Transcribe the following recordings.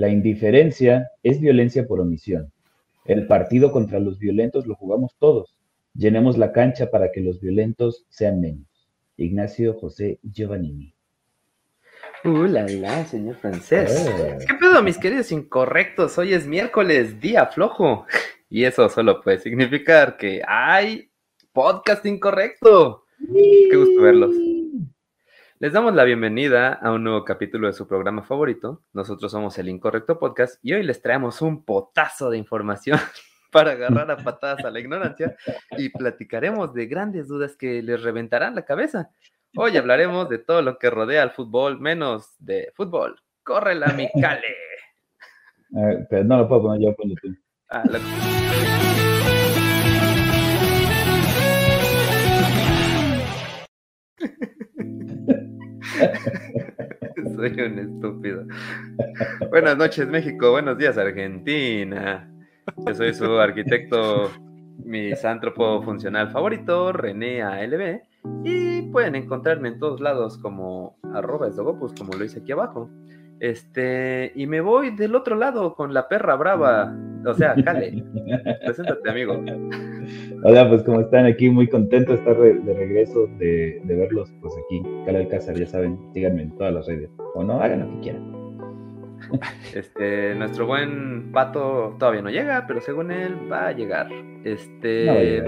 La indiferencia es violencia por omisión. El partido contra los violentos lo jugamos todos. Llenemos la cancha para que los violentos sean menos. Ignacio José Giovannini. Uh, la, la, señor francés. Eh. ¿Qué pedo, mis queridos incorrectos? Hoy es miércoles, día flojo. Y eso solo puede significar que hay podcast incorrecto. Qué gusto verlos. Les damos la bienvenida a un nuevo capítulo de su programa favorito. Nosotros somos el Incorrecto Podcast y hoy les traemos un potazo de información para agarrar a patadas a la ignorancia y platicaremos de grandes dudas que les reventarán la cabeza. Hoy hablaremos de todo lo que rodea al fútbol, menos de fútbol. ¡Corre la Micale! pero no lo puedo poner yo, ponlo tú. Ah, Soy un estúpido. Buenas noches, México. Buenos días, Argentina. Yo soy su arquitecto misántropo funcional favorito, René ALB. Y pueden encontrarme en todos lados como arroba esdogopus, como lo hice aquí abajo. Este, y me voy del otro lado con la perra brava. O sea, Cale. Preséntate, amigo. Hola, pues como están aquí, muy contento de estar de, regreso, de, verlos, pues aquí, Cale Alcázar, ya saben, síganme en todas las redes. O no, hagan lo que quieran. Este, nuestro buen pato todavía no llega, pero según él va a llegar. Este,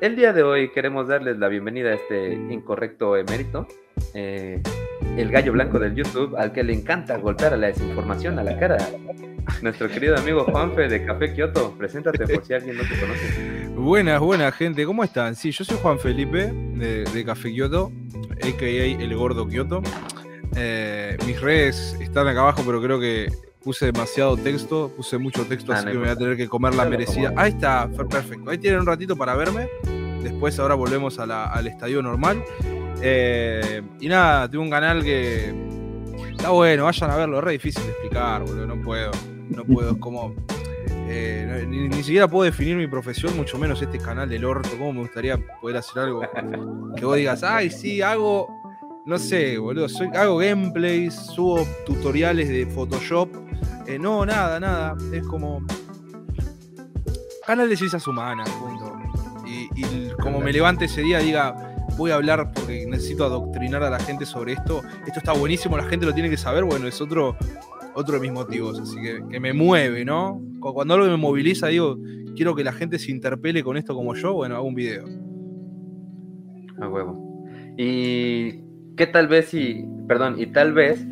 el día de hoy queremos darles la bienvenida a este incorrecto emérito. Eh, el gallo blanco del YouTube, al que le encanta golpear a la desinformación a la cara. Nuestro querido amigo Juanfe de Café Kioto, preséntate por si alguien no te conoce. Buenas, buenas gente, ¿cómo están? Sí, yo soy Juan Felipe de, Café Kioto, a.k.a. El Gordo Kioto. Eh, mis redes están acá abajo, pero creo que puse demasiado texto, puse mucho texto, ah, así que me voy a tener que comer la merecida. Ahí está, perfecto. Ahí tienen un ratito para verme. Después ahora volvemos al estadio normal. Eh, y nada, tengo un canal que está bueno, vayan a verlo, es re difícil de explicar, boludo, no puedo, no puedo, es como... Eh, ni, siquiera puedo definir mi profesión, mucho menos este canal del orto. ¿Cómo me gustaría poder hacer algo que vos digas, ay, sí, hago, no sé, boludo, soy, hago gameplays, subo tutoriales de Photoshop. Eh, no, nada, nada. Es como. Canal de ciencias humanas, punto. Y, y como me levante ese día, diga, voy a hablar porque necesito adoctrinar a la gente sobre esto. Esto está buenísimo, la gente lo tiene que saber. Bueno, es otro, otro de mis motivos, así que, que me mueve, ¿no? Cuando algo me moviliza, digo, quiero que la gente se interpele con esto como yo, bueno, hago un video. A huevo. Y qué tal vez si, perdón, y tal vez,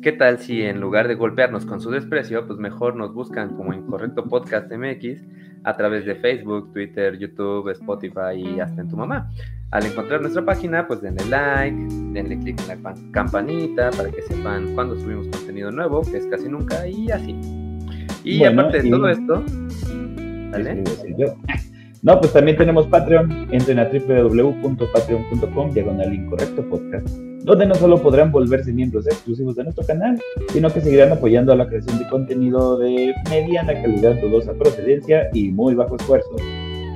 qué tal si en lugar de golpearnos con su desprecio, pues mejor nos buscan como Incorrecto Podcast MX a través de Facebook, Twitter, YouTube, Spotify y hasta en tu mamá. Al encontrar nuestra página, pues denle like, denle click en la campanita para que sepan cuando subimos contenido nuevo, que es casi nunca, y así. Y aparte de todo esto, ¿vale? No, pues también tenemos Patreon. Entren a www.patreon.com, diagonal incorrecto podcast, donde no solo podrán volverse miembros exclusivos de nuestro canal, sino que seguirán apoyando a la creación de contenido de mediana calidad, dudosa procedencia y muy bajo esfuerzo.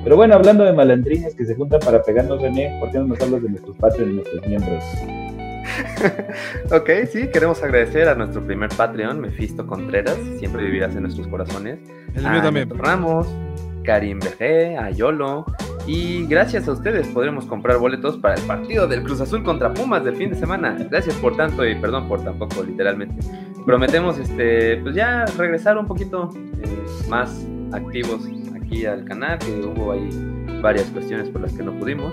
Pero bueno, hablando de malandrines que se juntan para pegarnos, René, ¿por qué no nos hablas de nuestros Patreon y nuestros miembros? ok, sí, queremos agradecer a nuestro primer Patreon, Mefisto Contreras, siempre vivirás en nuestros corazones. El mío también. Ramos, Karim BG, Ayolo. Y gracias a ustedes podremos comprar boletos para el partido del Cruz Azul contra Pumas del fin de semana. Gracias por tanto y perdón por tampoco, literalmente. Prometemos este, pues ya regresar un poquito eh, más activos aquí al canal, que hubo ahí varias cuestiones por las que no pudimos.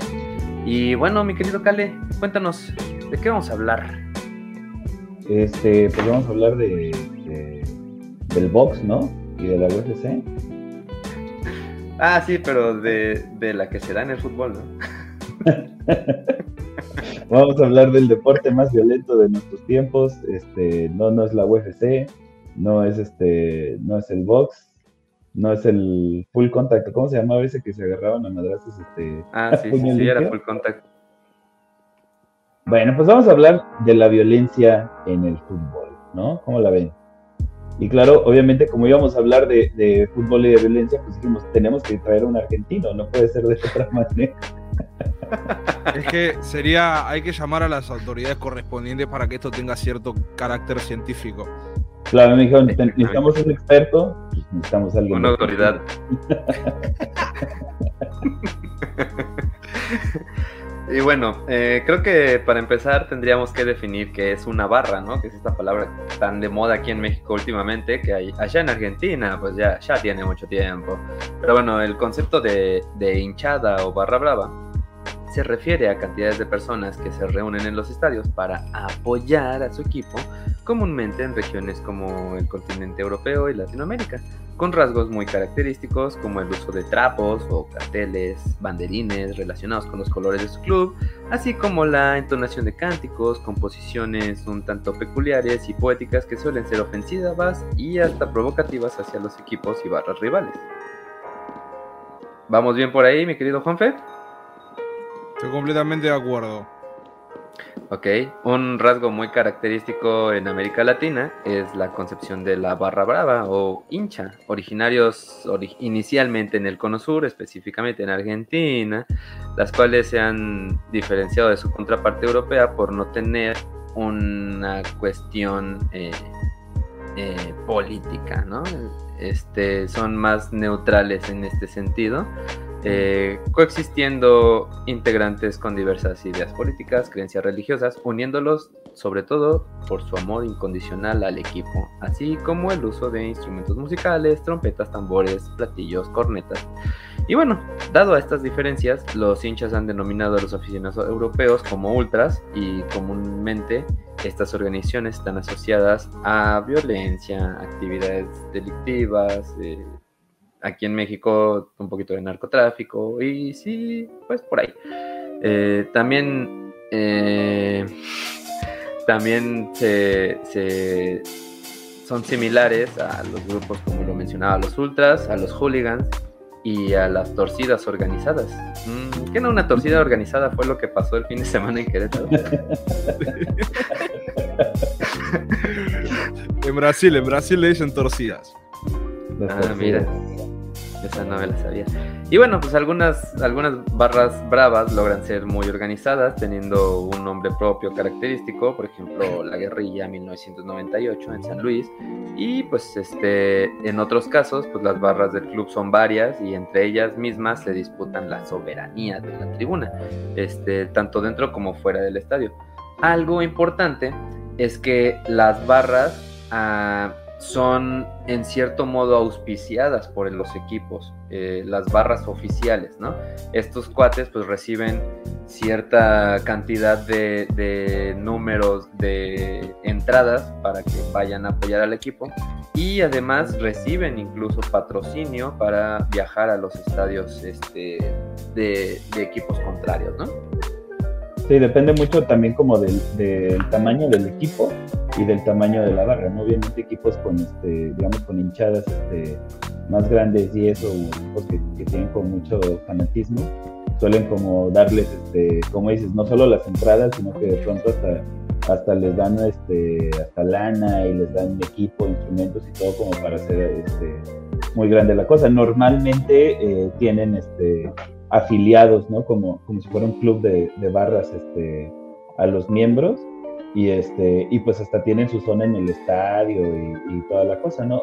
Y bueno, mi querido Cale, cuéntanos, ¿de qué vamos a hablar? Este, pues vamos a hablar de, del box, ¿no? Y de la UFC. Ah, sí, pero de, de la que se da en el fútbol, ¿no? vamos a hablar del deporte más violento de nuestros tiempos. Este, no, no es la UFC, no es este, no es el box, no es el full contact. ¿Cómo se llamaba ese que se agarraban a madrazos? Este, ah, sí, sí, sí, era full contact. Bueno, pues vamos a hablar de la violencia en el fútbol, ¿no? ¿Cómo la ven? Y claro, obviamente, como íbamos a hablar de, fútbol y de violencia, pues dijimos, tenemos que traer a un argentino, no puede ser de otra manera. Es que sería, hay que llamar a las autoridades correspondientes para que esto tenga cierto carácter científico. Claro, me dijeron, necesitamos un experto, pues, necesitamos alguien. Una autoridad. y bueno, eh, creo que para empezar tendríamos que definir qué es una barra, ¿no? Que es esta palabra tan de moda aquí en México últimamente, que hay, allá en Argentina, pues ya, ya tiene mucho tiempo. Pero bueno, el concepto de, de hinchada o barra brava se refiere a cantidades de personas que se reúnen en los estadios para apoyar a su equipo, comúnmente en regiones como el continente europeo y Latinoamérica, con rasgos muy característicos como el uso de trapos o carteles, banderines relacionados con los colores de su club, así como la entonación de cánticos, composiciones un tanto peculiares y poéticas que suelen ser ofensivas y hasta provocativas hacia los equipos y barras rivales. ¿Vamos bien por ahí, mi querido Juanfe? Estoy completamente de acuerdo. Ok, un rasgo muy característico en América Latina es la concepción de la barra brava o hincha, originarios inicialmente en el Cono Sur, específicamente en Argentina, las cuales se han diferenciado de su contraparte europea por no tener una cuestión eh, eh, política, ¿no? Este, son más neutrales en este sentido eh, coexistiendo integrantes con diversas ideas políticas, creencias religiosas, uniéndolos sobre todo por su amor incondicional al equipo, así como el uso de instrumentos musicales, trompetas, tambores, platillos, cornetas. Y bueno, dado a estas diferencias, los hinchas han denominado a los aficionados europeos como ultras y comúnmente estas organizaciones están asociadas a violencia, actividades delictivas, eh, aquí en México un poquito de narcotráfico y sí, pues por ahí. Eh, también eh, también se, son similares a los grupos como lo mencionaba, los ultras, a los hooligans y a las torcidas organizadas. Mm, ¿Qué no una torcida organizada fue lo que pasó el fin de semana en Querétaro? en Brasil, en Brasil le dicen torcidas. Ah, mira. Esa no sabía. Y bueno, pues algunas, algunas barras bravas logran ser muy organizadas, teniendo un nombre propio característico, por ejemplo, la guerrilla 1998 en San Luis. Y pues este, en otros casos, pues las barras del club son varias y entre ellas mismas se disputan la soberanía de la tribuna, este, tanto dentro como fuera del estadio. Algo importante es que las barras... Ah, son en cierto modo auspiciadas por los equipos, eh, las barras oficiales, ¿no? Estos cuates pues reciben cierta cantidad de, números de entradas para que vayan a apoyar al equipo y además reciben incluso patrocinio para viajar a los estadios este, de, de equipos contrarios, ¿no? Sí, depende mucho también como del, del, tamaño del equipo y del tamaño de la barra, ¿no? Obviamente equipos con, este, digamos, con hinchadas este, más grandes y eso, equipos que, tienen con mucho fanatismo, suelen como darles, este, como dices, no solo las entradas, sino que de pronto hasta, hasta les dan este, hasta lana y les dan equipo, instrumentos y todo como para hacer este, muy grande la cosa. Normalmente eh, tienen este afiliados, ¿no? Como, como si fuera un club de, barras este, a los miembros y, este, y pues hasta tienen su zona en el estadio y, toda la cosa, ¿no?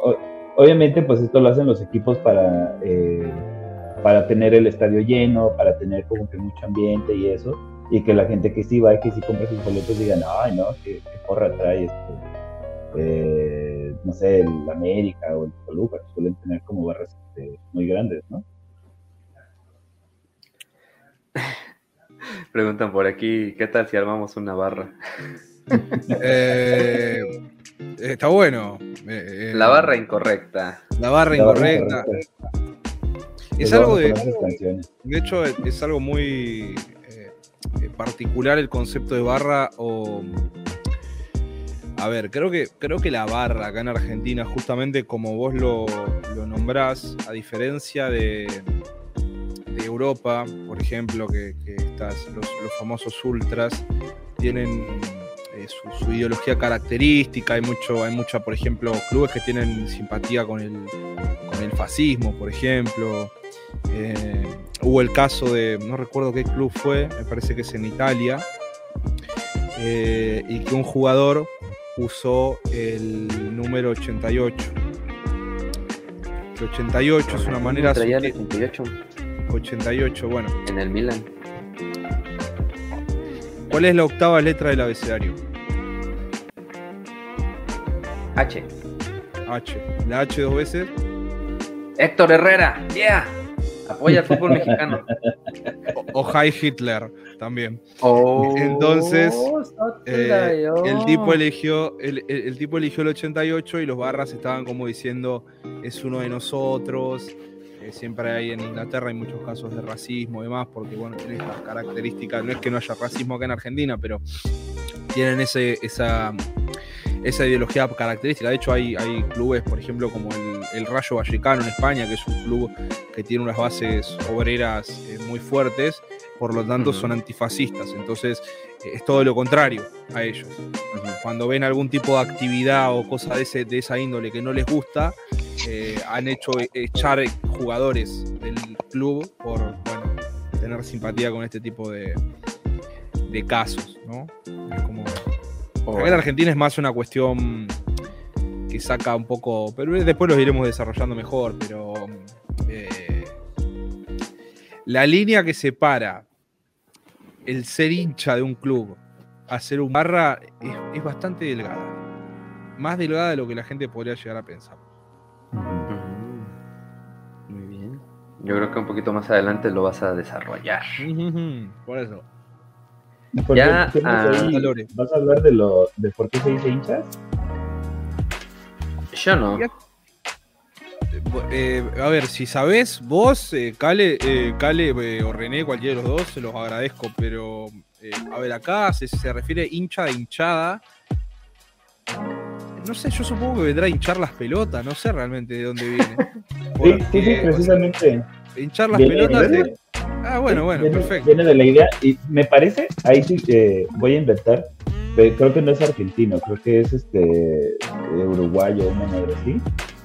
obviamente pues esto lo hacen los equipos para, eh, para tener el estadio lleno, para tener como que mucho ambiente y eso, y que la gente que sí va y que sí compra sus boletos digan, ay, no, qué, porra trae esto. Eh, no sé, el América o el Toluca, que suelen tener como barras este, muy grandes, ¿no? Preguntan por aquí, ¿qué tal si armamos una barra? Eh, está bueno. Eh, la barra incorrecta. La barra incorrecta. Es algo de. De hecho, es algo muy eh, particular el concepto de barra o. A ver, creo que, creo que la barra acá en Argentina, justamente como vos lo, lo nombrás, a diferencia de, de Europa, por ejemplo, que, los, famosos ultras tienen eh, su, ideología característica, hay mucho, hay mucha, por ejemplo, clubes que tienen simpatía con el, con el fascismo, por ejemplo. Eh, hubo el caso de, no recuerdo qué club fue, me parece que es en Italia, eh, y que un jugador usó el número 88. El 88 es una manera... El 88. 88, bueno. En el Milan. ¿Cuál es la octava letra del abecedario? H. H. La H dos veces. Héctor Herrera, yeah. Apoya al fútbol mexicano. O, o High Hitler también. Oh, Entonces, eh, el tipo eligió el, el- el tipo eligió el 88 y los barras estaban como diciendo es uno de nosotros. Eh, siempre hay en Inglaterra hay muchos casos de racismo y demás, porque bueno, tienen estas características. No es que no haya racismo acá en Argentina, pero tienen ese, esa, esa ideología característica. De hecho, hay, hay clubes, por ejemplo, como el, el Rayo Vallecano en España, que es un club que tiene unas bases obreras eh, muy fuertes, por lo tanto son antifascistas. Entonces, eh, es todo lo contrario a ellos. Cuando ven algún tipo de actividad o cosa de, ese, de esa índole que no les gusta, eh, han hecho e- echar jugadores del club por bueno, tener simpatía con este tipo de, de casos, ¿no? Es como... Acá en Argentina es más una cuestión que saca un poco, pero después los iremos desarrollando mejor, pero eh, la línea que separa el ser hincha de un club a ser un barra es, es bastante delgada. Más delgada de lo que la gente podría llegar a pensar. Muy bien. Yo creo que un poquito más adelante lo vas a desarrollar. Por eso. ¿Por Ya, qué ah, ahí-. ¿Vas a hablar de, lo, de por qué se dice hinchas? Yo no. Eh, a ver, si sabés, vos, eh, Cale, eh, Cale eh, o René, cualquiera de los dos, se los agradezco, pero eh, a ver, acá se, se refiere hincha de hinchada. No sé, yo supongo que vendrá a hinchar las pelotas, no sé realmente de dónde viene. Sí, sí, sí, precisamente. o sea, hinchar las Viene- pelotas de- Ah, bueno, bueno, viene, perfecto. Viene de la idea, y me parece, ahí sí que voy a inventar, pero creo que no es argentino, creo que es este eh, uruguayo, una madre así.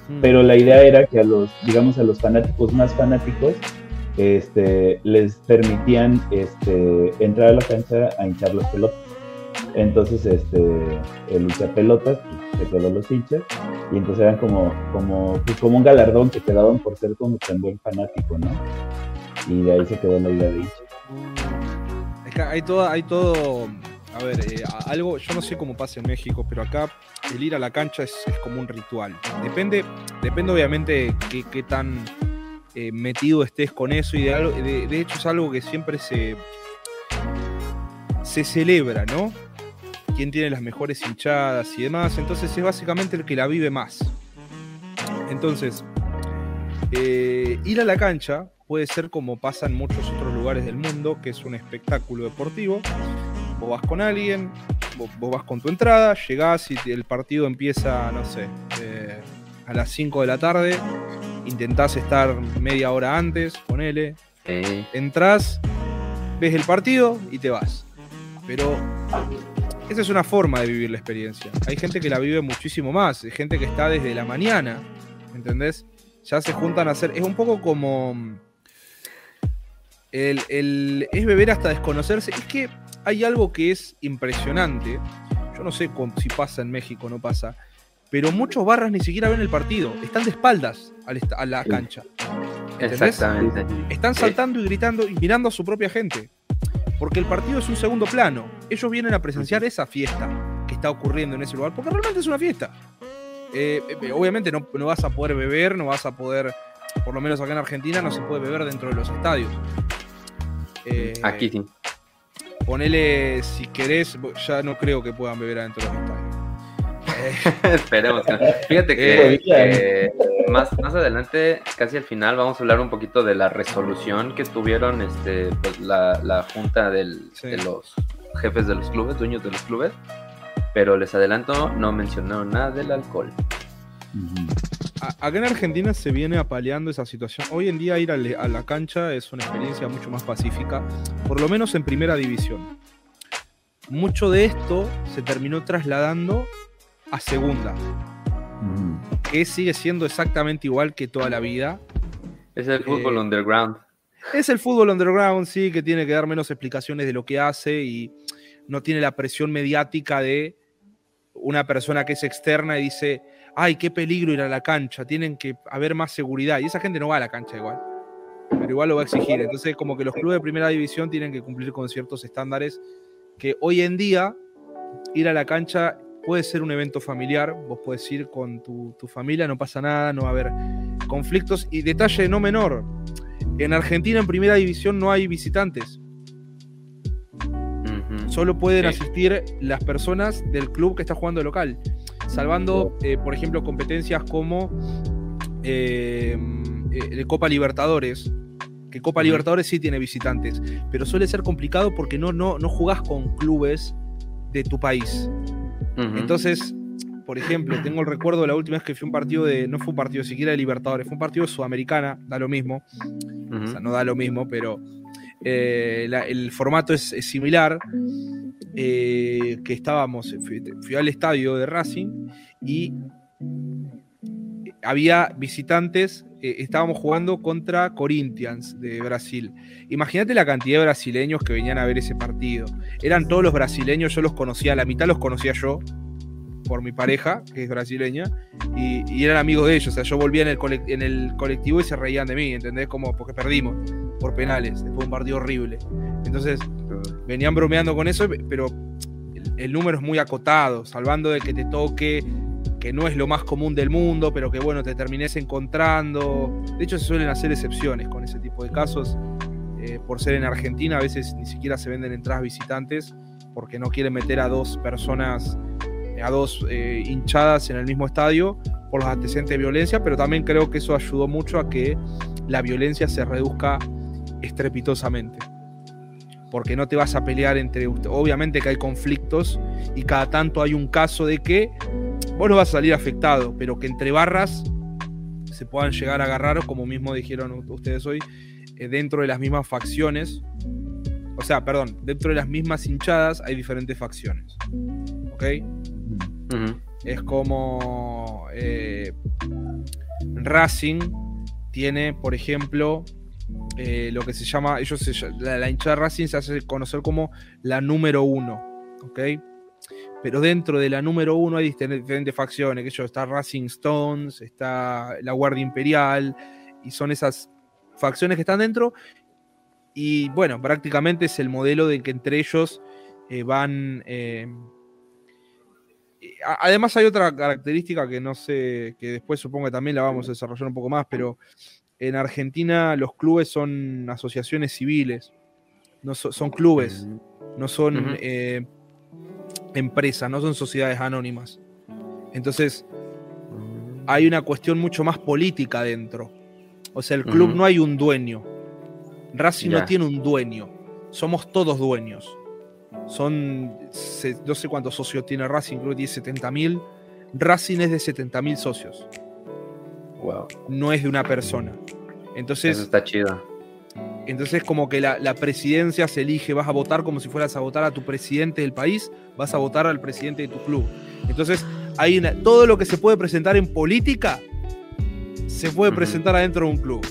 Mm. pero la idea era que a los, digamos, a los fanáticos más fanáticos, este, les permitían este, entrar a la cancha a hinchar las pelotas. Entonces, este, el hinchapelotas pues, se quedó los hinchas, y entonces eran como, como, pues, como un galardón que te daban por ser como tan buen fanático, ¿no? Y de ahí se quedó la idea de hincha. Es que hay todo, hay todo, a ver, eh, algo, yo no sé cómo pasa en México, pero acá el ir a la cancha es, como un ritual. Depende, depende obviamente qué, tan eh, metido estés con eso y de, de, de hecho es algo que siempre se, se celebra, ¿no? Quién tiene las mejores hinchadas y demás, entonces es básicamente el que la vive más. Entonces, eh, ir a la cancha puede ser como pasa en muchos otros lugares del mundo, que es un espectáculo deportivo. Vos vas con alguien, vos, vos vas con tu entrada, llegás y el partido empieza, no sé, eh, a las 5 de la tarde, intentás estar media hora antes, ponele, entrás, ves el partido y te vas. Pero esa es una forma de vivir la experiencia. Hay gente que la vive muchísimo más, hay gente que está desde la mañana, ¿entendés? Ya se juntan a hacer. Es un poco como. El, el- es beber hasta desconocerse. Es que hay algo que es impresionante. Yo no sé cu- si pasa en México o no pasa. Pero muchos barras ni siquiera ven el partido. Están de espaldas a la cancha. ¿Entendés? exactamente. Están saltando y gritando y mirando a su propia gente. Porque el partido es un segundo plano. Ellos vienen a presenciar esa fiesta que está ocurriendo en ese lugar. Porque realmente es una fiesta. Eh, eh, obviamente no, no vas a poder beber, no vas a poder, por lo menos acá en Argentina, no se puede beber dentro de los estadios. Eh, Aquí sí. Ponele, si querés, ya no creo que puedan beber adentro de los estadios. Eh, Esperemos. que no. Fíjate Eh, que, que más, más adelante, casi al final, vamos a hablar un poquito de la resolución que tuvieron este, pues, la, la junta del- Sí. de los jefes de los clubes, dueños de los clubes. Pero les adelanto, no mencionaron nada del alcohol. Acá en Argentina se viene apaleando esa situación. Hoy en día ir a la cancha es una experiencia mucho más pacífica, por lo menos en primera división. Mucho de esto se terminó trasladando a segunda, Ujú. que sigue siendo exactamente igual que toda la vida. Es el fútbol Eh, underground. Es el fútbol underground, sí, que tiene que dar menos explicaciones de lo que hace y no tiene la presión mediática de una persona que es externa y dice, ay, qué peligro ir a la cancha, tienen que haber más seguridad. Y esa gente no va a la cancha igual, pero igual lo va a exigir. Entonces, como que los clubes de primera división tienen que cumplir con ciertos estándares que hoy en día ir a la cancha puede ser un evento familiar, vos puedes ir con tu, familia, no pasa nada, no va a haber conflictos. Y detalle no menor, en Argentina en primera división no hay visitantes. Solo pueden asistir las personas del club que está jugando local, salvando, eh, por ejemplo, competencias como eh, eh Copa Libertadores, que Copa Libertadores sí tiene visitantes, pero suele ser complicado porque no, no, no jugás con clubes de tu país. Entonces, por ejemplo, tengo el recuerdo de la última vez que fui un partido de, no fue un partido siquiera de Libertadores, fue un partido de Sudamericana, da lo mismo, o sea, no da lo mismo, pero eh, el formato es, similar, eh, que estábamos, fui, al estadio de Racing y había visitantes, eh, estábamos jugando contra Corinthians de Brasil. Imagínate la cantidad de brasileños que venían a ver ese partido. Eran todos los brasileños, yo los conocía, la mitad los conocía yo por mi pareja, que es brasileña, y, eran amigos de ellos. O sea, yo volvía en el, el colectivo y se reían de mí, ¿entendés? Como porque perdimos por penales, después de un partido horrible. Entonces, venían bromeando con eso, pero el número es muy acotado, salvando de que te toque que no es lo más común del mundo, pero que bueno, te termines encontrando. De hecho, se suelen hacer excepciones con ese tipo de casos. Eh, por ser en Argentina, a veces ni siquiera se venden entradas visitantes porque no quieren meter a dos personas, a dos eh, hinchadas en el mismo estadio por los antecedentes de violencia, pero también creo que eso ayudó mucho a que la violencia se reduzca estrepitosamente. Porque no te vas a pelear entre ustedes. Obviamente que hay conflictos y cada tanto hay un caso de que vos no vas a salir afectado, pero que entre barras se puedan llegar a agarrar, como mismo dijeron ustedes hoy, eh, dentro de las mismas facciones. O sea, perdón, dentro de las mismas hinchadas hay diferentes facciones. ¿Ok? Es como eh, Racing tiene, por ejemplo, eh, lo que se llama, ellos la, la, hinchada Racing se hace conocer como la número uno. ¿Ok? Pero dentro de la número uno hay diferentes facciones, que yo, está Racing Stones, está la Guardia Imperial, y son esas facciones que están dentro, y bueno, prácticamente es el modelo de que entre ellos eh, van... Eh, además hay otra característica que no sé, que después supongo que también la vamos a desarrollar un poco más, pero en Argentina los clubes son asociaciones civiles, no son clubes, no son empresas, no son sociedades anónimas. Entonces, hay una cuestión mucho más política dentro. O sea, el club no hay un dueño. Racing no tiene un dueño. Somos todos dueños. Son, no sé cuántos socios tiene Racing, creo que tiene 70.000. Racing es de 70.000 socios. Wow. No es de una persona. Entonces. Eso está chido. Entonces como que la, presidencia se elige, vas a votar como si fueras a votar a tu presidente del país, vas a votar al presidente de tu club. Entonces, hay todo lo que se puede presentar en política se puede presentar adentro de un club.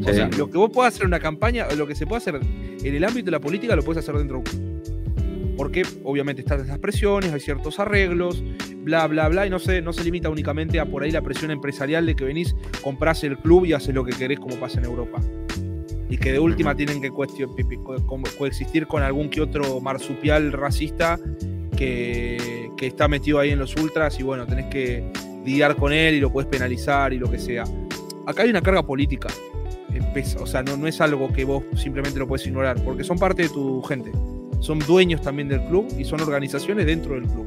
O sea, lo que vos puedas hacer en una campaña, lo que se puede hacer en el ámbito de la política, lo puedes hacer dentro de un club. Porque obviamente están las presiones, hay ciertos arreglos, bla, bla, bla, y no se, no se limita únicamente a por ahí la presión empresarial de que venís, comprás el club y haces lo que querés como pasa en Europa y que de última tienen que coexistir con algún que otro marsupial racista que, está metido ahí en los ultras y bueno, tenés que lidiar con él y lo puedes penalizar y lo que sea. Acá hay una carga política, o sea, no, no es algo que vos simplemente lo puedes ignorar, porque son parte de tu gente, son dueños también del club y son organizaciones dentro del club.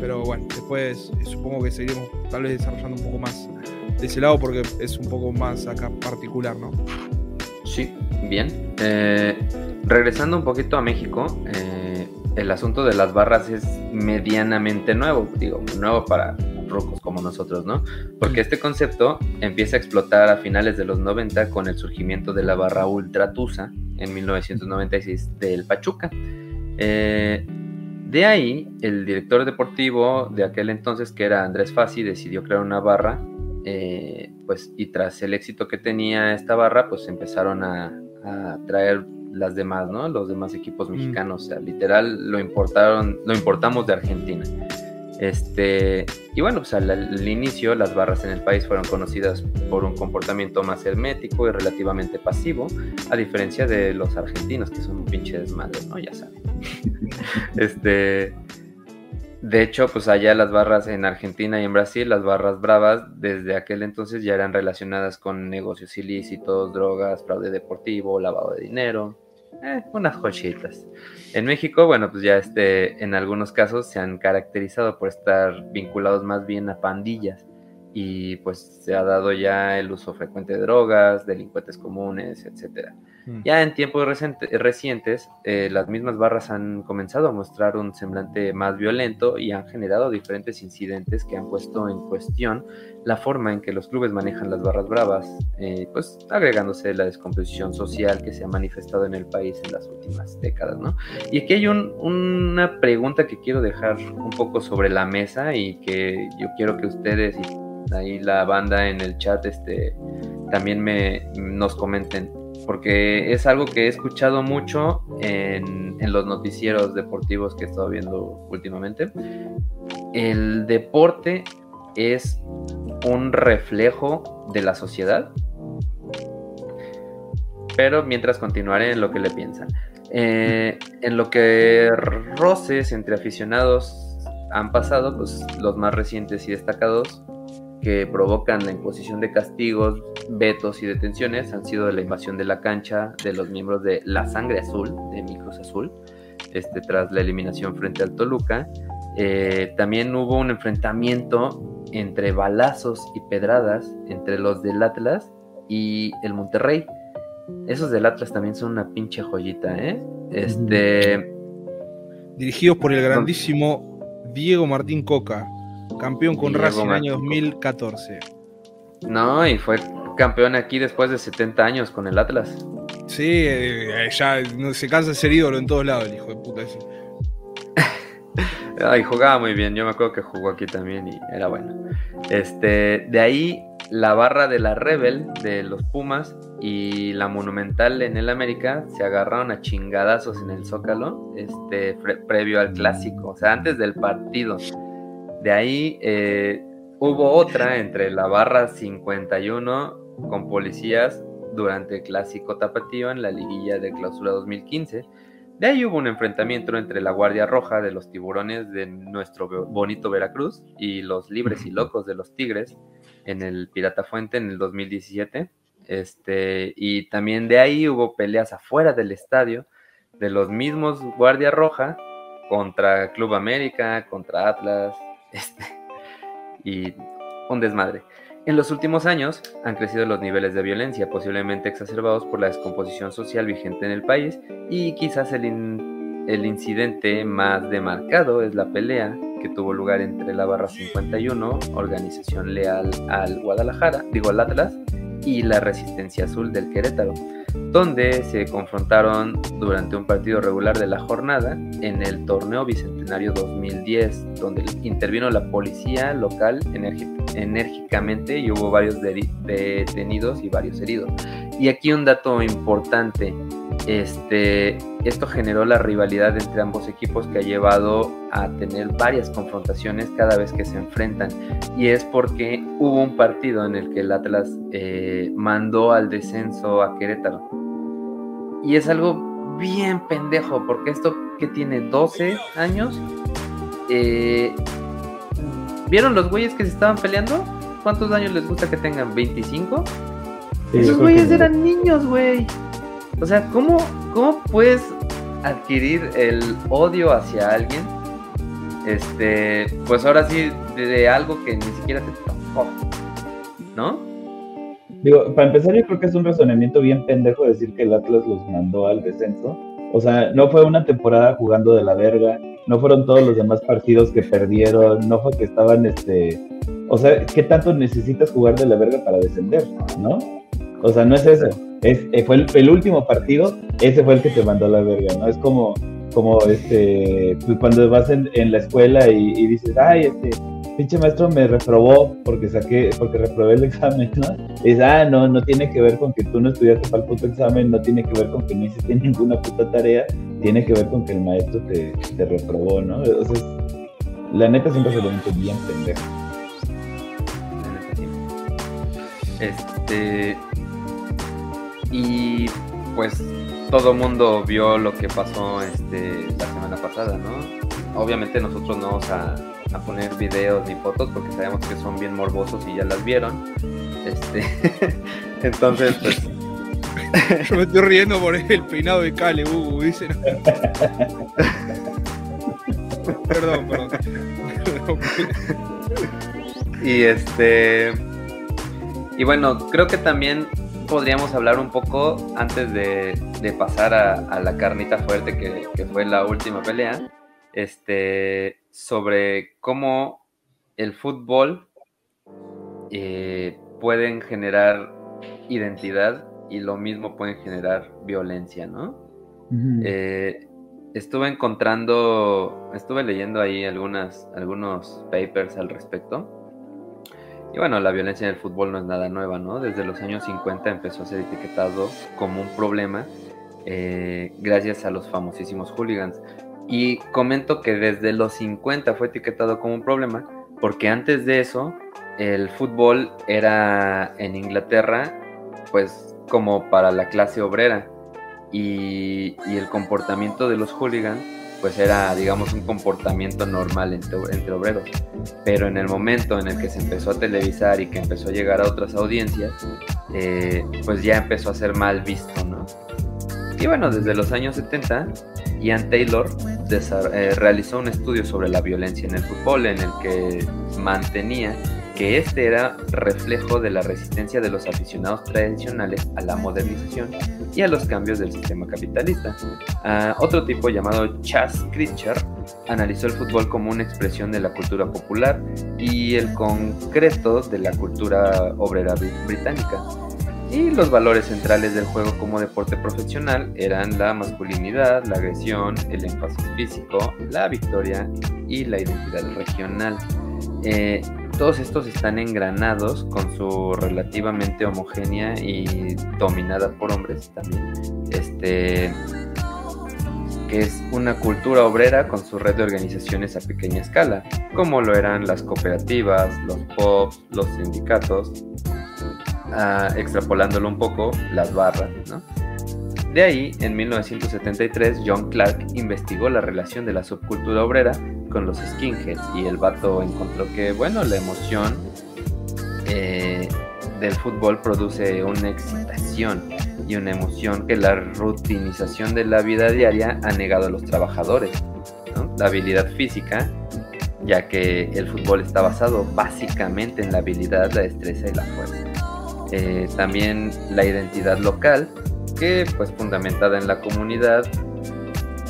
Pero bueno, después eh, supongo que seguiremos tal vez desarrollando un poco más de ese lado porque es un poco más acá particular, ¿no? Sí, bien. Eh, regresando un poquito a México, eh, el asunto de las barras es medianamente nuevo, digo, nuevo para rocos como nosotros, ¿no? Porque este concepto empieza a explotar a finales de los 90 con el surgimiento de la barra Ultra Tusa en 1996 del Pachuca. Eh, de ahí, el director deportivo de aquel entonces, que era Andrés Fassi, decidió crear una barra pues y tras el éxito que tenía esta barra, pues empezaron a, traer las demás, ¿no? Los demás equipos mm. mexicanos, o sea, literal lo importaron, lo importamos de Argentina. Este, y bueno, pues al, inicio las barras en el país fueron conocidas por un comportamiento más hermético y relativamente pasivo, a diferencia de los argentinos, que son un pinche desmadre, ¿no? Ya saben. este, de hecho, pues allá las barras en Argentina y en Brasil, las barras bravas, desde aquel entonces ya eran relacionadas con negocios ilícitos, drogas, fraude deportivo, lavado de dinero, eh, unas joyitas. En México, bueno, pues ya este, en algunos casos se han caracterizado por estar vinculados más bien a pandillas y pues se ha dado ya el uso frecuente de drogas, delincuentes comunes, etcétera. Mm. Ya en tiempos recientes, eh, las mismas barras han comenzado a mostrar un semblante más violento y han generado diferentes incidentes que han puesto en cuestión la forma en que los clubes manejan las barras bravas, eh, pues agregándose la descomposición social que se ha manifestado en el país en las últimas décadas, ¿no? Y aquí hay una pregunta que quiero dejar un poco sobre la mesa y que yo quiero que ustedes y ahí la banda en el chat este, también me, nos comenten porque es algo que he escuchado mucho en, los noticieros deportivos que he estado viendo últimamente. El deporte es un reflejo de la sociedad, pero mientras continuaré en lo que le piensan. Eh, en lo que roces entre aficionados han pasado, pues los más recientes y destacados que provocan la imposición de castigos, vetos y detenciones han sido la invasión de la cancha de los miembros de La Sangre Azul, de Mi Cruz Azul, este, tras la eliminación frente al Toluca. Eh, también hubo un enfrentamiento entre balazos y pedradas entre los del Atlas y el Monterrey. Esos del Atlas también son una pinche joyita, ¿eh? Este. Dirigidos por el grandísimo Diego Martín Coca, Campeón con Racing en el año 2014. No, y fue campeón aquí después de 70 años con el Atlas. Sí, eh, ya no, se cansa de ser ídolo en todos lados, el hijo de puta ese. Ay, jugaba muy bien, yo me acuerdo que jugó aquí también y era bueno. Este, de ahí la barra de la Rebel de los Pumas y la Monumental en el América se agarraron a chingadazos en el Zócalo, este, previo al clásico, o sea, antes del partido. De ahí eh, hubo otra entre la barra 51 con policías durante el clásico tapatío en la liguilla de clausura 2015. De ahí hubo un enfrentamiento entre la Guardia Roja de los tiburones de nuestro bonito Veracruz y los libres y locos de los Tigres en el Pirata Fuente en el 2017. Este, y también de ahí hubo peleas afuera del estadio de los mismos Guardia Roja contra Club América, contra Atlas, este, y un desmadre. En los últimos años han crecido los niveles de violencia, posiblemente exacerbados por la descomposición social vigente en el país, y quizás el, el incidente más demarcado es la pelea que tuvo lugar entre la Barra 51, organización leal al Guadalajara, digo al Atlas, y la Resistencia Azul del Querétaro donde se confrontaron durante un partido regular de la jornada en el torneo Bicentenario 2010, donde intervino la policía local enérgicamente y hubo varios detenidos y varios heridos. Y aquí un dato importante, este, esto generó la rivalidad entre ambos equipos que ha llevado a tener varias confrontaciones cada vez que se enfrentan. Y es porque hubo un partido en el que el Atlas eh, mandó al descenso a Querétaro. Y es algo bien pendejo, porque esto que tiene 12 años, eh, ¿vieron los güeyes que se estaban peleando? ¿Cuántos años les gusta que tengan? ¿25? Esos güeyes eran niños, güey. O sea, ¿cómo, ¿cómo puedes adquirir el odio hacia alguien? Este, pues ahora sí, de, algo que ni siquiera te tocó, ¿no? Digo, para empezar, yo creo que es un razonamiento bien pendejo decir que el Atlas los mandó al descenso. O sea, no fue una temporada jugando de la verga, no fueron todos los demás partidos que perdieron, no fue que estaban, este, o sea, ¿qué tanto necesitas jugar de la verga para descender, no? O sea, no es eso. Es, eh, fue el, último partido, ese fue el que te mandó la verga, ¿no? Es como, como este, pues cuando vas en, la escuela y, dices, ay, este, pinche maestro me reprobó porque saqué, porque reprobé el examen, ¿no? Y ah, no, no tiene que ver con que tú no estudiaste para el puto examen, no tiene que ver con que no hiciste ninguna puta tarea, tiene que ver con que el maestro te, te reprobó, ¿no? O sea, la neta siempre se lo meto bien pendejo. Este. Y pues todo mundo vio lo que pasó este, la semana pasada, ¿no? Obviamente nosotros no vamos a, poner videos ni fotos porque sabemos que son bien morbosos y ya las vieron. Este, entonces, pues. Yo me estoy riendo por el peinado de Cale, Hugo, dice. perdón, perdón. y este. Y bueno, creo que también podríamos hablar un poco antes de, pasar a, la carnita fuerte que, fue la última pelea, este, sobre cómo el fútbol eh, pueden generar identidad y lo mismo pueden generar violencia, ¿no? Eh, estuve encontrando, estuve leyendo ahí algunas, algunos papers al respecto y bueno, la violencia en el fútbol no es nada nueva, ¿no? Desde los años 50 empezó a ser etiquetado como un problema eh, gracias a los famosísimos hooligans. Y comento que desde los 50 fue etiquetado como un problema porque antes de eso el fútbol era en Inglaterra pues como para la clase obrera y, y el comportamiento de los hooligans pues era, digamos, un comportamiento normal entre, obreros. Pero en el momento en el que se empezó a televisar y que empezó a llegar a otras audiencias, eh, pues ya empezó a ser mal visto, ¿no? Y bueno, desde los años 70, Ian Taylor eh, realizó un estudio sobre la violencia en el fútbol en el que mantenía que este era reflejo de la resistencia de los aficionados tradicionales a la modernización y a los cambios del sistema capitalista. Ah, otro tipo llamado Chas Critcher analizó el fútbol como una expresión de la cultura popular y el concreto de la cultura obrera británica. Y los valores centrales del juego como deporte profesional eran la masculinidad, la agresión, el énfasis físico, la victoria y la identidad regional. Eh, todos estos están engranados con su relativamente homogénea y dominada por hombres también. Este que es una cultura obrera con su red de organizaciones a pequeña escala, como lo eran las cooperativas, los POPs, los sindicatos, ah, extrapolándolo un poco, las barras, ¿no? De ahí, en 1973, John Clark investigó la relación de la subcultura obrera con los skinheads y el vato encontró que, bueno, la emoción eh, del fútbol produce una excitación y una emoción que la rutinización de la vida diaria ha negado a los trabajadores. La habilidad física, ya que el fútbol está basado básicamente en la habilidad, la destreza y la fuerza. Eh, también la identidad local, que pues fundamentada en la comunidad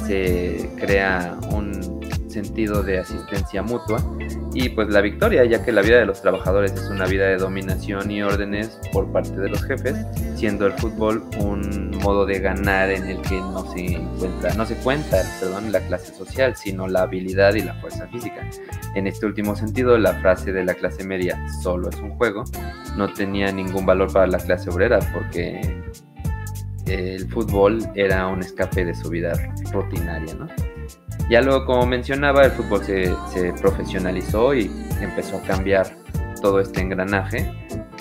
se crea un sentido de asistencia mutua y pues la victoria, ya que la vida de los trabajadores es una vida de dominación y órdenes por parte de los jefes, siendo el fútbol un modo de ganar en el que no se encuentra, no se cuenta, perdón, la clase social, sino la habilidad y la fuerza física. En este último sentido, la frase de la clase media solo es un juego no tenía ningún valor para la clase obrera porque el fútbol era un escape de su vida rutinaria, ¿no? Ya luego, como mencionaba, el fútbol se, profesionalizó y empezó a cambiar todo este engranaje,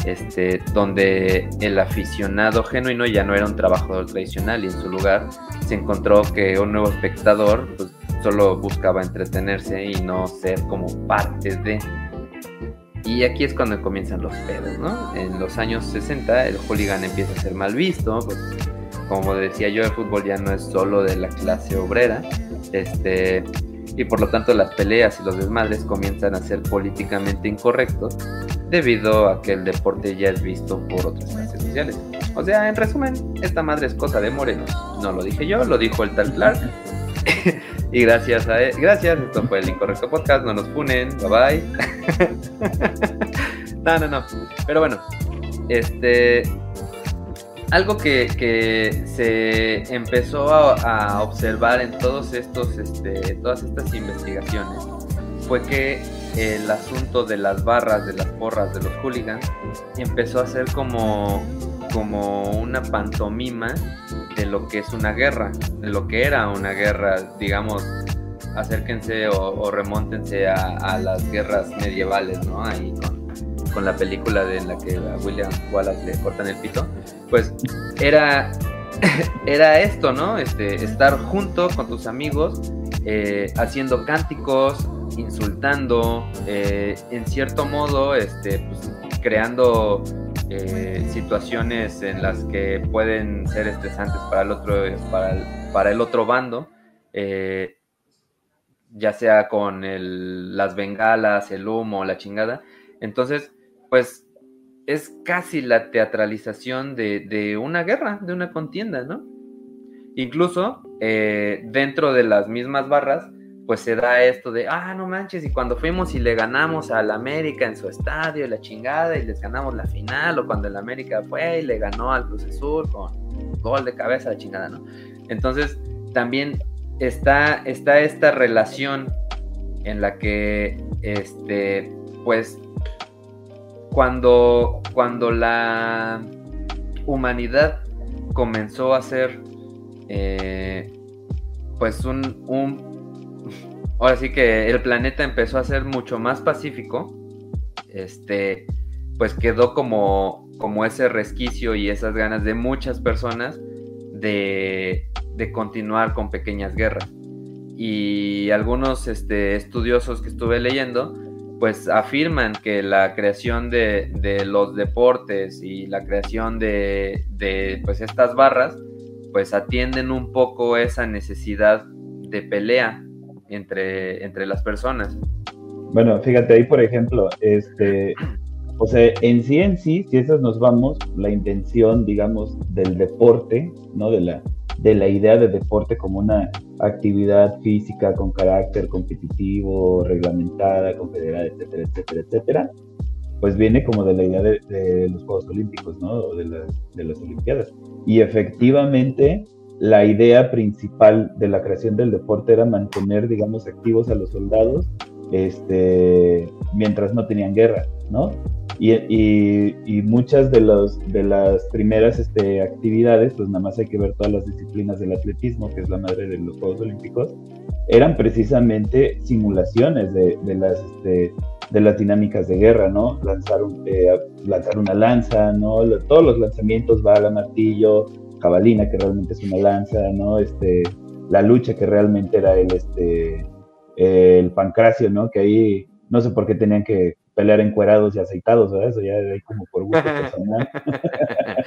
este, donde el aficionado genuino ya no era un trabajador tradicional y en su lugar se encontró que un nuevo espectador pues, solo buscaba entretenerse y no ser como parte de... Y aquí es cuando comienzan los pedos, ¿no? En los años 60 el hooligan empieza a ser mal visto, pues como decía yo, el fútbol ya no es solo de la clase obrera, este, y por lo tanto las peleas y los desmadres comienzan a ser políticamente incorrectos debido a que el deporte ya es visto por otras clases sociales. O sea, en resumen, esta madre es cosa de morenos. No lo dije yo, lo dijo el tal Clark. y gracias a él, gracias, esto fue el incorrecto podcast, no nos punen, bye bye. no, no, no. Pero bueno, este, algo que, se empezó a, observar en todos estos, este, todas estas investigaciones fue que el asunto de las barras, de las porras, de los hooligans, empezó a ser como, como una pantomima de lo que es una guerra, de lo que era una guerra, digamos, acérquense o, remóntense a, las guerras medievales, ¿no? Ahí con, con, la película de la que a William Wallace le cortan el pito, pues era, era esto, ¿no? Este, estar junto con tus amigos, eh, haciendo cánticos, insultando, eh, en cierto modo, este, pues, creando eh, situaciones en las que pueden ser estresantes para el otro, para el, para el otro bando, eh, ya sea con las bengalas, el humo, la chingada. Entonces, pues es casi la teatralización de, una guerra, de una contienda, ¿no? Incluso dentro de las mismas barras, pues se da esto de, ah, no manches, y cuando fuimos y le ganamos al América en su estadio, la chingada, y les ganamos la final, o cuando el América fue y le ganó al Cruz Azul con gol de cabeza, la chingada, ¿no? Entonces, también está, está esta relación en la que, este, pues, cuando, cuando la humanidad comenzó a ser, eh, pues, un, un ahora sí que el planeta empezó a ser mucho más pacífico, este, pues quedó como, como ese resquicio y esas ganas de muchas personas de, continuar con pequeñas guerras. Y algunos este, estudiosos que estuve leyendo, pues afirman que la creación de, los deportes y la creación de, de, pues estas barras, pues atienden un poco esa necesidad de pelea entre, entre las personas. Bueno, fíjate ahí, por ejemplo, este, o sea, en sí en sí, si esas nos vamos, la intención, digamos, del deporte, ¿no? De la, de la idea de deporte como una actividad física con carácter competitivo, reglamentada, confederada, etcétera, etcétera, etcétera, pues viene como de la idea de, los Juegos Olímpicos, ¿no? De, de las Olimpiadas. Y efectivamente, la idea principal de la creación del deporte era mantener, digamos, activos a los soldados este, mientras no tenían guerra, ¿no? Y, muchas de, los, de las primeras este, actividades, pues nada más hay que ver todas las disciplinas del atletismo, que es la madre de los Juegos Olímpicos, eran precisamente simulaciones de, las, este, de las dinámicas de guerra, ¿no? Lanzar, eh, lanzar una lanza, ¿no? Todos los lanzamientos, bala, martillo, cabalina, que realmente es una lanza, ¿no? Este, la lucha, que realmente era el, este, el pancracio, ¿no? Que ahí, no sé por qué tenían que pelear encuerados y aceitados, ¿verdad? Eso ya de ahí como por gusto personal.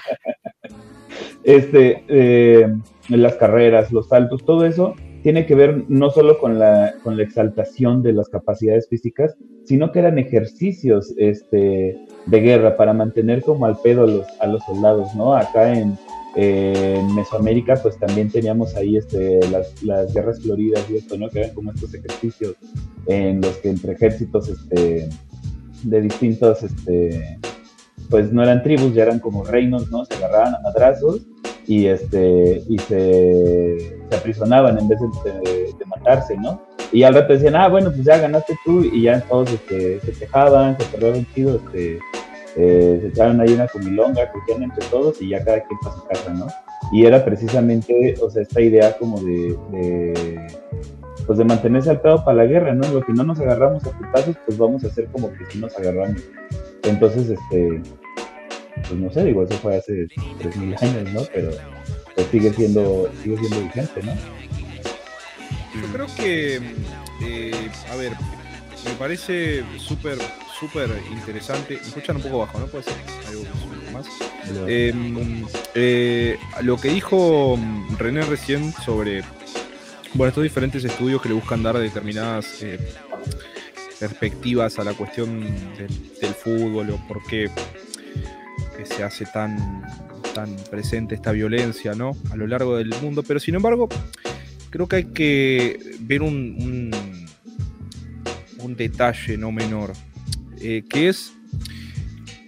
este, eh, las carreras, los saltos, todo eso tiene que ver no solo con la, con la exaltación de las capacidades físicas, sino que eran ejercicios este, de guerra para mantener como al pedo a los, a los soldados, ¿no? Acá en, en Mesoamérica, pues también teníamos ahí este, las, las, guerras floridas y esto, ¿no? Que eran como estos ejercicios en los que entre ejércitos este, de distintos, este, pues no eran tribus, ya eran como reinos, ¿no? Se agarraban a madrazos y, este, y se, se aprisionaban en vez de, matarse, ¿no? Y al rato decían, ah, bueno, pues ya ganaste tú, y ya todos este, se quejaban, se perdieron chido, este, eh, se echaron ahí una comilonga, cogían entre todos y ya cada quien para su casa, ¿no? Y era precisamente, o sea, esta idea como de, pues de mantenerse al pedo para la guerra, ¿no? Lo que no nos agarramos a putazos, pues vamos a hacer como que sí nos agarramos. Entonces, este, pues no sé, digo, eso fue hace 3.000 años, ¿no? Pero pues sigue siendo, sigue siendo vigente, ¿no? Yo creo que, eh, a ver, me parece súper súper interesante. Me escuchan un poco bajo, ¿no? Puede ser algo más. Em, eh, lo que dijo mm, René recién sobre bueno, estos diferentes estudios que le buscan dar determinadas eh, perspectivas a la cuestión del, fútbol o por qué se hace tan, tan presente esta violencia ¿no? a lo largo del mundo. Pero sin embargo, creo que hay que ver un, un detalle no menor. Eh, que es,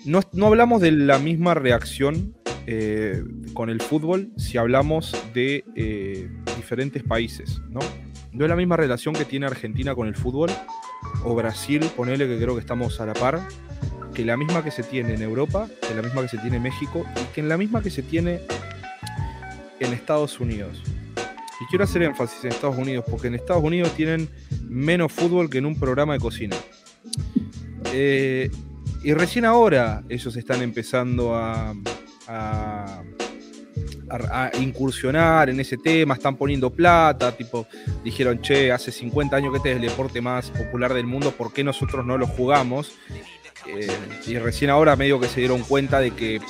no, hablamos de la misma reacción eh, con el fútbol si hablamos de eh, diferentes países, ¿no? No es la misma relación que tiene Argentina con el fútbol o Brasil, ponele que creo que estamos a la par, que la misma que se tiene en Europa, que la misma que se tiene en México y que en la misma que se tiene en Estados Unidos. Y quiero hacer énfasis en Estados Unidos, porque en Estados Unidos tienen menos fútbol que en un programa de cocina. Eh, y recién ahora ellos están empezando a, incursionar en ese tema, están poniendo plata, tipo, dijeron, che, hace 50 años que este es el deporte más popular del mundo, ¿por qué nosotros no lo jugamos? Eh, y recién ahora medio que se dieron cuenta de que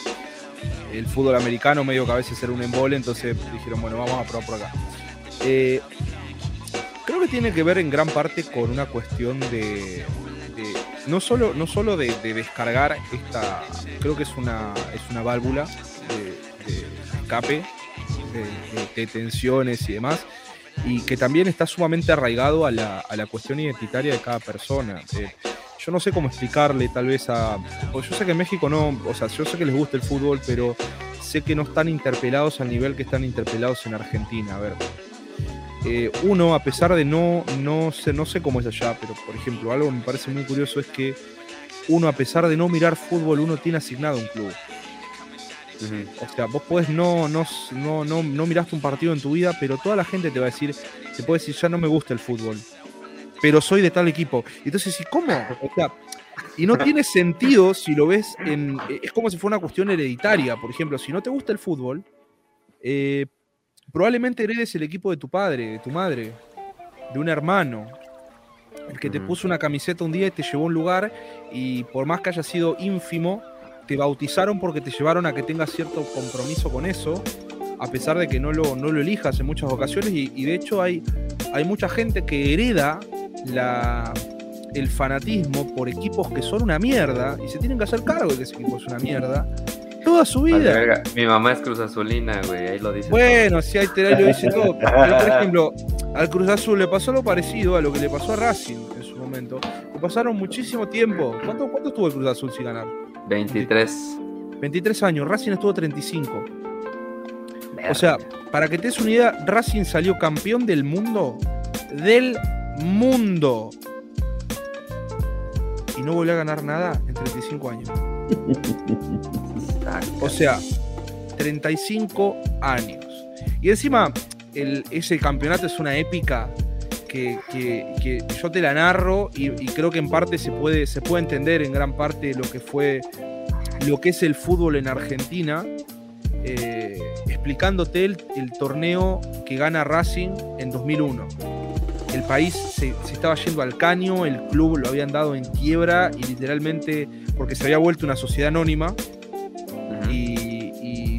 el fútbol americano medio que a veces era un embole, entonces dijeron, bueno, vamos a probar por acá. Eh, creo que tiene que ver en gran parte con una cuestión de, no solo, no solo de, descargar esta, creo que es una, es una válvula de, escape, de, tensiones y demás, y que también está sumamente arraigado a la, a la cuestión identitaria de cada persona. Eh, yo no sé cómo explicarle tal vez a... yo sé que en México no, o sea, yo sé que les gusta el fútbol, pero sé que no están interpelados al nivel que están interpelados en Argentina. A ver, eh, uno, a pesar de no, no sé, no sé cómo es allá, pero por ejemplo, algo que me parece muy curioso es que uno, a pesar de no mirar fútbol, uno tiene asignado un club. O sea, vos podés no, no, no, no, no miraste un partido en tu vida, pero toda la gente te va a decir, te puede decir, ya no me gusta el fútbol pero soy de tal equipo. Entonces, ¿y cómo? O sea, y no tiene sentido si lo ves en. Es como si fuera una cuestión hereditaria. Por ejemplo, si no te gusta el fútbol, eh, probablemente heredes el equipo de tu padre, de tu madre, de un hermano. El que te puso una camiseta un día y te llevó a un lugar y por más que haya sido ínfimo, te bautizaron porque te llevaron a que tengas cierto compromiso con eso, a pesar de que no lo, no lo elijas en muchas ocasiones. Y, y de hecho hay, hay mucha gente que hereda la, el fanatismo por equipos que son una mierda y se tienen que hacer cargo de que ese equipo es una mierda toda su vida. Mi mamá es Cruz Azulina, güey, ahí lo dice. Bueno, si hay te lo dice todo. por ejemplo, al Cruz Azul le pasó lo parecido a lo que le pasó a Racing en su momento. Le pasaron muchísimo tiempo. ¿Cuánto, cuánto estuvo el Cruz Azul sin ganar? 23. 23 años, Racing estuvo 35. O sea, para que te des una idea, Racing salió campeón del mundo del mundo. Y no volvió a ganar nada en 35 años. o sea, 35 años. Y encima, ese campeonato es una épica que, yo te la narro y, creo que en parte se puede, se puede entender en gran parte lo que fue lo que es el fútbol en Argentina, eh, explicándote el, el torneo que gana Racing en 2001 el país se, estaba yendo al caño, el club lo habían dado en quiebra y literalmente porque se había vuelto una sociedad anónima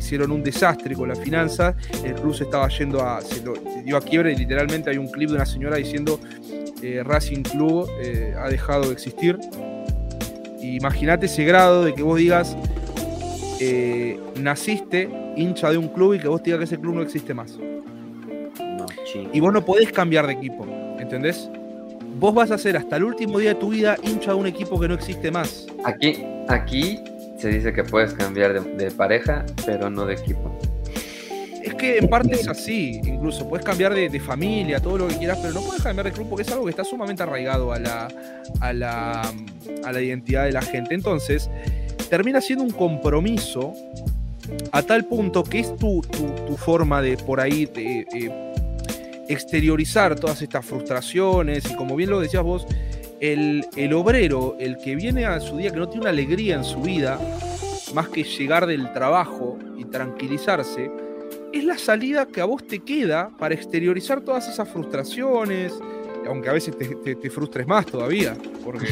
hicieron un desastre con las finanzas, el club se estaba yendo a, se, dio a quiebra y literalmente hay un clip de una señora diciendo eh, Racing Club eh, ha dejado de existir. Imagínate ese grado de que vos digas, eh, naciste hincha de un club y que vos digas que ese club no existe más. y vos no podés cambiar de equipo. ¿entendés? Vos vas a ser hasta el último día de tu vida hincha de un equipo que no existe más. Aquí, aquí se dice que puedes cambiar de, pareja, pero no de equipo. Es que en parte es así, incluso puedes cambiar de, familia, todo lo que quieras, pero no puedes cambiar de club porque es algo que está sumamente arraigado a la, a la, a la identidad de la gente. Entonces, termina siendo un compromiso a tal punto que es tu, tu, forma de por ahí eh, exteriorizar todas estas frustraciones y como bien lo decías vos, el, obrero, el que viene a su día, que no tiene una alegría en su vida, más que llegar del trabajo y tranquilizarse, es la salida que a vos te queda para exteriorizar todas esas frustraciones, aunque a veces te, frustres más todavía, porque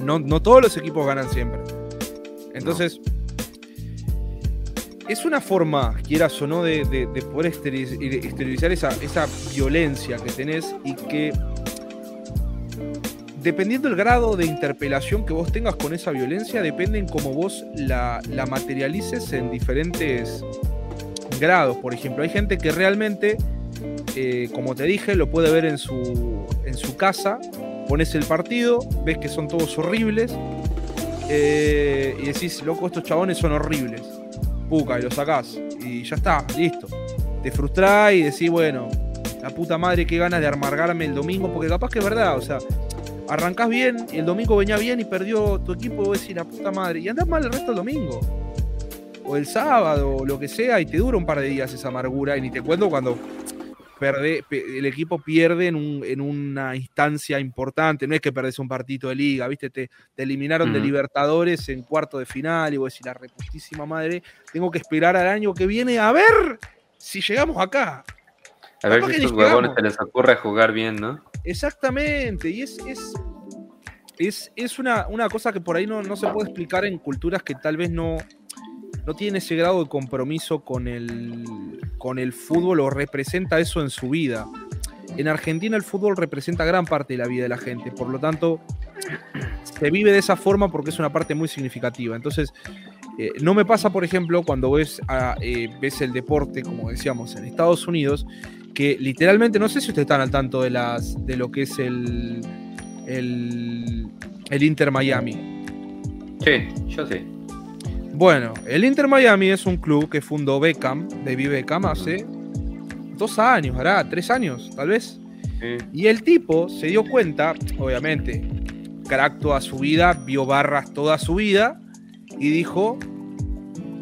no, no, todos los equipos ganan siempre. Entonces, es una forma, quieras o no, de, poder exteriorizar esa, esa, violencia que tenés y que dependiendo del grado de interpelación que vos tengas con esa violencia, depende en cómo vos la, materialices en diferentes grados. Por ejemplo, hay gente que realmente, eh, como te dije, lo puede ver en su, en su casa, pones el partido, ves que son todos horribles eh, y decís, loco, estos chabones son horribles puca y lo sacás. Y ya está, listo. Te frustrás y decís, bueno, la puta madre que ganas de amargarme el domingo, porque capaz que es verdad, o sea, arrancás bien, y el domingo venía bien y perdió tu equipo, vos decís la puta madre, y andás mal el resto del domingo. O el sábado, o lo que sea, y te dura un par de días esa amargura, y ni te cuento cuando el equipo pierde en, una instancia importante. No es que perdés un partido de liga, ¿viste? Te, eliminaron de Libertadores en cuarto de final y vos decís, la reputísima madre, tengo que esperar al año que viene a ver si llegamos acá. A ver si estos huevones se les ocurre jugar bien, ¿no? Exactamente, y es, es, es, una, una, cosa que por ahí no, no se puede explicar en culturas que tal vez no, no tiene ese grado de compromiso con el, con el fútbol o representa eso en su vida. En Argentina el fútbol representa gran parte de la vida de la gente, por lo tanto se vive de esa forma porque es una parte muy significativa. Entonces, eh, no me pasa, por ejemplo, cuando ves, eh, ves el deporte, como decíamos, en Estados Unidos, que literalmente, no sé si ustedes están al tanto de, las, de lo que es el, el, el Inter Miami. Sí, yo sí. Bueno, el Inter Miami es un club que fundó Beckham, David Beckham, hace dos años, hará tres años, tal vez. Y el tipo se dio cuenta, obviamente, crack toda su vida, vio barras toda su vida, y dijo,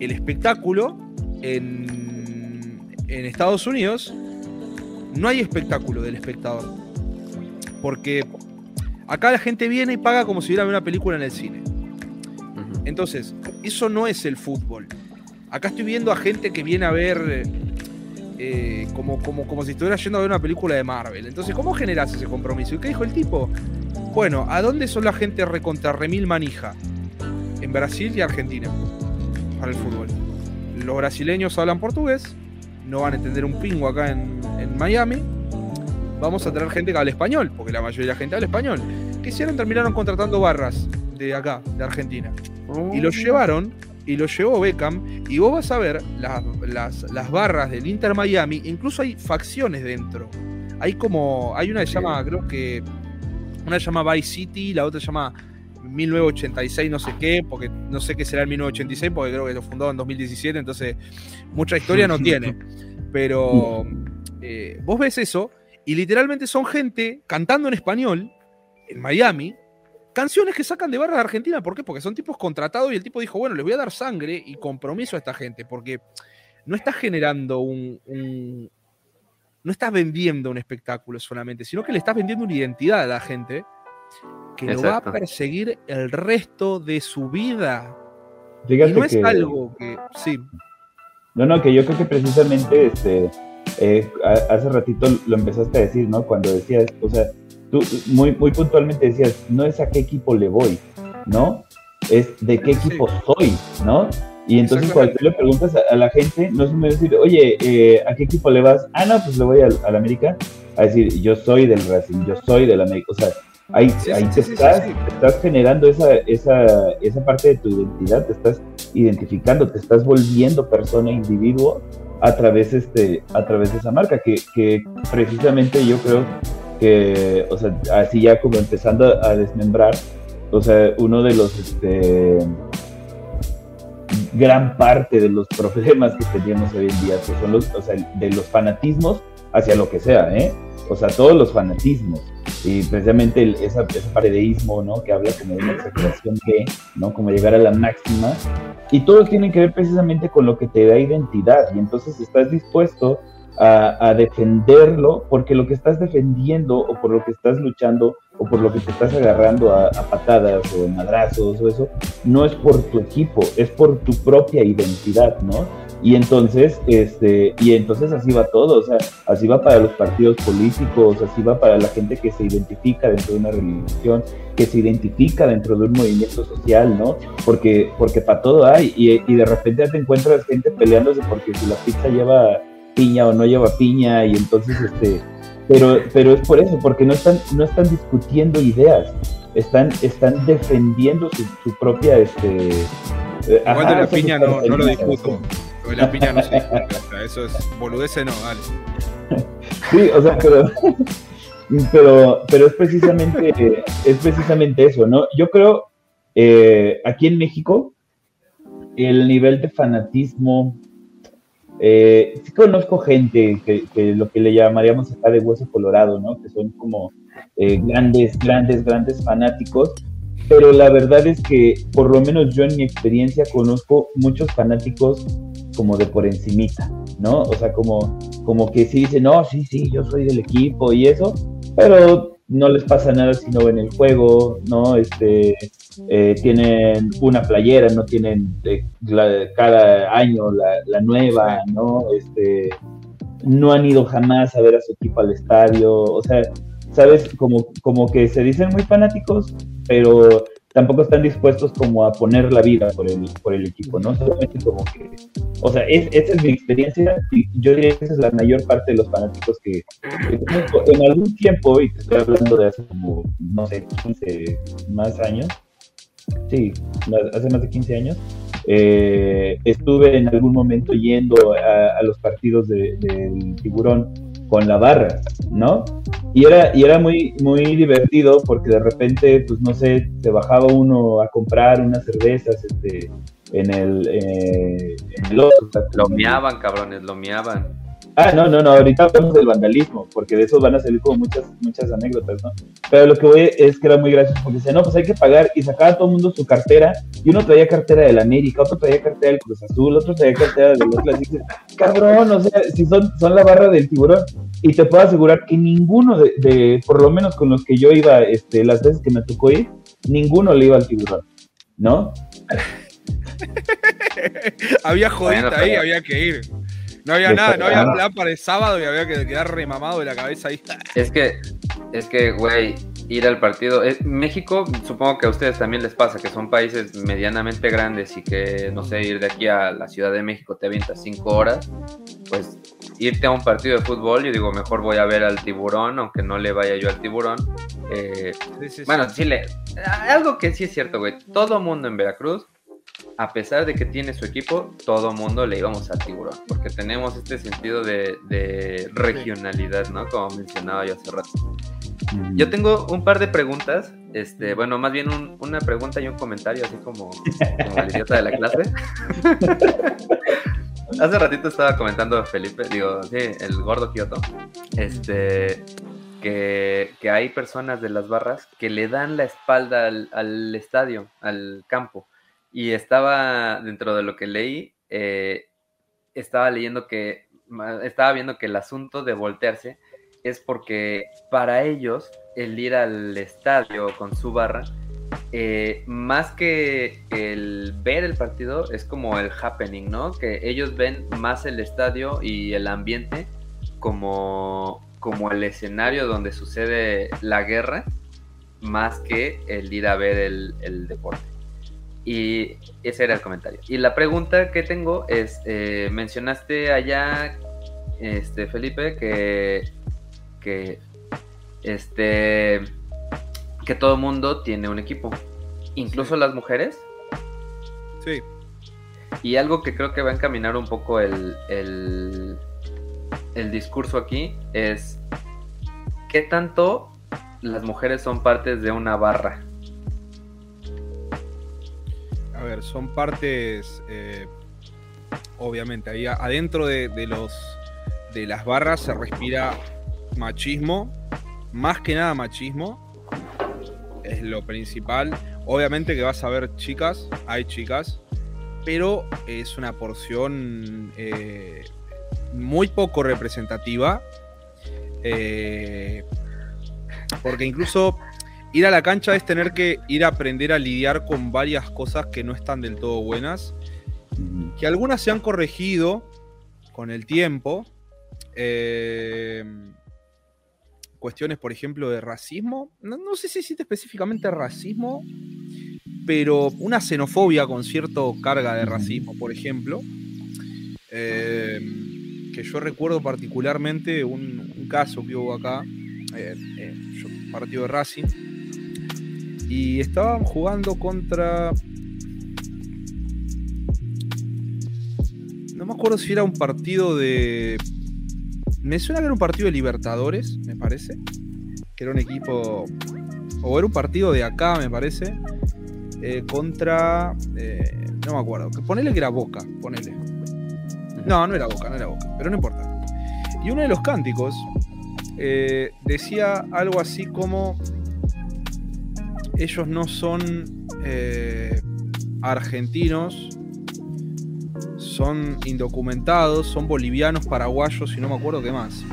el espectáculo en, en Estados Unidos, no hay espectáculo del espectador. Porque acá la gente viene y paga como si hubiera una película en el cine. Entonces, eso no es el fútbol. Acá estoy viendo a gente que viene a ver eh, como, como, como si estuviera yendo a ver una película de Marvel. Entonces, ¿cómo generas ese compromiso? ¿Y qué dijo el tipo? Bueno, ¿a dónde son la gente recontra remil manija? En Brasil y Argentina, para el fútbol. Los brasileños hablan portugués, no van a entender un pingo acá en, en Miami. Vamos a tener gente que habla español, porque la mayoría de la gente habla español. ¿Qué hicieron? Terminaron contratando barras de acá, de Argentina. Y lo oh. llevaron, y lo llevó Beckham, y vos vas a ver las, barras del Inter Miami, incluso hay facciones dentro. Hay como, hay una que se llama, creo que, una se llama Vice City, la otra se llama 1986, no sé qué, porque no sé qué será el 1986, porque creo que lo fundó en 2017, entonces mucha historia no tiene. Pero eh, vos ves eso, y literalmente son gente cantando en español en Miami, canciones que sacan de barra de Argentina. ¿Por qué? Porque son tipos contratados y el tipo dijo, bueno, les voy a dar sangre y compromiso a esta gente, porque no estás generando un, no estás vendiendo un espectáculo solamente, sino que le estás vendiendo una identidad a la gente que lo va a perseguir el resto de su vida. y no es algo que. Sí. No, no, que yo creo que precisamente este, eh, hace ratito lo empezaste a decir, ¿no? Cuando decías, o sea, tú muy, muy puntualmente decías, no es a qué equipo le voy, ¿no? Es de qué equipo soy, ¿no? Y entonces cuando tú le preguntas a, la gente, no es un decir, oye, eh, ¿a qué equipo le vas? Ah, no, pues le voy al, al, América. A decir, yo soy del Racing, yo soy del América. O sea, ahí, ahí te, estás, estás, generando esa, esa, esa parte de tu identidad, te estás identificando, te estás volviendo persona, individuo a través, este, a través de esa marca, que, que precisamente yo creo que, o sea, así ya como empezando a desmembrar, o sea, uno de los, este, gran parte de los problemas que tenemos hoy en día, que son los, o sea, de los fanatismos hacia lo que sea, ¿eh? O sea, todos los fanatismos. Y precisamente el, esa, paredeísmo, ¿no? Que habla como de una exageración que, ¿no? Como llegar a la máxima. Y todo tiene que ver precisamente con lo que te da identidad. Y entonces estás dispuesto a, defenderlo, porque lo que estás defendiendo o por lo que estás luchando o por lo que te estás agarrando a, patadas o madrazos o eso, no es por tu equipo, es por tu propia identidad, ¿no? Y entonces, este, y entonces así va todo, o sea, así va para los partidos políticos, así va para la gente que se identifica dentro de una religión, que se identifica dentro de un movimiento social, ¿no? Porque, porque para todo hay, y, y de repente te encuentras gente peleándose porque si la pizza lleva piña o no lleva piña y entonces este pero pero es por eso porque no están no están discutiendo ideas están están defendiendo su, propia este eh, ajá, la piña no, no, lo discuto la piña no se eso es boludece no dale. Sí o sea pero pero pero es precisamente es precisamente eso no yo creo eh, aquí en México el nivel de fanatismo Eh, sí conozco gente que, que, lo que le llamaríamos acá de hueso colorado, ¿no? Que son como eh, grandes, grandes, grandes fanáticos, pero la verdad es que por lo menos yo en mi experiencia conozco muchos fanáticos como de por encimita, ¿no? O sea, como, como que sí dicen, no, sí, sí, yo soy del equipo y eso, pero no les pasa nada si no ven el juego, ¿no? Este, eh, tienen una playera, no tienen cada año la, nueva, ¿no? Este, no han ido jamás a ver a su equipo al estadio, o sea, ¿sabes? Como, como que se dicen muy fanáticos, pero tampoco están dispuestos como a poner la vida por el, por el equipo, ¿no? Solamente como que, o sea, es, esa es mi experiencia y yo diría que esa es la mayor parte de los fanáticos que, en algún tiempo, y te estoy hablando de hace como, no sé, 15 más años, sí, hace más de 15 años, eh, estuve en algún momento yendo a, los partidos del tiburón con la barra, ¿no? Y era, y era muy, muy divertido porque de repente, pues no sé, se bajaba uno a comprar unas cervezas este, en el, eh, en el otro. Lo miaban, cabrones, lo miaban. Ah, no, no, no, ahorita hablamos del vandalismo, porque de eso van a salir como muchas, muchas anécdotas, ¿no? Pero lo que voy es que era muy gracioso, porque decía, no, pues hay que pagar, y sacaba todo el mundo su cartera, y uno traía cartera del América, otro traía cartera del Cruz Azul, otro traía cartera de los Clásicos. Cabrón, o sea, si son, son la barra del tiburón, y te puedo asegurar que ninguno de, de, por lo menos con los que yo iba, este, las veces que me tocó ir, ninguno le iba al tiburón, ¿no? había jodita ahí, había que ir. No había nada, no había plan para el sábado y había que quedar remamado de la cabeza ahí. Es que, es que, güey, ir al partido. México, supongo que a ustedes también les pasa, que son países medianamente grandes y que, no sé, ir de aquí a la Ciudad de México te avientas cinco horas. Pues irte a un partido de fútbol, yo digo, mejor voy a ver al tiburón, aunque no le vaya yo al tiburón. Eh, bueno, sí, le. Algo que sí es cierto, güey. Todo mundo en Veracruz a pesar de que tiene su equipo, todo mundo le íbamos al tiburón, porque tenemos este sentido de, regionalidad, ¿no? Como mencionaba yo hace rato. Mm. Yo tengo un par de preguntas, este, bueno, más bien una pregunta y un comentario, así como, como el idiota de la clase. hace ratito estaba comentando Felipe, digo, sí, el gordo Kioto, este, que, hay personas de las barras que le dan la espalda al estadio, al campo y estaba, dentro de lo que leí, eh, estaba leyendo que, estaba viendo que el asunto de voltearse es porque para ellos el ir al estadio con su barra, eh, más que el ver el partido, es como el happening, ¿no? Que ellos ven más el estadio y el ambiente como, como el escenario donde sucede la guerra, más que el ir a ver el deporte. Y ese era el comentario. Y la pregunta que tengo es, eh, mencionaste allá, este, Felipe, que, que, este, que todo mundo tiene un equipo, incluso las mujeres. Sí. Y algo que creo que va a encaminar un poco el, el, el discurso aquí es, ¿qué tanto las mujeres son partes de una barra? Son partes, eh, obviamente, ahí adentro de, los, de las barras se respira machismo, más que nada machismo, es lo principal. Obviamente que vas a ver chicas, hay chicas, pero es una porción eh, muy poco representativa. Eh, porque incluso ir a la cancha es tener que ir a aprender a lidiar con varias cosas que no están del todo buenas, que algunas se han corregido con el tiempo. Eh, cuestiones, por ejemplo, de racismo. No, sé si existe específicamente racismo, pero una xenofobia con cierta carga de racismo, por ejemplo. Eh, que yo recuerdo particularmente un, caso que hubo acá, eh, partido de Racing, y estaban jugando contra. No me acuerdo si era un partido de. Me suena que era un partido de Libertadores, me parece. Que era un equipo. O era un partido de acá, me parece. Eh, contra. Eh, no me acuerdo. Ponele que era Boca, ponele. No, no era Boca, no era Boca, pero no importa. Y uno de los cánticos eh, decía algo así como ellos no son eh, argentinos, son indocumentados, son bolivianos, paraguayos y no me acuerdo qué más.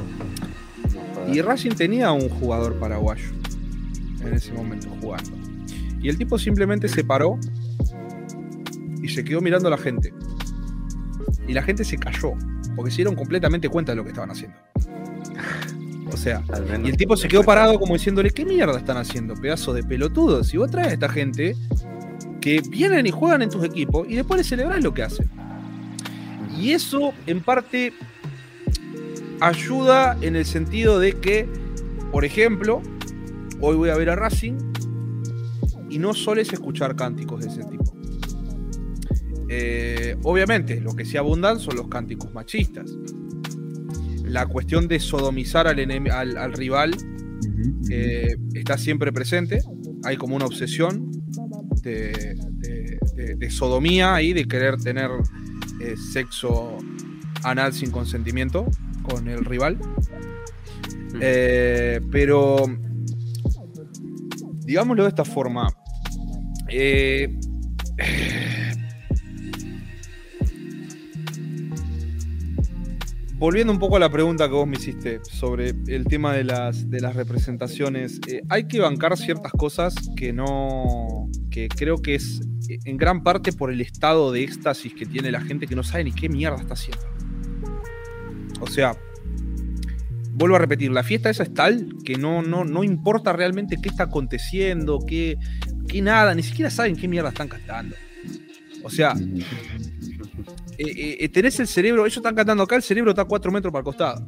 Y Racing tenía un jugador paraguayo en ese momento jugando. Y el tipo simplemente se paró y se quedó mirando a la gente. Y la gente se cayó, porque se dieron completamente cuenta de lo que estaban haciendo. O sea, y el tipo se quedó parado como diciéndole, ¿qué mierda están haciendo, pedazo de pelotudos? Si vos traes a esta gente que vienen y juegan en tus equipos y después le celebrás lo que hacen. Y eso, en parte, ayuda en el sentido de que, por ejemplo, hoy voy a ver a Racing y no soles escuchar cánticos de ese tipo. Eh, obviamente, lo que se abundan son los cánticos machistas. La cuestión de sodomizar al, al, rival eh, está siempre presente. Hay como una obsesión de, sodomía ahí, de querer tener eh, sexo anal sin consentimiento con el rival. pero, digámoslo de esta forma, volviendo un poco a la pregunta que vos me hiciste sobre el tema de las, representaciones, eh, hay que bancar ciertas cosas que no. que creo que es en gran parte por el estado de éxtasis que tiene la gente que no sabe ni qué mierda está haciendo. O sea, vuelvo a repetir, la fiesta esa es tal que no, no, no importa realmente qué está aconteciendo, qué, qué nada, ni siquiera saben qué mierda están cantando. O sea, eh, eh, tenés el cerebro, ellos están cantando acá, el cerebro está a 4 metros para el costado.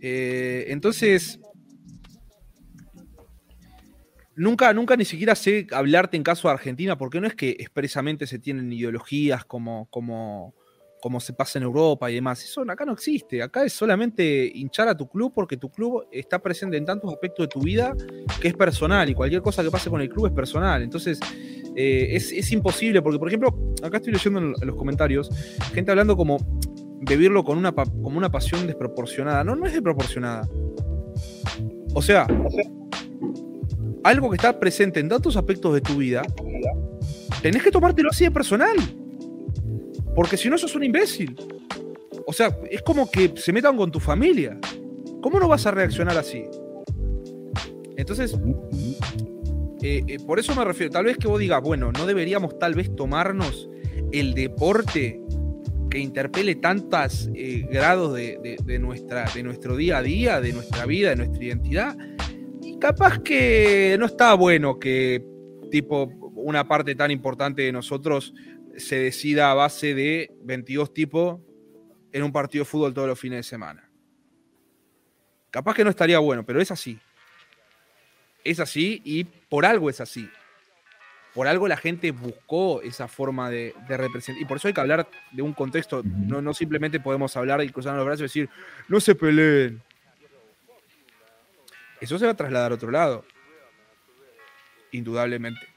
Eh, entonces, nunca, nunca ni siquiera sé hablarte en caso de Argentina, porque no es que expresamente se tienen ideologías como, como, como se pasa en Europa y demás. Eso acá no existe. Acá es solamente hinchar a tu club porque tu club está presente en tantos aspectos de tu vida que es personal y cualquier cosa que pase con el club es personal. Entonces, eh, es, imposible, porque por ejemplo, acá estoy leyendo en, los comentarios, gente hablando como beberlo con una, como una pasión desproporcionada. No, no es desproporcionada. O sea, algo que está presente en tantos aspectos de tu vida, tenés que tomártelo así de personal. Porque si no, sos un imbécil. O sea, es como que se metan con tu familia. ¿Cómo no vas a reaccionar así? Entonces, eh, eh, por eso me refiero, tal vez que vos digas, bueno, no deberíamos tal vez tomarnos el deporte que interpele tantos eh, grados de, nuestra, de nuestro día a día, de nuestra vida, de nuestra identidad. Y capaz que no está bueno que tipo una parte tan importante de nosotros se decida a base de 22 tipos en un partido de fútbol todos los fines de semana. Capaz que no estaría bueno, pero es así es así y por algo es así. Por algo la gente buscó esa forma de, representar. Y por eso hay que hablar de un contexto. no, no, simplemente podemos hablar y cruzar los brazos y decir, no se peleen. Eso se va a trasladar a otro lado. Indudablemente.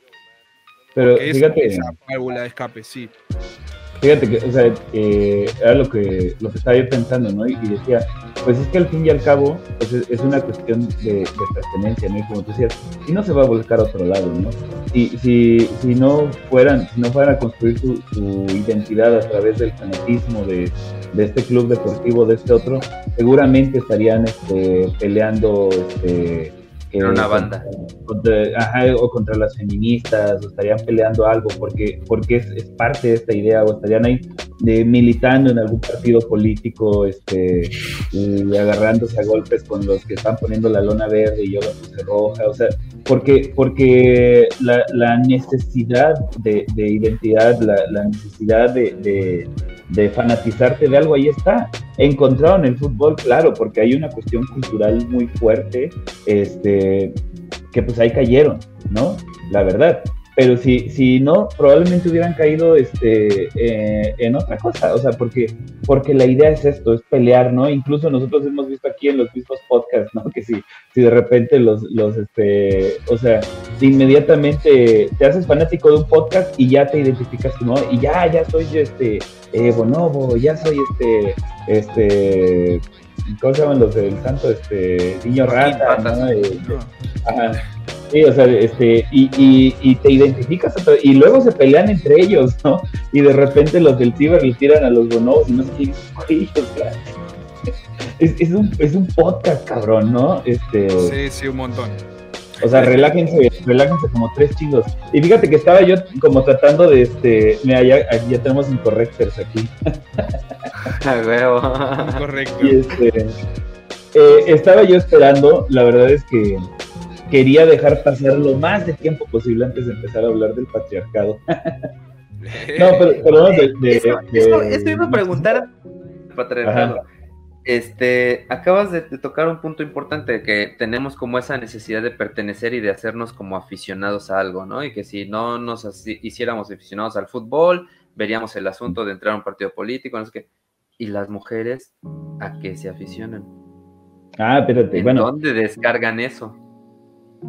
Pero fíjate. esa válvula de escape, sí. Fíjate que, o sea, era lo que, lo que estaba yo pensando, ¿no? Y, decía, pues es que al fin y al cabo pues es, una cuestión de, pertenencia, ¿no? Y como tú decías, si no se va a volcar a otro lado, ¿no? Si, si, si no fueran, si no fueran a construir su, identidad a través del fanatismo de, de, este club deportivo, de este otro, seguramente estarían este, peleando este, una banda. o contra las feministas, o estarían peleando algo, porque, porque es, parte de esta idea, o estarían ahí de, militando en algún partido político, este, y agarrándose a golpes con los que están poniendo la lona verde y yo la puse roja, o sea, porque, porque la, necesidad de, identidad, la, necesidad de de fanatizarte de algo, ahí está. Encontrado en el fútbol, claro, porque hay una cuestión cultural muy fuerte, este, que pues ahí cayeron, ¿no? La verdad. Pero si, si no, probablemente hubieran caído este, eh, en otra cosa, o sea, porque, porque la idea es esto, es pelear, ¿no? Incluso nosotros hemos visto aquí en los mismos podcasts, ¿no? Que si, si de repente los, los, este, o sea, inmediatamente te haces fanático de un podcast y ya te identificas, ¿no? Y ya, ya soy este, eh, Bonobo, ya soy este, este, ¿cómo se llaman los del santo? Este, niño rata, ¿no? Eh, ajá Sí, o sea, este, y, y, y te identificas, y luego se pelean entre ellos, ¿no? Y de repente los del ciber le tiran a los bonobos y no sé qué, es, es, un, es un podcast, cabrón, ¿no? Este, sí, sí, un montón. O sea, relájense, relájense como tres chingos. Y fíjate que estaba yo como tratando de, este, mira, ya, ya tenemos incorrectors aquí. A huevo. Correcto. Y este, eh, estaba yo esperando, la verdad es que quería dejar pasar lo más de tiempo posible antes de empezar a hablar del patriarcado. no, pero, perdón, de, de, eso, iba a preguntar patriarcado. Este, acabas de, tocar un punto importante, que tenemos como esa necesidad de pertenecer y de hacernos como aficionados a algo, ¿no? Y que si no nos hiciéramos aficionados al fútbol, veríamos el asunto de entrar a un partido político, no sé qué. ¿Y las mujeres a qué se aficionan? Ah, espérate, ¿En bueno. ¿Dónde descargan eso?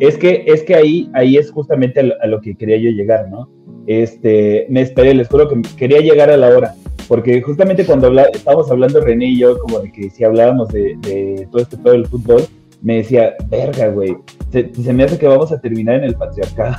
Es que, es que ahí, ahí es justamente a lo, que quería yo llegar, ¿no? Este, me esperé, les juro que quería llegar a la hora, porque justamente cuando estábamos hablando René y yo, como de que si hablábamos de, todo este pedo del fútbol, me decía, verga, güey, se, me hace que vamos a terminar en el patriarcado.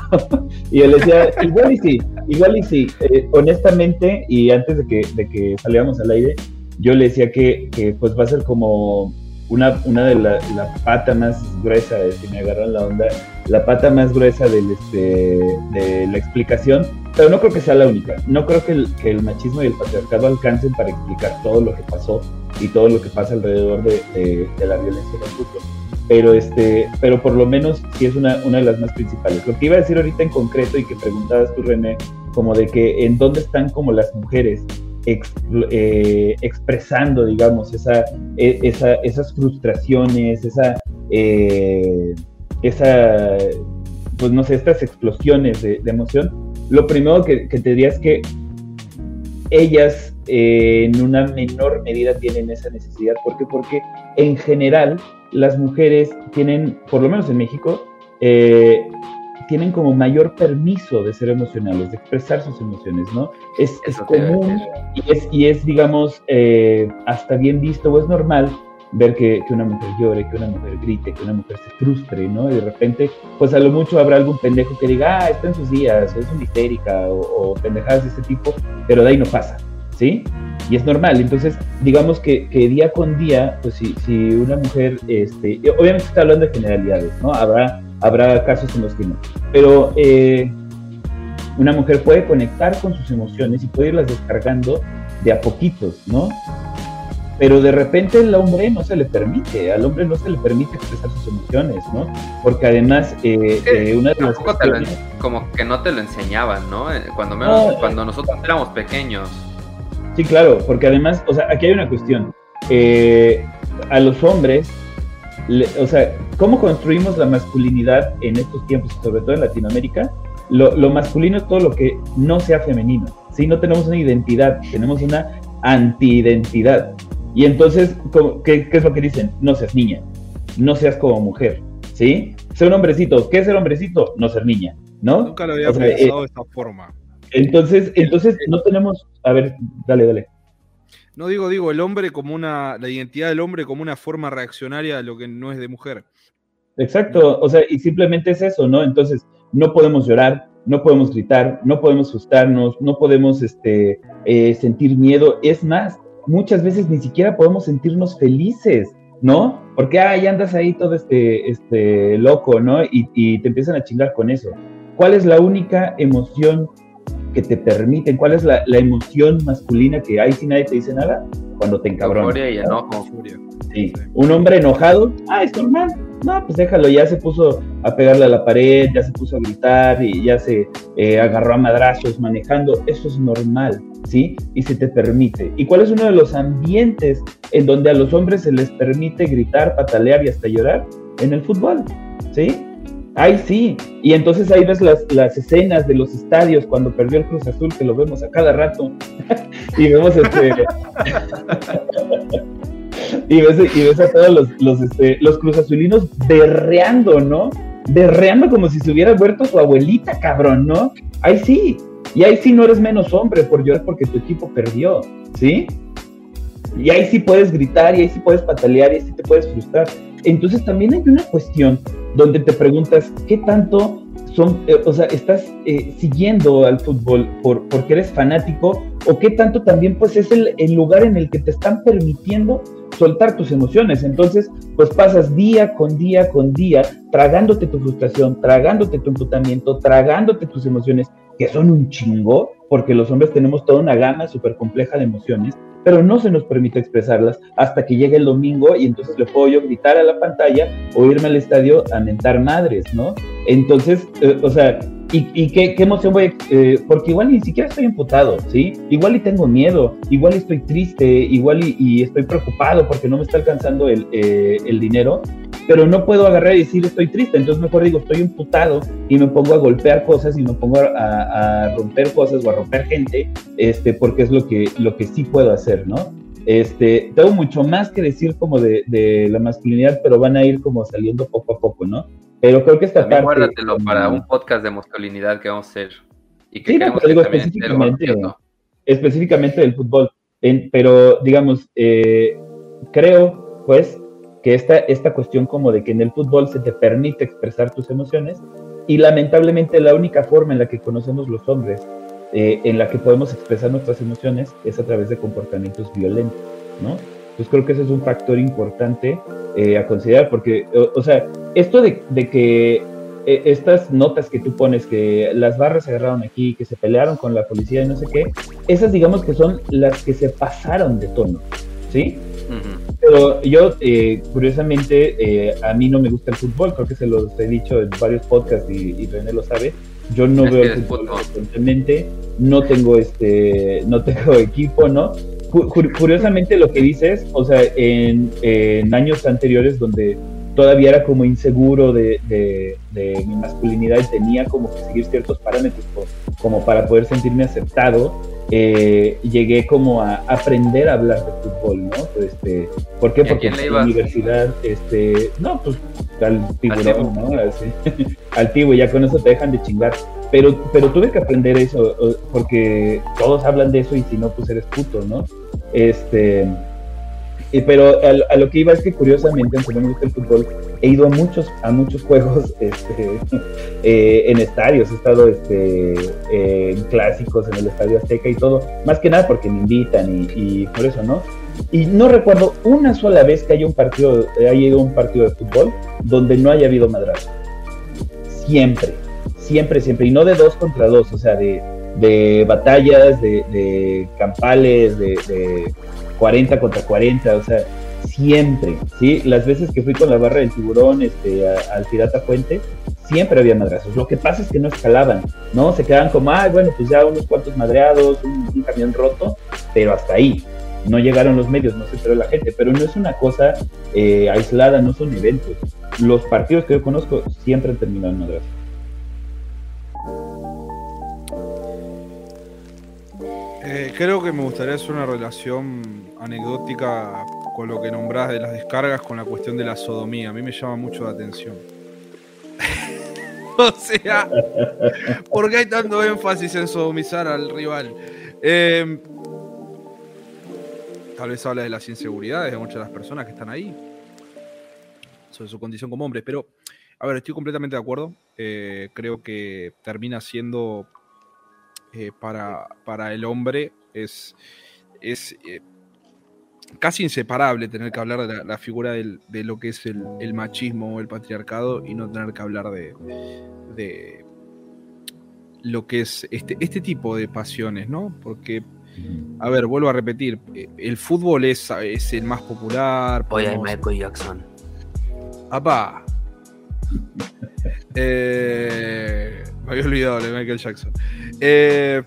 y él decía, igual y sí, igual y sí. Eh, honestamente, y antes de que, de que saliéramos al aire, yo le decía que, que pues va a ser como una, una de la, la, pata más gruesa, si me agarran la onda, la pata más gruesa del, este, de la explicación, pero no creo que sea la única. No creo que el, que el machismo y el patriarcado alcancen para explicar todo lo que pasó y todo lo que pasa alrededor de, de, la violencia en el fútbol. Pero, este, pero por lo menos sí es una, una de las más principales. Lo que iba a decir ahorita en concreto y que preguntabas tú, René, como de que en dónde están como las mujeres eh, expresando, digamos, esa, e, esa, esas frustraciones, esa, eh, esa, pues no sé, estas explosiones de, emoción, lo primero que, te diría es que ellas eh, en una menor medida tienen esa necesidad. ¿Por qué? Porque en general las mujeres tienen, por lo menos en México, tienen como mayor permiso de ser emocionales, de expresar sus emociones, ¿no? Es, es común y es, y es, digamos, eh, hasta bien visto o es normal ver que, que, una mujer llore, que una mujer grite, que una mujer se frustre, ¿no? Y de repente, pues a lo mucho habrá algún pendejo que diga, ah, está en sus días, es una histérica, o, pendejadas de ese tipo, pero de ahí no pasa, ¿sí? Y es normal, entonces, digamos que, que día con día, pues si, si una mujer, este, obviamente está hablando de generalidades, ¿no? Habrá habrá casos en los que no. Pero eh, una mujer puede conectar con sus emociones y puede irlas descargando de a poquitos, ¿no? Pero de repente al hombre no se le permite, al hombre no se le permite expresar sus emociones, ¿no? Porque además, eh, eh, una de las como que no te lo enseñaban, ¿no? Cuando, menos, cuando nosotros éramos pequeños. Sí, claro, porque además, o sea, aquí hay una cuestión. a los hombres o sea, ¿cómo construimos la masculinidad en estos tiempos, sobre todo en Latinoamérica? Lo, masculino es todo lo que no sea femenino, ¿sí? No tenemos una identidad, tenemos una anti-identidad. Y entonces, ¿qué, es lo que dicen? No seas niña, no seas como mujer, ¿sí? Ser un hombrecito, ¿qué es ser hombrecito? No ser niña, ¿no? Nunca lo había pensado de esta forma. Entonces, entonces no tenemos, a ver, dale, dale. No digo, digo, el hombre como una, la identidad del hombre como una forma reaccionaria a lo que no es de mujer. Exacto, o sea, y simplemente es eso, ¿no? Entonces, no podemos llorar, no podemos gritar, no podemos asustarnos, no podemos este, eh, sentir miedo. Es más, muchas veces ni siquiera podemos sentirnos felices, ¿no? Porque ahí andas ahí todo este, este loco, ¿no? Y, y te empiezan a chingar con eso. ¿Cuál es la única emoción que te permiten, cuál es la, emoción masculina que hay si nadie te dice nada, cuando te encabronas. y enojo. Sí. Un hombre enojado, ah, es normal. No, pues déjalo, ya se puso a pegarle a la pared, ya se puso a gritar y ya se eh, agarró a madrazos manejando. Eso es normal, ¿sí? Y se te permite. ¿Y cuál es uno de los ambientes en donde a los hombres se les permite gritar, patalear y hasta llorar? En el fútbol, ¿sí? Ay, sí. Y entonces ahí ves las, las escenas de los estadios cuando perdió el Cruz Azul, que lo vemos a cada rato. y vemos este. y, ves, y ves a todos los, los, este, los Cruz Azulinos berreando, ¿no? Berreando como si se hubiera muerto su abuelita, cabrón, ¿no? Ahí sí. Y ahí sí no eres menos hombre por llorar porque tu equipo perdió, ¿sí? Y ahí sí puedes gritar, y ahí sí puedes patalear, y ahí sí te puedes frustrar. Entonces también hay una cuestión donde te preguntas, ¿qué tanto son, eh, o sea, estás eh, siguiendo al fútbol por, porque eres fanático o qué tanto también pues es el, el, lugar en el que te están permitiendo soltar tus emociones. Entonces, pues pasas día con día con día tragándote tu frustración, tragándote tu emputamiento, tragándote tus emociones, que son un chingo, porque los hombres tenemos toda una gama súper compleja de emociones pero no se nos permite expresarlas hasta que llegue el domingo y entonces le puedo yo gritar a la pantalla o irme al estadio a mentar madres, ¿no? Entonces, eh, o sea, ¿y, qué, emoción voy? Eh, porque igual ni siquiera estoy imputado, ¿sí? Igual y tengo miedo, igual y estoy triste, igual y, estoy preocupado porque no me está alcanzando el, eh, el dinero, pero no puedo agarrar y decir estoy triste, entonces mejor digo estoy imputado y me pongo a golpear cosas y me pongo a, romper cosas o a romper gente, este, porque es lo que, lo que sí puedo hacer, ¿no? Este, tengo mucho más que decir como de, de la masculinidad, pero van a ir como saliendo poco a poco, ¿no? Pero creo que esta también parte... Guárdatelo para un podcast de masculinidad que vamos a hacer. Y que sí, pero digo específicamente, específicamente del fútbol. pero, digamos, eh, creo, pues, que esta, esta cuestión como de que en el fútbol se te permite expresar tus emociones y lamentablemente la única forma en la que conocemos los hombres eh, en la que podemos expresar nuestras emociones es a través de comportamientos violentos, ¿no? Pues creo que ese es un factor importante eh, a considerar porque, o, sea, esto de, de que eh, estas notas que tú pones, que las barras se agarraron aquí, que se pelearon con la policía y no sé qué, esas digamos que son las que se pasaron de tono, ¿sí? Pero yo, eh, curiosamente, eh, a mí no me gusta el fútbol, creo que se los he dicho en varios podcasts y, René lo sabe. Yo no veo el fútbol constantemente, no tengo este, no tengo equipo, ¿no? Curiosamente lo que dices, o sea, en, años anteriores donde todavía era como inseguro de, de, mi masculinidad y tenía como que seguir ciertos parámetros como para poder sentirme aceptado, eh, llegué como a aprender a hablar de fútbol, ¿no? Pues, este, ¿Por qué? Porque en la universidad, este, no, pues al tiburón, ¿no? al tibu, ya con eso te dejan de chingar. Pero, pero tuve que aprender eso, porque todos hablan de eso y si no, pues eres puto, ¿no? Este, pero a, lo que iba es que curiosamente, aunque no me gusta el fútbol, he ido a muchos, a muchos juegos este, eh, en estadios, he estado este, en clásicos en el Estadio Azteca y todo, más que nada porque me invitan y, por eso, ¿no? Y no recuerdo una sola vez que haya un partido, haya ido un partido de fútbol donde no haya habido madrazo. Siempre, siempre, siempre. Y no de dos contra dos, o sea, de, batallas, de, campales, de 40 contra 40, o sea, siempre, ¿sí? Las veces que fui con la barra del tiburón este, al Pirata Fuente, siempre había madrazos. Lo que pasa es que no escalaban, ¿no? Se quedaban como, ah, bueno, pues ya unos cuantos madreados, un, camión roto, pero hasta ahí. No llegaron los medios, no se enteró la gente, pero no es una cosa eh, aislada, no son eventos. Los partidos que yo conozco siempre han terminado en madrazos. Eh, creo que me gustaría hacer una relación anecdótica con lo que nombrás de las descargas con la cuestión de la sodomía. A mí me llama mucho la atención. o sea, ¿por qué hay tanto énfasis en sodomizar al rival? Eh, tal vez habla de las inseguridades de muchas de las personas que están ahí, sobre su condición como hombres, pero, a ver, estoy completamente de acuerdo. Eh, creo que termina siendo eh, para, para, el hombre es, es eh, casi inseparable tener que hablar de la, figura de lo que es el, machismo o el patriarcado y no tener que hablar de, de lo que es este, este tipo de pasiones, ¿no? Porque, a ver, vuelvo a repetir, eh, el fútbol es, es el más popular. Oye, Michael Jackson. ¡Apa! me había olvidado de Michael Jackson. Eh,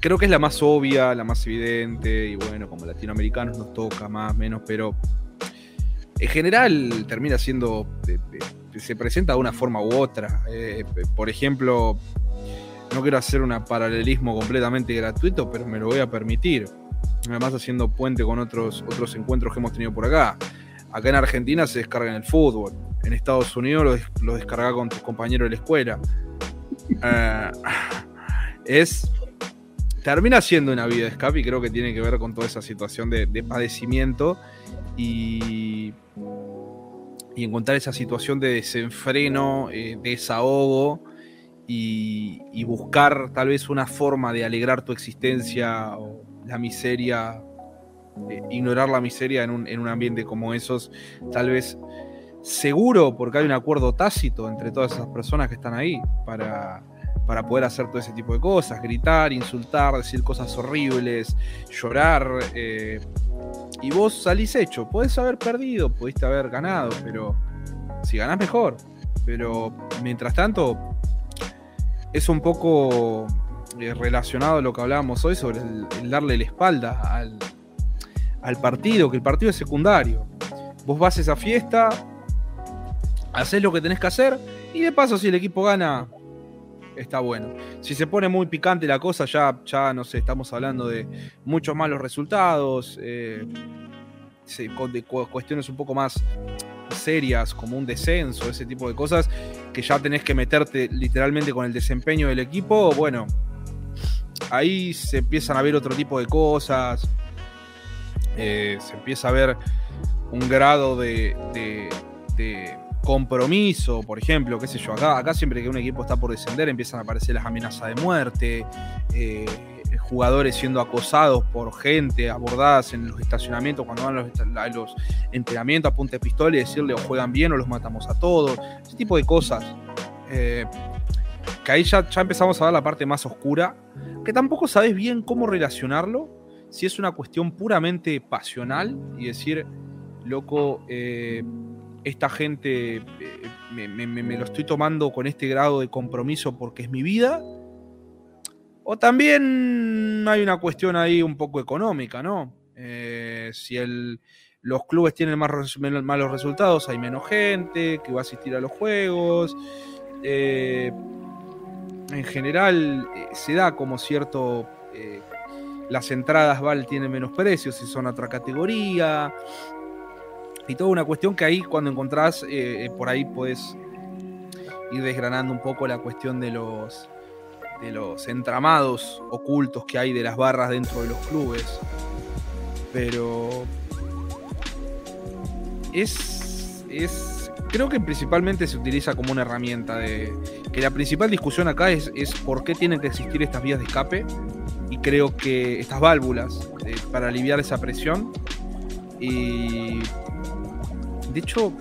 creo que es la más obvia, la más evidente, y bueno, como latinoamericanos nos toca más, menos, pero en general termina siendo se presenta de una forma u otra. Eh, por ejemplo, no quiero hacer un paralelismo completamente gratuito, pero me lo voy a permitir. Además, haciendo puente con otros, otros encuentros que hemos tenido por acá. Acá en Argentina se descarga en el fútbol. En Estados Unidos lo, descarga con tus compañeros de la escuela. Eh, es. Termina siendo una vida de escape y creo que tiene que ver con toda esa situación de, padecimiento y, y encontrar esa situación de desenfreno, eh, desahogo y, buscar tal vez una forma de alegrar tu existencia o la miseria, eh, ignorar la miseria en un, en un ambiente como esos, tal vez seguro porque hay un acuerdo tácito entre todas esas personas que están ahí para, para poder hacer todo ese tipo de cosas, gritar, insultar, decir cosas horribles, llorar. Eh, y vos salís hecho, podés haber perdido, pudiste haber ganado, pero si ganás mejor. Pero mientras tanto, es un poco eh, relacionado a lo que hablábamos hoy sobre el, darle la espalda al, partido, que el partido es secundario. Vos vas a esa fiesta, haces lo que tenés que hacer y de paso si el equipo gana, está bueno. Si se pone muy picante la cosa, ya, ya no sé, estamos hablando de muchos malos resultados, eh, de cuestiones un poco más serias como un descenso, ese tipo de cosas, que ya tenés que meterte literalmente con el desempeño del equipo, bueno, ahí se empiezan a ver otro tipo de cosas, eh, se empieza a ver un grado de, compromiso, por ejemplo, qué sé yo, acá, acá siempre que un equipo está por descender empiezan a aparecer las amenazas de muerte, eh, jugadores siendo acosados por gente, abordadas en los estacionamientos cuando van a los, entrenamientos a de pistola y decirle o juegan bien o los matamos a todos, ese tipo de cosas. Eh, que ahí ya, ya empezamos a ver la parte más oscura, que tampoco sabes bien cómo relacionarlo, si es una cuestión puramente pasional y decir, loco, eh, esta gente eh, me, lo estoy tomando con este grado de compromiso porque es mi vida, o también hay una cuestión ahí un poco económica, ¿no? Eh, si los clubes tienen más malos resultados, hay menos gente que va a asistir a los juegos. Eh, en general se da como cierto... las entradas VAL tienen menos precios si son otra categoría. Y toda una cuestión que ahí cuando encontrás, por ahí puedes ir desgranando un poco la cuestión de los de los entramados ocultos que hay de las barras dentro de los clubes. Pero es, es creo que principalmente se utiliza como una herramienta de que la principal discusión acá es, es por qué tienen que existir estas vías de escape y creo que estas válvulas eh, para aliviar esa presión y de hecho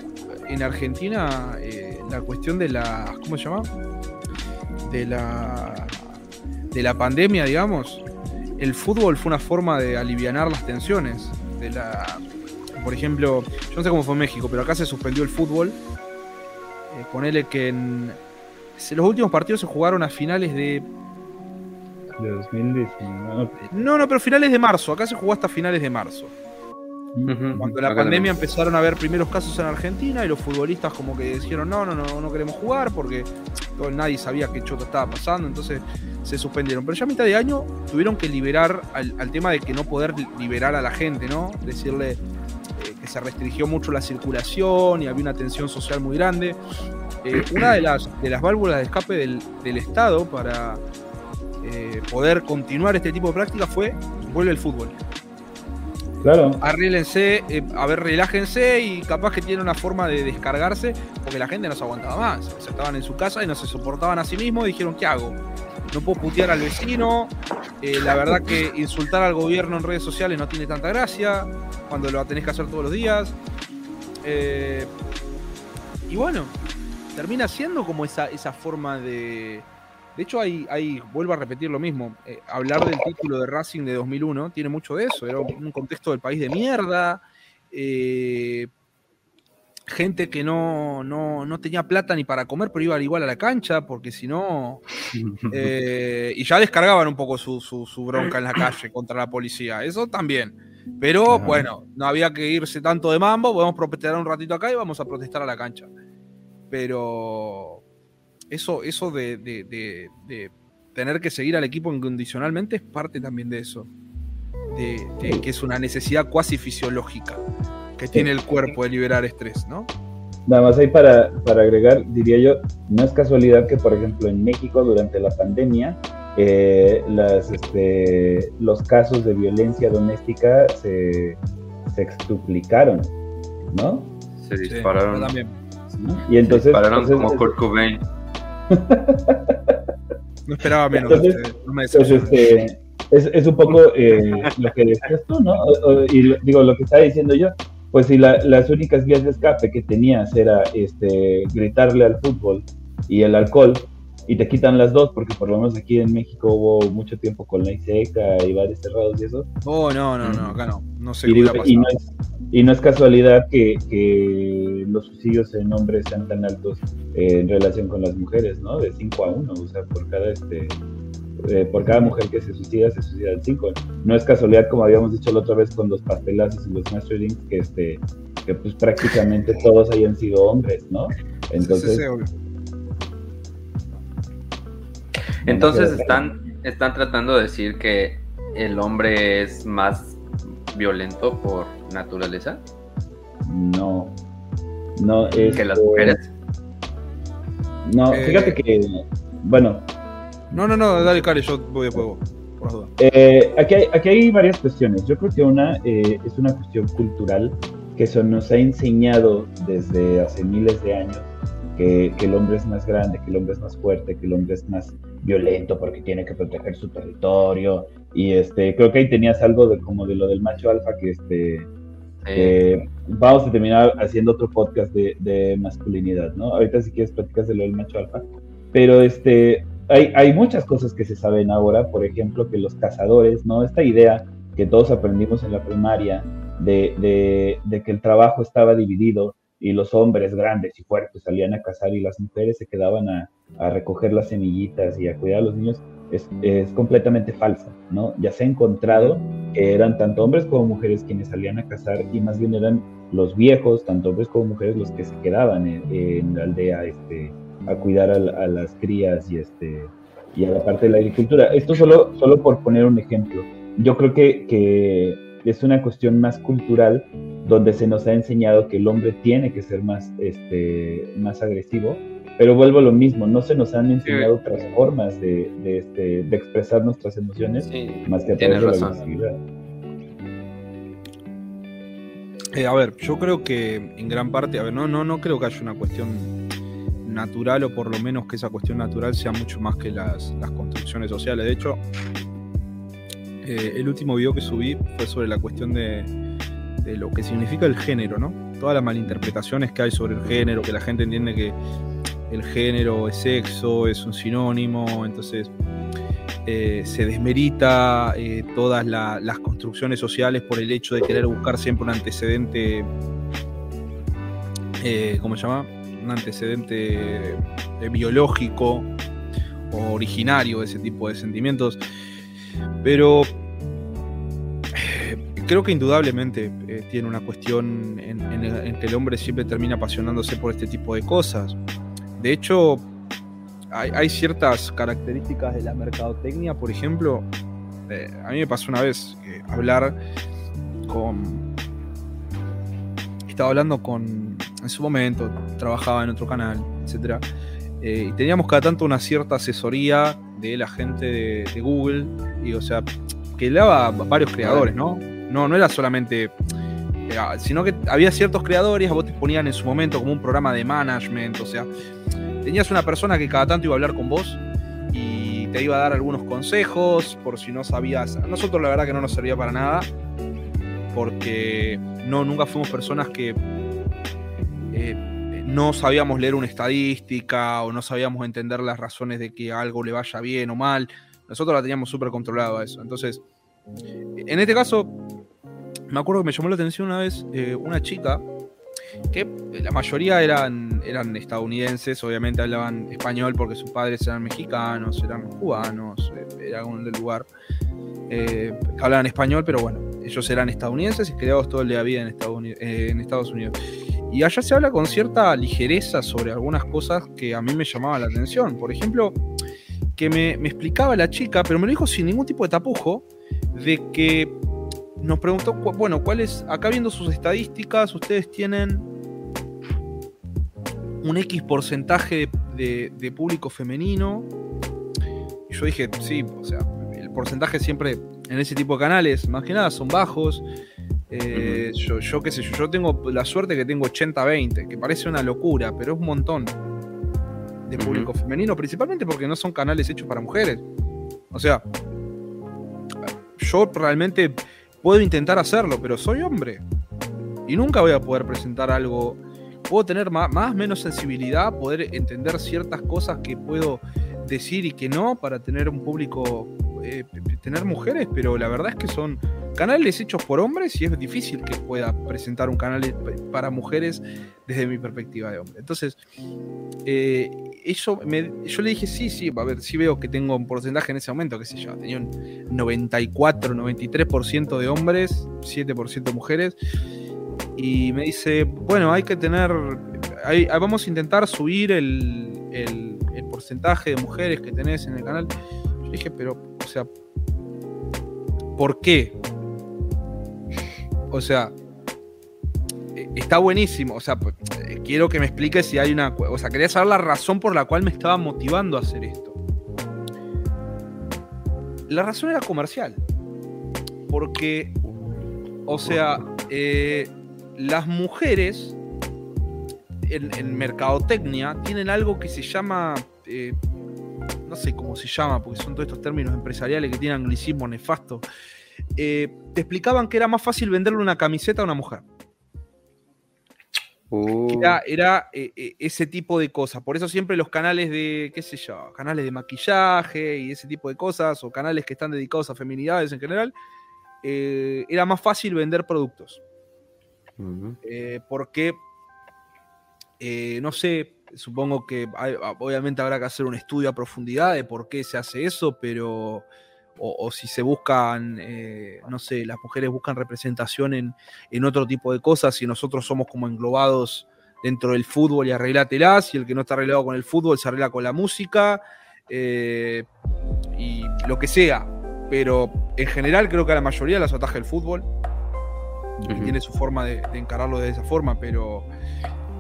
en Argentina eh, la cuestión de la ¿cómo se llama? de la, de la pandemia, digamos, el fútbol fue una forma de aliviar las tensiones. De la, por ejemplo, yo no sé cómo fue en México, pero acá se suspendió el fútbol. Eh, ponele que en, los últimos partidos se jugaron a finales de. De 2019. No, no, pero finales de marzo. Acá se jugó hasta finales de marzo. Cuando la pandemia empezaron a haber primeros casos en Argentina y los futbolistas como que dijeron no, no, no, no queremos jugar porque nadie sabía qué choto estaba pasando, entonces se suspendieron. Pero ya a mitad de año tuvieron que liberar al, tema de que no poder liberar a la gente, ¿no? Decirle eh, que se restringió mucho la circulación y había una tensión social muy grande. Eh, una de las, de las válvulas de escape del, Estado para eh, poder continuar este tipo de prácticas fue vuelve el fútbol. Claro. Arrílense, eh, a ver, relájense y capaz que tiene una forma de descargarse porque la gente no se aguantaba más. O sea, estaban en su casa y no se soportaban a sí mismos y dijeron, ¿qué hago? No puedo putear al vecino. Eh, la verdad que insultar al gobierno en redes sociales no tiene tanta gracia cuando lo tenés que hacer todos los días. Eh, y bueno, termina siendo como esa, esa forma de, de hecho, vuelvo a repetir lo mismo, eh, hablar del título de Racing de 2001 tiene mucho de eso, era un contexto del país de mierda, eh, gente que no, no, tenía plata ni para comer, pero iba igual a la cancha, porque si no... Eh, y ya descargaban un poco su, su, bronca en la calle contra la policía, eso también. Pero bueno, no había que irse tanto de mambo, podemos protestar un ratito acá y vamos a protestar a la cancha. pero eso, eso de, tener que seguir al equipo incondicionalmente es parte también de eso. De, que es una necesidad cuasi fisiológica que tiene el cuerpo de liberar estrés, ¿no? Nada más ahí para, para agregar, diría yo, no es casualidad que, por ejemplo, en México durante la pandemia, eh, las, este, los casos de violencia doméstica se, se extuplicaron, ¿no? Se dispararon. también. Y entonces. Se dispararon como Kurt Cobain. No esperaba menos. Entonces, no me pues, este, es, es, un poco eh, lo que decías tú, ¿no? y digo, lo que estaba diciendo yo. Pues si la, las únicas vías de escape que tenías era este, gritarle al fútbol y el alcohol, y te quitan las dos, porque por lo menos aquí en México hubo mucho tiempo con la seca y bares cerrados y eso. Oh, no, no, no, acá no. No sé y, y, no es, y no es casualidad que, que, los suicidios en hombres sean tan altos eh, en relación con las mujeres, ¿no? De 5 a 1, o sea, por cada este. Eh, por cada mujer que se suicida, se suicidan 5. No es casualidad, como habíamos dicho la otra vez con los pastelazos y los masterings, que este que pues prácticamente todos hayan sido hombres, ¿no? Entonces, sí, sí, entonces están, están tratando de decir que el hombre es más violento por naturaleza. No. No es. Que las mujeres. No, eh, fíjate que. Bueno. No, no, no, dale, Cari, yo voy a juego. Eh, aquí, hay, aquí hay varias cuestiones. Yo creo que una eh, es una cuestión cultural que eso nos ha enseñado desde hace miles de años que, el hombre es más grande, que el hombre es más fuerte, que el hombre es más violento porque tiene que proteger su territorio. Y este, creo que ahí tenías algo de como de lo del macho alfa que este vamos a terminar haciendo otro podcast de, masculinidad, ¿no? Ahorita si quieres platicas de lo del macho alfa. Pero este hay, hay muchas cosas que se saben ahora, por ejemplo, que los cazadores, ¿no? Esta idea que todos aprendimos en la primaria de, de, de que el trabajo estaba dividido y los hombres grandes y fuertes salían a cazar y las mujeres se quedaban a, a recoger las semillitas y a cuidar a los niños, es, es, completamente falsa, ¿no? Ya se ha encontrado que eran tanto hombres como mujeres quienes salían a cazar y más bien eran los viejos, tanto hombres como mujeres, los que se quedaban en, la aldea este, a cuidar a, a, las crías y, este, y a la parte de la agricultura. Esto solo, solo por poner un ejemplo. Yo creo que, que es una cuestión más cultural donde se nos ha enseñado que el hombre tiene que ser más, este, más agresivo, pero vuelvo a lo mismo, no se nos han enseñado otras formas de, de, este, de expresar nuestras emociones más que a través de la agresividad. Eh, a ver, yo creo que en gran parte, a ver, no, no, no creo que haya una cuestión natural o por lo menos que esa cuestión natural sea mucho más que las, las construcciones sociales. De hecho, eh, el último video que subí fue sobre la cuestión de, lo que significa el género, ¿no? Todas las malinterpretaciones que hay sobre el género, que la gente entiende que el género es sexo, es un sinónimo, entonces eh, se desmerita eh, todas las construcciones sociales por el hecho de querer buscar siempre un antecedente, ¿cómo se llama? Un antecedente biológico o originario de ese tipo de sentimientos. Pero creo que indudablemente eh, tiene una cuestión en, que el hombre siempre termina apasionándose por este tipo de cosas. De hecho, hay, ciertas características de la mercadotecnia, por ejemplo, eh, a mí me pasó una vez eh, hablar con... Estaba hablando con... En su momento, trabajaba en otro canal, etc. y teníamos cada tanto una cierta asesoría de la gente de, Google, y o sea, que le daba varios creadores, ¿no? No, no era solamente. Eh, sino que había ciertos creadores, a vos te ponían en su momento como un programa de management, o sea, tenías una persona que cada tanto iba a hablar con vos y te iba a dar algunos consejos por si no sabías. A nosotros la verdad que no nos servía para nada, porque no, nunca fuimos personas que eh, no sabíamos leer una estadística o no sabíamos entender las razones de que algo le vaya bien o mal. Nosotros la teníamos súper controlado a eso. Entonces, en este caso, me acuerdo que me llamó la atención una vez eh, una chica que la mayoría eran, eran estadounidenses, obviamente hablaban español porque sus padres eran mexicanos, eran cubanos, eh, eran del lugar. Eh, hablaban español, pero bueno, ellos eran estadounidenses y criados todo el día vida en Estados. En Estados Unidos. Y allá se habla con cierta ligereza sobre algunas cosas que a mí me llamaban la atención. Por ejemplo, que me, me explicaba la chica, pero me lo dijo sin ningún tipo de tapujo, de que nos preguntó, bueno, ¿cuáles, acá viendo sus estadísticas, ustedes tienen un X porcentaje de, público femenino? Y yo dije, sí, o sea, el porcentaje siempre en ese tipo de canales, más que nada, son bajos. Eh, yo, yo qué sé yo, yo tengo la suerte que tengo 80-20, que parece una locura, pero es un montón de público femenino, principalmente porque no son canales hechos para mujeres. O sea, yo realmente puedo intentar hacerlo, pero soy hombre. Y nunca voy a poder presentar algo. Puedo tener más, más menos sensibilidad, poder entender ciertas cosas que puedo decir y que no para tener un público, eh, tener mujeres, pero la verdad es que son canales hechos por hombres y es difícil que pueda presentar un canal para mujeres desde mi perspectiva de hombre. Entonces, eh, eso yo le dije, sí, sí, a ver, sí veo que tengo un porcentaje en ese momento, qué sé yo, tenía un 94, 93% de hombres, 7% mujeres. Y me dice, bueno, hay que tener, vamos a intentar subir el, el, el porcentaje de mujeres que tenés en el canal. Dije, pero, o sea, ¿por qué? O sea, e, está buenísimo. O sea, pues, eh, quiero que me expliques si hay una. O sea, quería saber la razón por la cual me estaba motivando a hacer esto. La razón era comercial. Porque, o sea, eh, las mujeres en, mercadotecnia tienen algo que se llama. Eh, no sé cómo se llama, porque son todos estos términos empresariales que tienen anglicismo nefasto. Eh, te explicaban que era más fácil venderle una camiseta a una mujer. Uh. Era, eh, eh, ese tipo de cosas. Por eso siempre los canales de, qué sé yo, canales de maquillaje y ese tipo de cosas, o canales que están dedicados a feminidades en general, era más fácil vender productos. porque, no sé, supongo que obviamente habrá que hacer un estudio a profundidad de por qué se hace eso, pero o, si se buscan, eh, no sé, las mujeres buscan representación en, otro tipo de cosas y nosotros somos como englobados dentro del fútbol y arreglatelas y el que no está arreglado con el fútbol se arregla con la música eh, y lo que sea. Pero en general creo que a la mayoría las ataja el fútbol y tiene su forma de, encararlo de esa forma, pero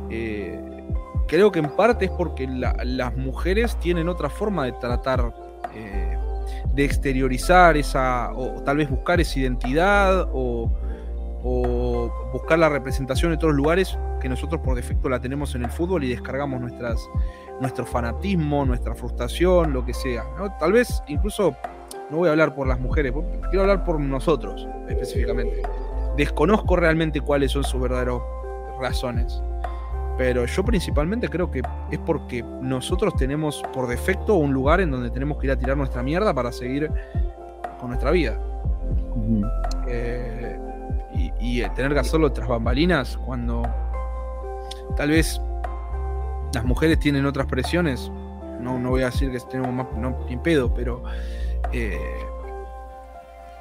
eh, creo que en parte es porque las mujeres tienen otra forma de tratar de exteriorizar esa, o tal vez buscar esa identidad, o, buscar la representación en otros lugares que nosotros por defecto la tenemos en el fútbol y descargamos nuestras, nuestro fanatismo, nuestra frustración, lo que sea. Tal vez incluso, no voy a hablar por las mujeres, quiero hablar por nosotros específicamente. Desconozco realmente cuáles son sus verdaderas razones. Pero yo principalmente creo que es porque nosotros tenemos por defecto un lugar en donde tenemos que ir a tirar nuestra mierda para seguir con nuestra vida. Eh, y, tener que hacerlo tras bambalinas cuando tal vez las mujeres tienen otras presiones. No, no voy a decir que tenemos más, no, ni pedo, pero eh,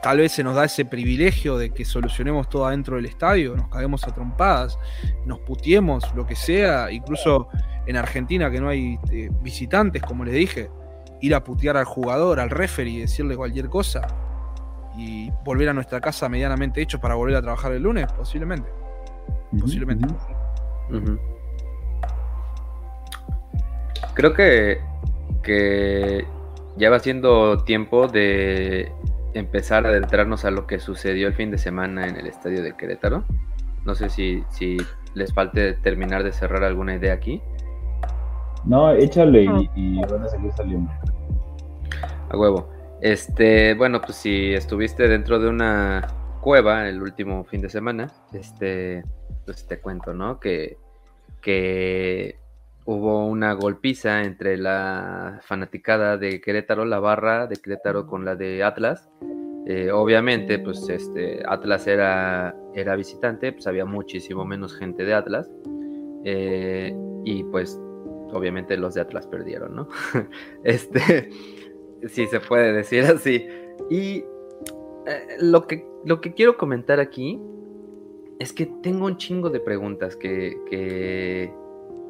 tal vez se nos da ese privilegio de que solucionemos todo adentro del estadio, nos caguemos a trompadas, nos putiemos, lo que sea, incluso en Argentina que no hay eh, visitantes, como les dije, ir a putear al jugador, al referee y decirle cualquier cosa y volver a nuestra casa medianamente hecho para volver a trabajar el lunes, posiblemente. Posiblemente. Creo que, que ya va siendo tiempo de empezar a adentrarnos a lo que sucedió el fin de semana en el estadio de Querétaro. No sé si, si les falte terminar de cerrar alguna idea aquí. No, échale y, van a seguir saliendo. A huevo. Este, bueno, pues si estuviste dentro de una cueva el último fin de semana, este, pues te cuento, ¿no? Que, que hubo una golpiza entre la fanaticada de Querétaro, la barra de Querétaro con la de Atlas. Eh, obviamente, pues este, Atlas era, era visitante, pues había muchísimo menos gente de Atlas. Eh, y pues obviamente los de Atlas perdieron, ¿no? este, sí se puede decir así. Y eh, lo, que, lo que quiero comentar aquí es que tengo un chingo de preguntas que,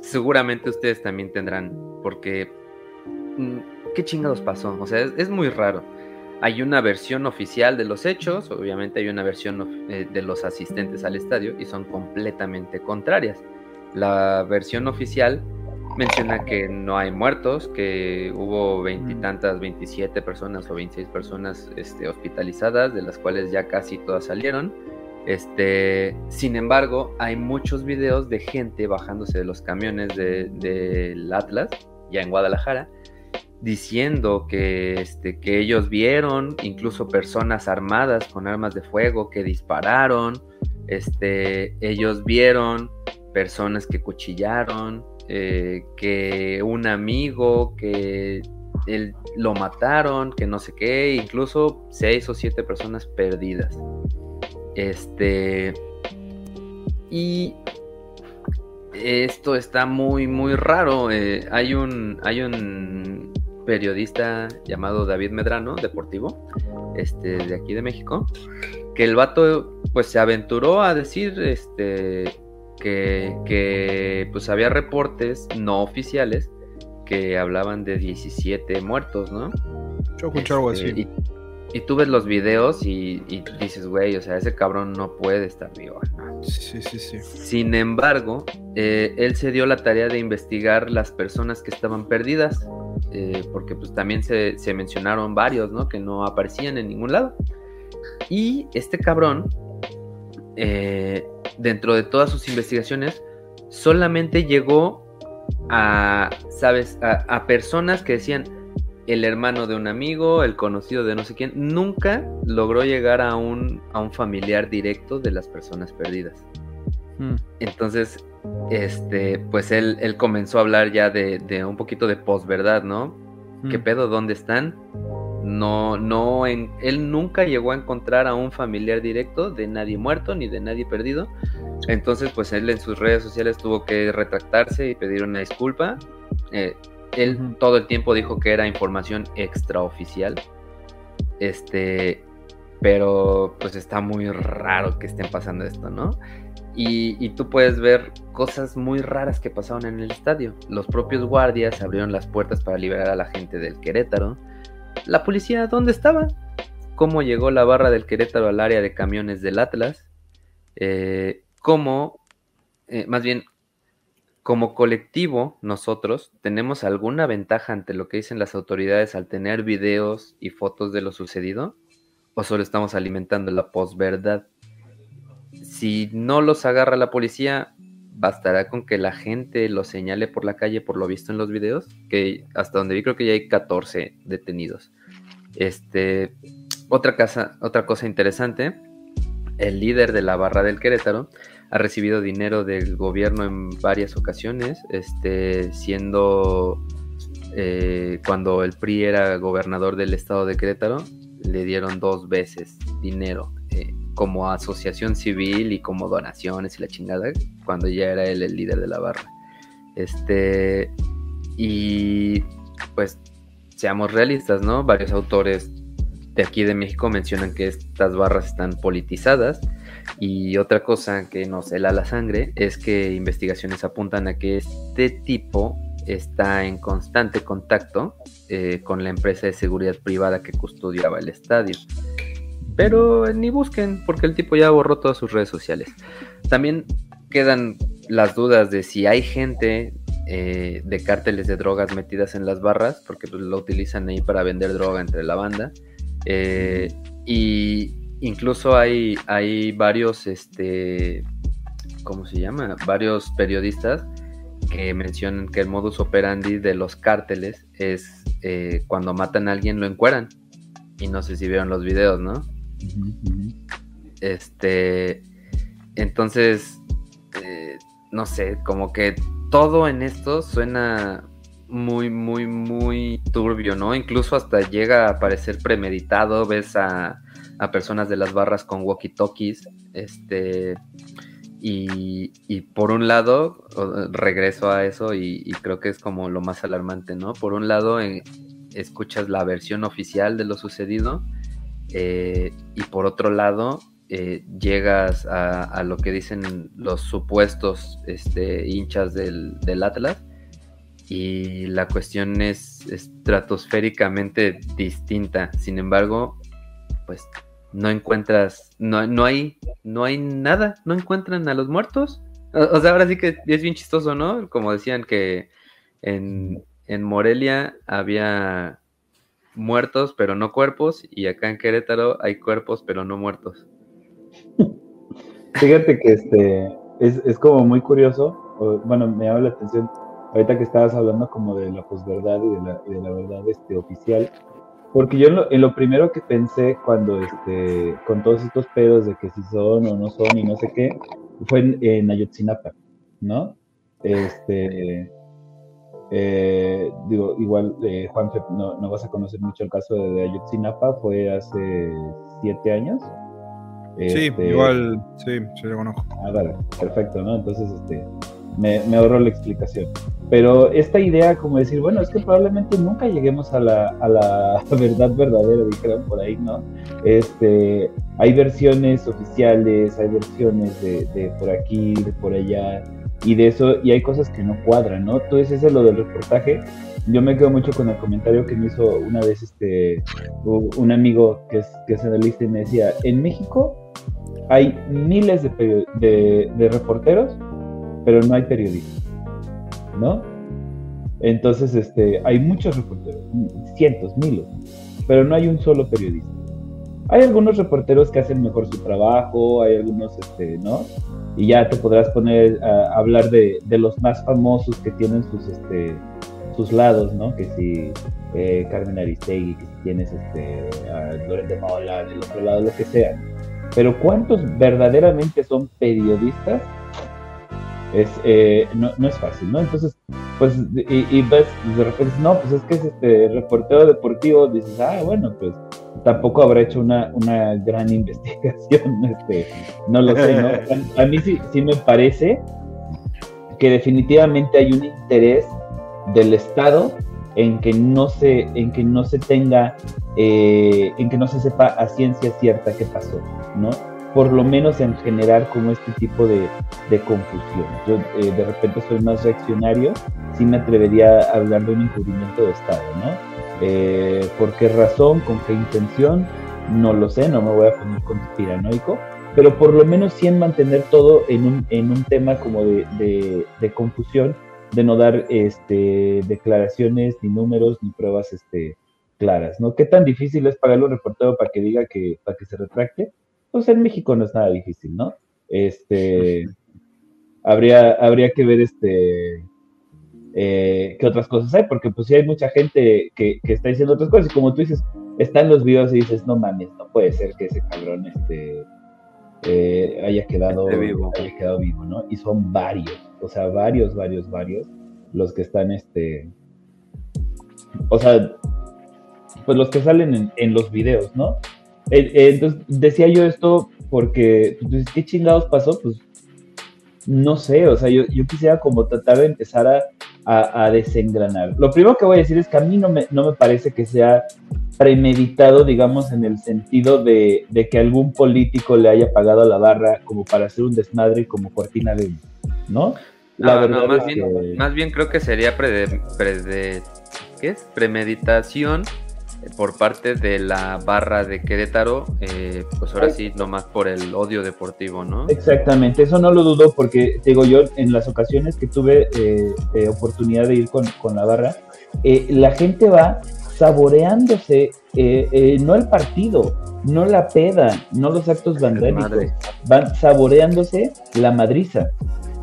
seguramente ustedes también tendrán, porque mm, ¿qué chingados pasó? O sea, es, muy raro. Hay una versión oficial de los hechos, obviamente hay una versión eh, de los asistentes al estadio y son completamente contrarias. La versión oficial menciona que no hay muertos, que hubo veintitantas, 27 personas o 26 personas este, hospitalizadas, de las cuales ya casi todas salieron este, sin embargo, hay muchos videos de gente bajándose de los camiones del Atlas, ya en Guadalajara, diciendo que, este, que ellos vieron incluso personas armadas con armas de fuego que dispararon, este, ellos vieron personas que cuchillaron, eh, que un amigo que él, lo mataron, que no sé qué, incluso seis o siete personas perdidas. Este. Y esto está muy, muy raro. Eh, hay, un, hay un periodista llamado David Medrano, deportivo, este, de aquí de México, que el vato pues se aventuró a decir este, que, que pues había reportes no oficiales que hablaban de 17 muertos, ¿no? Yo escuché algo así. Este, y tú ves los videos y, dices, güey, o sea, ese cabrón no puede estar vivo. Sí, sí, sí. Sin embargo, eh, él se dio la tarea de investigar las personas que estaban perdidas, eh, porque pues también se, mencionaron varios, ¿no? Que no aparecían en ningún lado. Y este cabrón, eh, dentro de todas sus investigaciones, solamente llegó a, ¿sabes? a personas que decían, el hermano de un amigo, el conocido de no sé quién, nunca logró llegar a un, a un familiar directo de las personas perdidas. Hmm. Entonces, este, pues él, él, comenzó a hablar ya de, un poquito de posverdad, ¿no? ¿Qué hmm. pedo? ¿Dónde están? No, no, en, él nunca llegó a encontrar a un familiar directo de nadie muerto ni de nadie perdido. Entonces, pues él en sus redes sociales tuvo que retractarse y pedir una disculpa. Eh, él todo el tiempo dijo que era información extraoficial. Este, pero pues está muy raro que estén pasando esto, ¿no? Y, tú puedes ver cosas muy raras que pasaron en el estadio. Los propios guardias abrieron las puertas para liberar a la gente del Querétaro. La policía, ¿dónde estaba? ¿Cómo llegó la barra del Querétaro al área de camiones del Atlas? Eh, ¿Cómo, eh, más bien, como colectivo, nosotros tenemos alguna ventaja ante lo que dicen las autoridades al tener videos y fotos de lo sucedido, o solo estamos alimentando la posverdad. Si no los agarra la policía, bastará con que la gente los señale por la calle por lo visto en los videos, que hasta donde vi creo que ya hay 14 detenidos. Este, otra, casa, otra cosa interesante, el líder de la barra del Querétaro ha recibido dinero del gobierno en varias ocasiones, este, siendo eh, cuando el PRI era gobernador del estado de Querétaro, le dieron dos veces dinero eh, como asociación civil y como donaciones y la chingada, cuando ya era él el líder de la barra. Este, y pues seamos realistas, ¿no? Varios autores de aquí de México mencionan que estas barras están politizadas y otra cosa que nos hela la sangre es que investigaciones apuntan a que este tipo está en constante contacto eh, con la empresa de seguridad privada que custodiaba el estadio. Pero ni busquen, porque el tipo ya borró todas sus redes sociales. También quedan las dudas de si hay gente eh, de cárteles de drogas metidas en las barras, porque pues, lo utilizan ahí para vender droga entre la banda. Eh, y incluso hay, hay varios, este, ¿cómo se llama? Varios periodistas que mencionan que el modus operandi de los cárteles es eh, cuando matan a alguien lo encueran. Y no sé si vieron los videos, ¿no? Este, entonces, eh, no sé, como que todo en esto suena muy, muy, muy turbio, ¿no? Incluso hasta llega a parecer premeditado, ves a, personas de las barras con walkie-talkies, este, y, y, por un lado, regreso a eso y, creo que es como lo más alarmante, ¿no? Por un lado, escuchas la versión oficial de lo sucedido, eh, y por otro lado, eh, llegas a, lo que dicen los supuestos este, hinchas del, Atlas y la cuestión es estratosféricamente distinta. Sin embargo, pues no encuentras, no, no, hay, no hay nada, no encuentran a los muertos. O, sea, ahora sí que es bien chistoso, ¿no? Como decían que en, en Morelia había muertos pero no cuerpos y acá en Querétaro hay cuerpos pero no muertos. Fíjate que este es, como muy curioso, bueno, me llama la atención ahorita que estabas hablando como de la posverdad y de la, de la verdad este, oficial, porque yo en lo, primero que pensé cuando, este, con todos estos pedos de que si son o no son y no sé qué, fue en, en Ayotzinapa, ¿no? Este, eh, digo, igual, eh, Juan, no, no, vas a conocer mucho el caso de, Ayotzinapa, fue hace siete años. Sí, este, igual, sí, yo lo conozco. Ah, vale, perfecto, ¿no? Entonces, este, me, me ahorro la explicación. Pero esta idea, como decir, bueno, es que probablemente nunca lleguemos a la, a la verdad verdadera, dijeron por ahí, ¿no? Este, hay versiones oficiales, hay versiones de, de por aquí, de por allá, y de eso, y hay cosas que no cuadran, ¿no? Entonces, ese es lo del reportaje. Yo me quedo mucho con el comentario que me hizo una vez este un amigo que es, que es analista y me decía, en México hay miles de, de, reporteros, pero no hay periodistas, ¿no? Entonces, este, hay muchos reporteros, cientos, miles, pero no hay un solo periodista. Hay algunos reporteros que hacen mejor su trabajo, hay algunos, este, ¿no? y ya te podrás poner a hablar de, de, los más famosos que tienen sus este sus lados, ¿no? Que si eh, Carmen Aristegui, que si tienes este a de Mola, del otro lado, lo que sea. Pero ¿cuántos verdaderamente son periodistas? Es, eh, no, no, es fácil, ¿no? Entonces, pues, y, y ves, de repente, no, pues es que es este reportero deportivo, dices, ah, bueno, pues tampoco habrá hecho una, una gran investigación, este, no lo sé, ¿no? A, mí sí, sí me parece que definitivamente hay un interés del Estado en que no se, en que no se tenga, eh, en que no se sepa a ciencia cierta qué pasó, ¿no? Por lo menos en generar como este tipo de, de confusión. Yo eh, de repente soy más reaccionario, sí me atrevería a hablar de un encubrimiento de Estado, ¿no? Eh, ¿Por qué razón? ¿Con qué intención? No lo sé, no me voy a poner conspiranoico, pero por lo menos sí en mantener todo en un, en un tema como de, de, confusión, de no dar este, declaraciones, ni números, ni pruebas este, claras, ¿no? ¿Qué tan difícil es pagarle un reportero para que diga que, para que se retracte? Pues en México no es nada difícil, ¿no? Este, habría, habría que ver este, eh, qué otras cosas hay, porque pues sí hay mucha gente que, está diciendo otras cosas, y como tú dices, están los videos y dices, no mames, no puede ser que ese cabrón este, eh, haya, quedado, vivo. haya quedado vivo, ¿no? Y son varios, o sea, varios, varios, varios, los que están, este, o sea, pues los que salen en, los videos, ¿no? Eh, entonces, decía yo esto porque, pues, ¿qué chingados pasó? Pues, no sé, o sea, yo, yo quisiera como tratar de empezar a a, desengranar. Lo primero que voy a decir es que a mí no me, no me parece que sea premeditado, digamos, en el sentido de, que algún político le haya pagado a la barra como para hacer un desmadre como cortina de ¿no? La no, más, bien, más bien creo que sería pre, ¿qué es? premeditación por parte de la barra de Querétaro, eh, pues ahora sí, nomás por el odio deportivo, ¿no? Exactamente, eso no lo dudo porque, digo yo, en las ocasiones que tuve eh, eh, oportunidad de ir con, la barra, la gente va saboreándose, no el partido, no la peda, no los actos vandélicos, van saboreándose la madriza.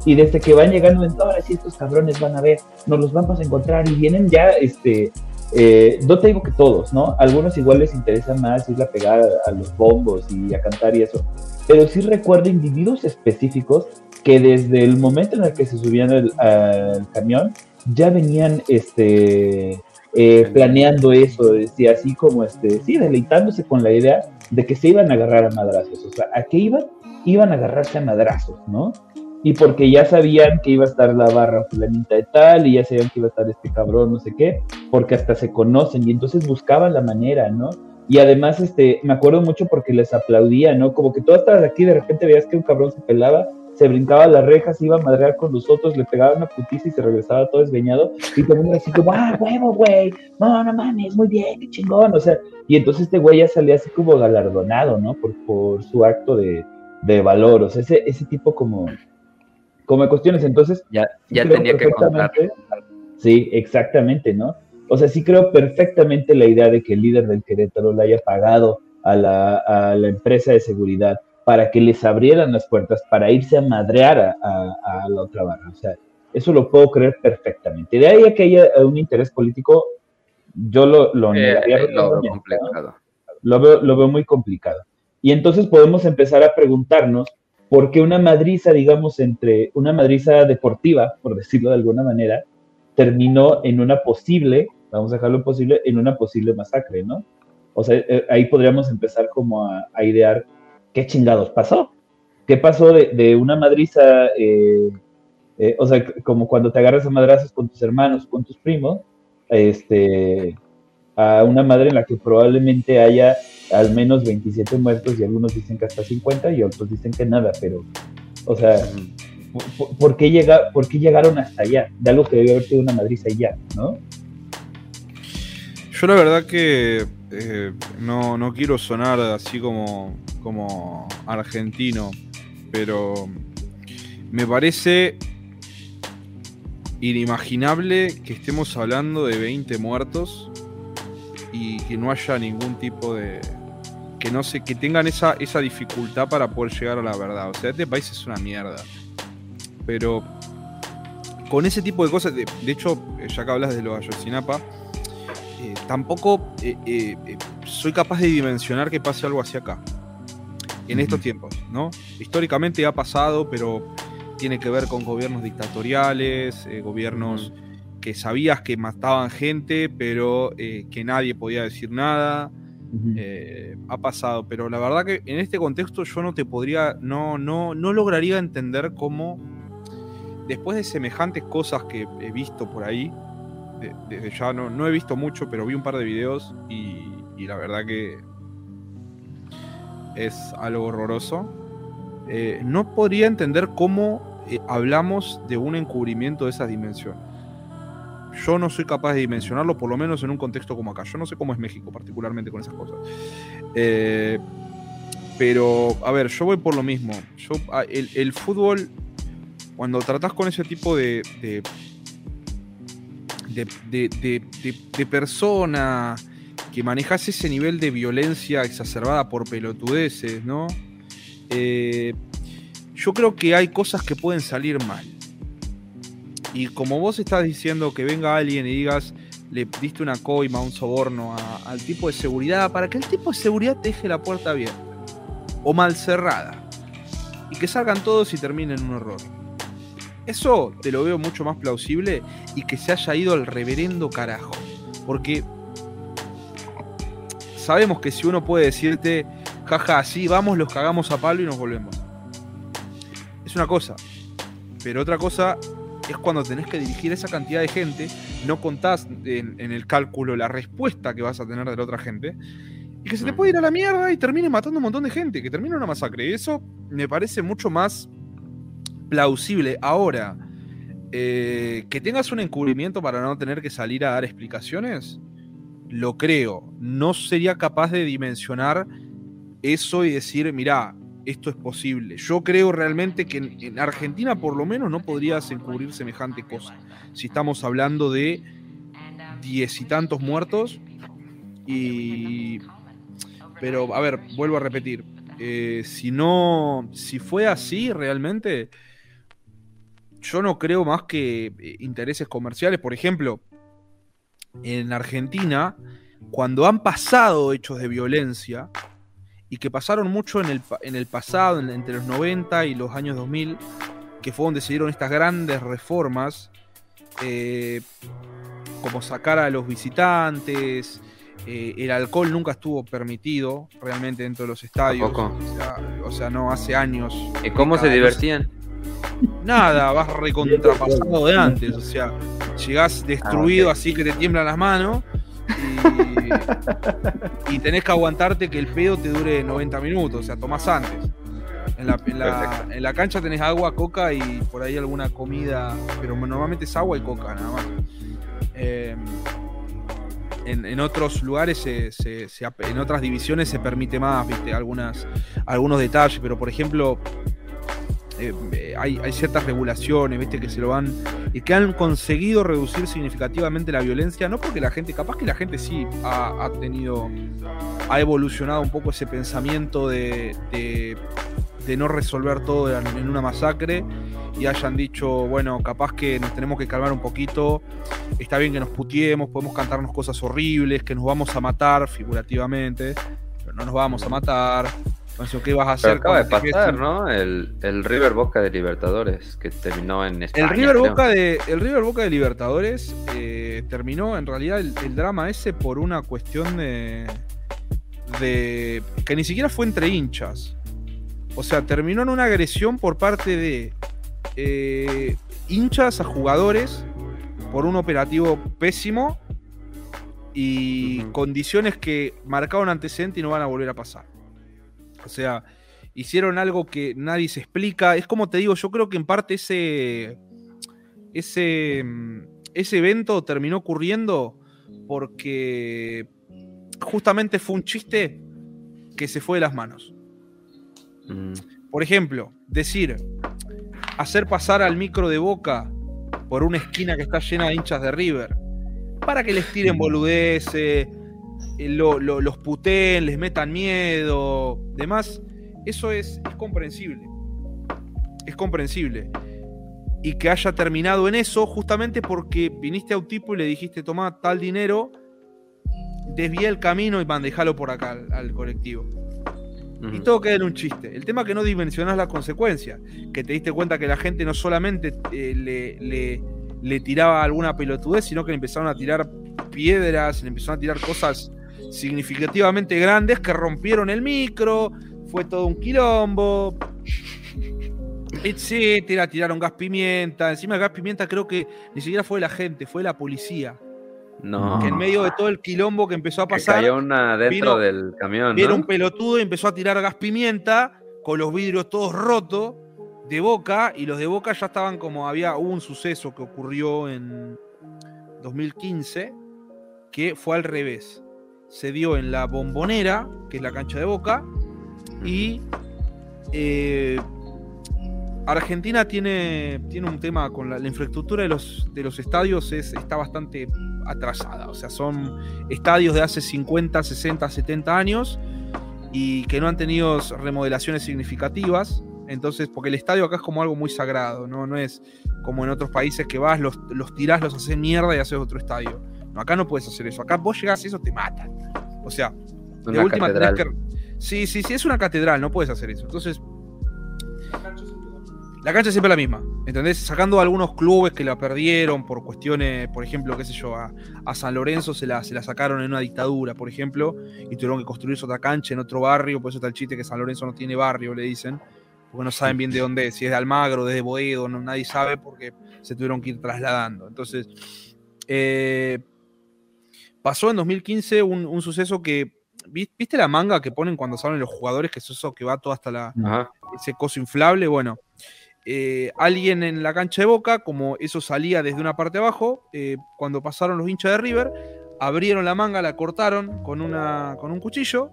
Y desde que van llegando, en ahora sí estos cabrones van a ver, nos los vamos a encontrar y vienen ya este, eh, no te digo que todos, ¿no? Algunos igual les interesa más ir a pegar a, los bombos y a cantar y eso. Pero sí recuerdo individuos específicos que desde el momento en el que se subían al, camión ya venían este, eh, planeando eso, decía, así como, este, sí, deleitándose con la idea de que se iban a agarrar a madrazos. O sea, ¿a qué iban? Iban a agarrarse a madrazos, ¿no? Y porque ya sabían que iba a estar la barra fulanita de tal, y ya sabían que iba a estar este cabrón, no sé qué, porque hasta se conocen, y entonces buscaban la manera, ¿no? Y además, este, me acuerdo mucho porque les aplaudía, ¿no? Como que estas de aquí, de repente veías que un cabrón se pelaba, se brincaba las rejas, iba a madrear con los otros, le pegaba una putiza y se regresaba todo desveñado. Y todo así como, ah, huevo, güey, no, no mames, muy bien, qué chingón. O sea, y entonces este güey ya salía así como galardonado, ¿no? Por, por su acto de, de valor, o sea, ese, ese tipo como, como cuestiones. Entonces, ya, ya tenía que contar. Sí, exactamente, ¿no? O sea, sí creo perfectamente la idea de que el líder del Querétaro le haya pagado a la, a la empresa de seguridad para que les abrieran las puertas para irse a madrear a, a, la otra barra. O sea, eso lo puedo creer perfectamente. De ahí a que haya un interés político, yo lo, lo, eh, eh, lo veo complicado. Lo veo, lo veo muy complicado. Y entonces podemos empezar a preguntarnos por qué una madriza, digamos, entre una madriza deportiva, por decirlo de alguna manera, terminó en una posible, vamos a dejarlo posible, en una posible masacre, ¿no? O sea, eh, ahí podríamos empezar como a, idear qué chingados pasó. ¿Qué pasó de, una madriza, eh, eh, o sea, como cuando te agarras a madrazos con tus hermanos, con tus primos, este, a una madre en la que probablemente haya al menos 27 muertos y algunos dicen que hasta 50 y otros dicen que nada, pero, o sea, ¿por, qué, llega, ¿por qué llegaron hasta allá? De algo que debe haber sido una madriza y ya, ¿no? Yo la verdad que eh, no, quiero sonar así como, como argentino, pero me parece inimaginable que estemos hablando de 20 muertos y que no haya ningún tipo de. Que no sé, que tengan esa, esa dificultad para poder llegar a la verdad. O sea, este país es una mierda. Pero con ese tipo de cosas, de, hecho, eh, ya que hablas de los Ayotzinapa, eh, tampoco eh, soy capaz de dimensionar que pase algo hacia acá. En estos tiempos, ¿no? Históricamente ha pasado, pero tiene que ver con gobiernos dictatoriales, gobiernos que sabías que mataban gente, pero que nadie podía decir nada. Ha pasado, pero la verdad que en este contexto yo no te podría, no, no, no lograría entender cómo después de semejantes cosas que he visto por ahí, desde ya no, no, he visto mucho, pero vi un par de videos y, la verdad que es algo horroroso. Eh, no podría entender cómo eh, hablamos de un encubrimiento de esas dimensiones. Yo no soy capaz de dimensionarlo, por lo menos en un contexto como acá. Yo no sé cómo es México, particularmente con esas cosas. Eh, pero, a ver, yo voy por lo mismo. Yo, ah, el, fútbol cuando tratás con ese tipo de, de, de, persona que manejas ese nivel de violencia exacerbada por pelotudeces, ¿no? Eh, yo creo que hay cosas que pueden salir mal. Y como vos estás diciendo que venga alguien y digas, le diste una coima, un soborno al tipo de seguridad, para que el tipo de seguridad te deje la puerta abierta o mal cerrada. Y que salgan todos y terminen un horror. Eso te lo veo mucho más plausible y que se haya ido al reverendo carajo. Porque sabemos que si uno puede decirte, jaja, sí, vamos, los cagamos a palo y nos volvemos. Es una cosa. Pero otra cosa es cuando tenés que dirigir esa cantidad de gente, no contás en, el cálculo la respuesta que vas a tener de la otra gente, y que se te puede ir a la mierda y termine matando un montón de gente, que termine una masacre. Eso me parece mucho más plausible. Ahora, eh, que tengas un encubrimiento para no tener que salir a dar explicaciones, lo creo. No sería capaz de dimensionar eso y decir, mira, esto es posible. Yo creo realmente que en, Argentina por lo menos no podrías encubrir semejante cosa. Si estamos hablando de diez y tantos muertos y... Pero, a ver, vuelvo a repetir. Eh, si no, si fue así realmente, yo no creo más que eh, intereses comerciales. Por ejemplo, en Argentina, cuando han pasado hechos de violencia, y que pasaron mucho en el, en el pasado, entre los 90 y los años 2000, que fue donde se dieron estas grandes reformas, eh, como sacar a los visitantes, eh, el alcohol nunca estuvo permitido realmente dentro de los estadios. O sea, no hace años. ¿Y cómo se divertían? Nada, vas recontrapasado de antes. O sea, llegás destruido ah, así que te tiemblan las manos y, tenés que aguantarte que el pedo te dure 90 minutos, o sea, tomás antes. En la, cancha tenés agua, coca y por ahí alguna comida, pero normalmente es agua y coca nada más. Em, en, otros lugares, en otras divisiones se permite más, ¿viste? Algunas, algunos detalles, pero por ejemplo, eh, hay, ciertas regulaciones, ¿viste? Que se lo van. y que han conseguido reducir significativamente la violencia, no porque la gente, capaz que la gente sí ha, tenido. ha evolucionado un poco ese pensamiento de, de, no resolver todo en una masacre y hayan dicho, bueno, capaz que nos tenemos que calmar un poquito, está bien que nos putiemos, podemos cantarnos cosas horribles, que nos vamos a matar figurativamente, pero no nos vamos a matar, ¿qué vas a hacer? acaba de pasar, ¿no? El, River Boca de Libertadores, que terminó en España. El River, Boca de, el River Boca de Libertadores eh, terminó en realidad el, drama ese por una cuestión de, de. que ni siquiera fue entre hinchas. O sea, terminó en una agresión por parte de eh, hinchas a jugadores por un operativo pésimo y condiciones que marcaron antecedente y no van a volver a pasar. O sea, hicieron algo que nadie se explica. Es como te digo, yo creo que en parte ese, ese, ese evento terminó ocurriendo porque justamente fue un chiste que se fue de las manos. Mm. Por ejemplo, decir, hacer pasar al micro de boca por una esquina que está llena de hinchas de River para que les tiren boludeces eh, los puteen, les metan miedo, demás, eso es, comprensible. Es comprensible. Y que haya terminado en eso justamente porque viniste a un tipo y le dijiste, toma tal dinero, desvía el camino y mandejalo por acá al, colectivo. Y todo queda en un chiste. El tema es que no dimensionás la consecuencia. Que te diste cuenta que la gente no solamente eh, le, le, le, tiraba alguna pelotudez, sino que le empezaron a tirar piedras, le empezaron a tirar cosas significativamente grandes que rompieron el micro, fue todo un quilombo, etcétera, tiraron gas pimienta, encima el gas pimienta creo que ni siquiera fue la gente, fue la policía. No. Que en medio de todo el quilombo que empezó a pasar. cayó una dentro del camión. Vieron un pelotudo y empezó a tirar gas pimienta con los vidrios todos rotos de boca. Y los de boca ya estaban como había. Hubo un suceso que ocurrió en 2015 que fue al revés se dio en la Bombonera, que es la cancha de Boca, y eh, Argentina tiene, tiene un tema con la, infraestructura de los, de los estadios es, está bastante atrasada, o sea, son estadios de hace 50, 60, 70 años y que no han tenido remodelaciones significativas. Entonces, porque el estadio acá es como algo muy sagrado, ¿no? No es como en otros países que vas, los, los tirás, los haces mierda y haces otro estadio acá no puedes hacer eso. Acá vos llegás y eso te mata. O sea, de última tenés que. Sí, sí, sí, es una catedral, no puedes hacer eso. Entonces. La cancha es siempre la misma, ¿entendés? Sacando algunos clubes que la perdieron por cuestiones, por ejemplo, qué sé yo, a, San Lorenzo se la, se la sacaron en una dictadura, por ejemplo, y tuvieron que construir otra cancha en otro barrio, por eso está el chiste que San Lorenzo no tiene barrio, le dicen, porque no saben bien de dónde es, si es de Almagro, desde Boedo, no, nadie sabe porque se tuvieron que ir trasladando. Entonces, eh, Pasó en 2015 un, suceso que. ¿Viste la manga que ponen cuando salen los jugadores? Que es eso que va todo hasta la, ese coso inflable. Bueno, eh, alguien en la cancha de boca, como eso salía desde una parte abajo, eh, cuando pasaron los hinchas de River, abrieron la manga, la cortaron con, una, con un cuchillo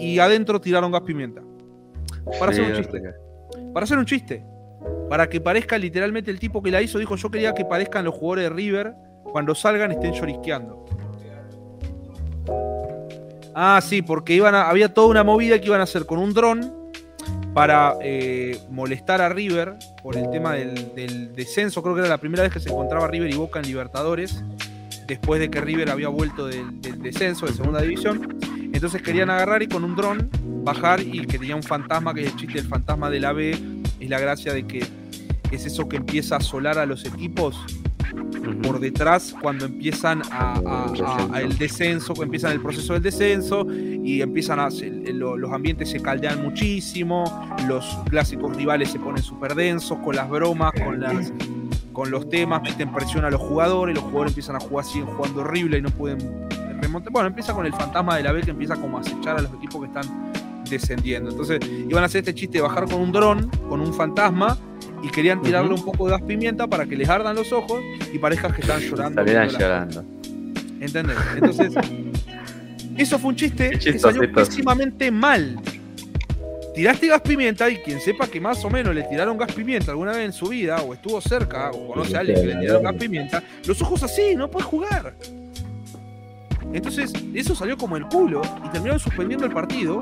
y adentro tiraron gas pimienta. Para hacer un chiste. Para hacer un chiste. Para que parezca literalmente el tipo que la hizo, dijo: Yo quería que parezcan los jugadores de River cuando salgan estén llorisqueando. Ah, sí, porque iban había toda una movida que iban a hacer con un dron para eh, molestar a River por el tema del, descenso. Creo que era la primera vez que se encontraba River y Boca en Libertadores, después de que River había vuelto del, descenso de segunda división. Entonces querían agarrar y con un dron bajar y que tenía un fantasma, que es el chiste del fantasma del ave, es la gracia de que es eso que empieza a asolar a los equipos por detrás cuando empiezan a, el descenso, empiezan el proceso del descenso y empiezan a los ambientes se caldean muchísimo, los clásicos rivales se ponen súper densos con las bromas, con las con los temas, meten presión a los jugadores, los jugadores empiezan a jugar, siguen jugando horrible y no pueden remontar. Bueno, empieza con el fantasma de la B que empieza como a acechar a los equipos que están descendiendo. Entonces iban a hacer este chiste de bajar con un dron, con un fantasma, y querían tirarle un poco de gas pimienta para que les ardan los ojos y parezca que están llorando. Salieran llorando. ¿Entendés? Entonces, eso fue un chiste que salió pésimamente mal. Tiraste gas pimienta y quien sepa que más o menos le tiraron gas pimienta alguna vez en su vida, o estuvo cerca, o conoce a alguien que le tiraron gas pimienta, los ojos así, no puede jugar. Entonces, eso salió como el culo y terminaron suspendiendo el partido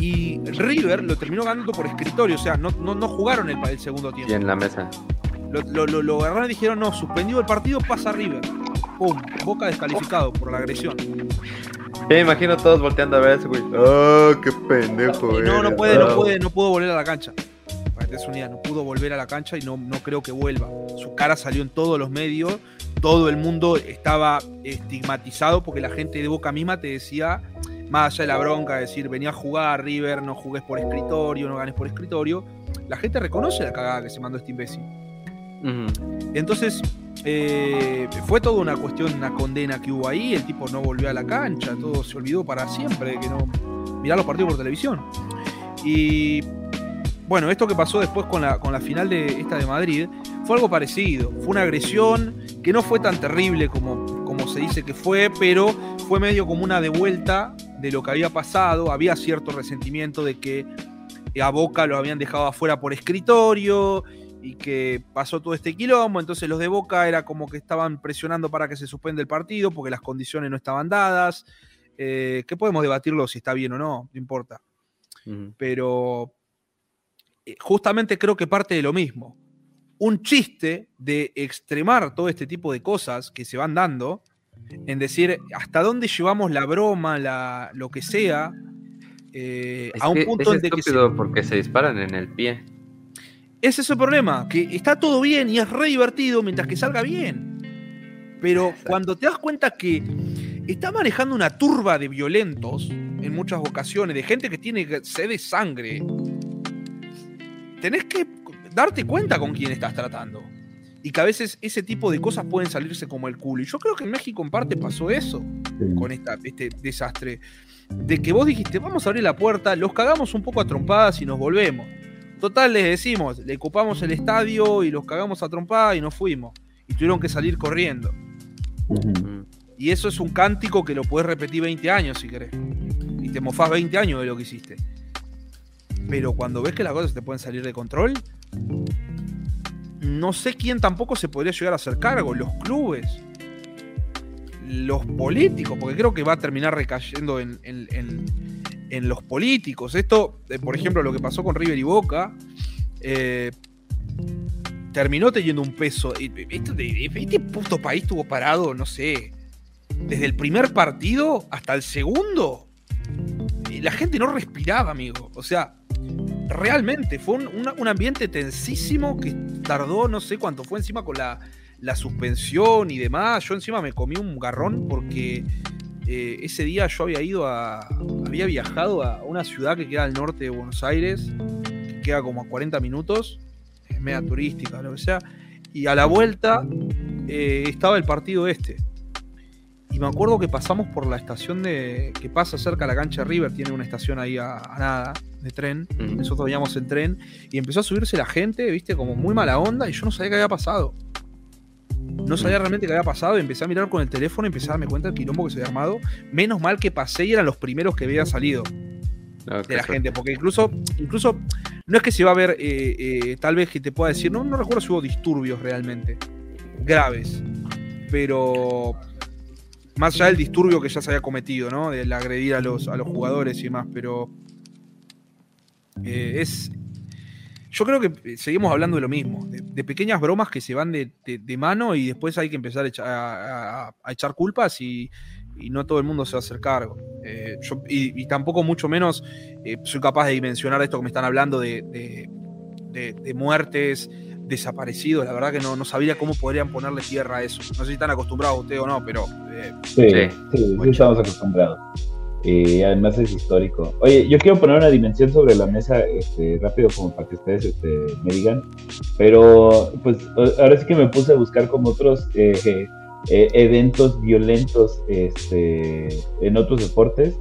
y River lo terminó ganando por escritorio, o sea, no, no, jugaron el, el, segundo tiempo. Y en la mesa. Lo, lo, lo, agarraron y dijeron, no, suspendido el partido, pasa River. Pum, Boca descalificado por la agresión. me imagino todos volteando a ver ese güey. ¡Oh, qué pendejo! No, no puede, no ah. puede, no pudo volver a la cancha. Para no pudo volver a la cancha y no, no creo que vuelva. Su cara salió en todos los medios, todo el mundo estaba estigmatizado porque la gente de Boca misma te decía más allá de la bronca, de decir, venía a jugar River, no jugues por escritorio, no ganes por escritorio, la gente reconoce la cagada que se mandó este imbécil. Entonces, eh, fue toda una cuestión, una condena que hubo ahí, el tipo no volvió a la cancha, todo se olvidó para siempre, que no mirar los partidos por televisión. Y bueno, esto que pasó después con la, con la final de esta de Madrid fue algo parecido. Fue una agresión que no fue tan terrible como, como se dice que fue, pero fue medio como una devuelta de lo que había pasado, había cierto resentimiento de que a Boca lo habían dejado afuera por escritorio y que pasó todo este quilombo, entonces los de Boca era como que estaban presionando para que se suspenda el partido porque las condiciones no estaban dadas, eh, que podemos debatirlo si está bien o no, no importa. Pero eh, justamente creo que parte de lo mismo. Un chiste de extremar todo este tipo de cosas que se van dando en decir hasta dónde llevamos la broma, la, lo que sea, eh, a un punto en que porque se disparan en el pie. Ese es el problema, que está todo bien y es re divertido mientras que salga bien. Pero cuando te das cuenta que está manejando una turba de violentos en muchas ocasiones, de gente que tiene sed de sangre, tenés que darte cuenta con quién estás tratando y que a veces ese tipo de cosas pueden salirse como el culo. Y yo creo que en México en parte pasó eso con esta, este desastre. De que vos dijiste, vamos a abrir la puerta, los cagamos un poco a trompadas y nos volvemos. Total, les decimos, le ocupamos el estadio y los cagamos a trompadas y nos fuimos. Y tuvieron que salir corriendo. Y eso es un cántico que lo puedes repetir 20 años si querés. Y te mofás 20 años de lo que hiciste. Pero cuando ves que las cosas te pueden salir de control, no sé quién tampoco se podría llegar a hacer cargo, los clubes, los políticos, porque creo que va a terminar recayendo en, los políticos. Esto, eh, por ejemplo, lo que pasó con River y Boca, eh, terminó teniendo un peso. Este, este puto país estuvo parado, no sé, desde el primer partido hasta el segundo. La gente no respiraba, amigo. O sea, realmente fue un, ambiente tensísimo que tardó no sé cuánto fue encima con la, suspensión y demás. Yo encima me comí un garrón porque eh, ese día yo había ido a. había viajado a una ciudad que queda al norte de Buenos Aires, que queda como a 40 minutos, es media turística, lo que sea. Y a la vuelta eh, estaba el partido este. Y me acuerdo que pasamos por la estación de. que pasa cerca de la cancha River, tiene una estación ahí a nada de tren. Nosotros veníamos en tren y empezó a subirse la gente, viste, como muy mala onda y yo no sabía qué había pasado. No sabía realmente qué había pasado y empecé a mirar con el teléfono y empecé a darme cuenta del quilombo que se había armado. Menos mal que pasé y eran los primeros que había salido de la gente, porque incluso, incluso no es que se va a ver, eh, eh, tal vez que te pueda decir, no, no recuerdo si hubo disturbios realmente graves, pero más allá del disturbio que ya se había cometido, ¿no? Del agredir a los, a los jugadores y demás, pero eh, es. Yo creo que seguimos hablando de lo mismo, de, pequeñas bromas que se van de, mano y después hay que empezar a, echar culpas y, no todo el mundo se va a hacer cargo. Eh, y, tampoco mucho menos eh, soy capaz de dimensionar esto que me están hablando de, muertes, desaparecidos. La verdad que no, sabía cómo podrían ponerle tierra a eso. No sé si están acostumbrados ustedes o no, pero... sí, sí, estamos acostumbrados. Y además es histórico. Oye, yo quiero poner una dimensión sobre la mesa este, rápido como para que ustedes este, me digan, pero pues ahora sí que me puse a buscar como otros eh, eh, eventos violentos este, en otros deportes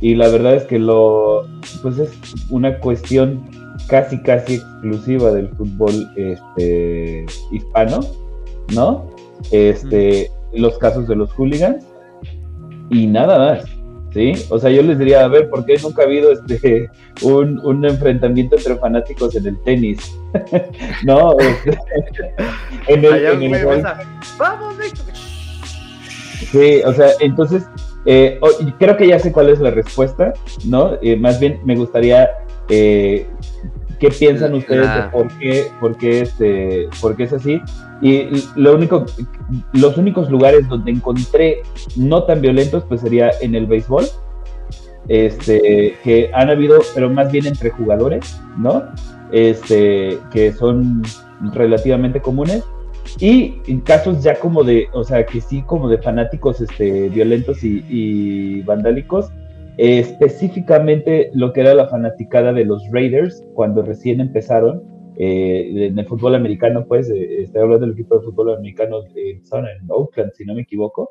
y la verdad es que lo pues es una cuestión casi casi exclusiva del fútbol este, hispano, ¿no? Este, los casos de los hooligans y nada más. ¿Sí? O sea, yo les diría, a ver, ¿por qué nunca ha habido este, un, un enfrentamiento entre fanáticos en el tenis? no, este, en el, en el ¡Vamos, Sí, o sea, entonces, eh, creo que ya sé cuál es la respuesta, ¿no? Eh, más bien me gustaría eh, ¿Qué piensan ustedes de por qué, por qué, este, por qué es así? Y lo único, los únicos lugares donde encontré no tan violentos, pues sería en el béisbol, este, que han habido, pero más bien entre jugadores, ¿no? Este, que son relativamente comunes. Y en casos ya como de, o sea, que sí, como de fanáticos este, violentos y, y vandálicos, específicamente lo que era la fanaticada de los Raiders cuando recién empezaron eh, en el fútbol americano, pues, eh, estoy hablando del equipo de fútbol americano en Oakland, si no me equivoco,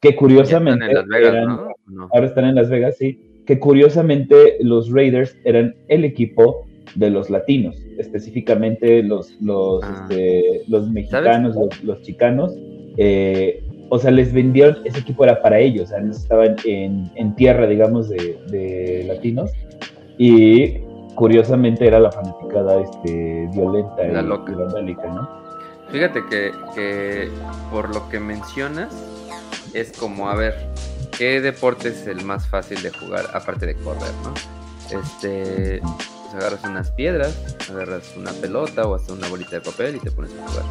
que curiosamente ahora están en Las Vegas, sí, que curiosamente los Raiders eran el equipo de los latinos, específicamente los, los, ah. este, los mexicanos, los, los, chicanos, eh, o sea, les vendieron, ese equipo era para ellos, o sea, estaban en, en tierra, digamos, de, latinos. Y curiosamente era la fanaticada este, violenta la y, loca. ¿no? Fíjate que, que por lo que mencionas, es como, a ver, ¿qué deporte es el más fácil de jugar aparte de correr, no? Este, pues agarras unas piedras, agarras una pelota o hasta una bolita de papel y te pones a jugar.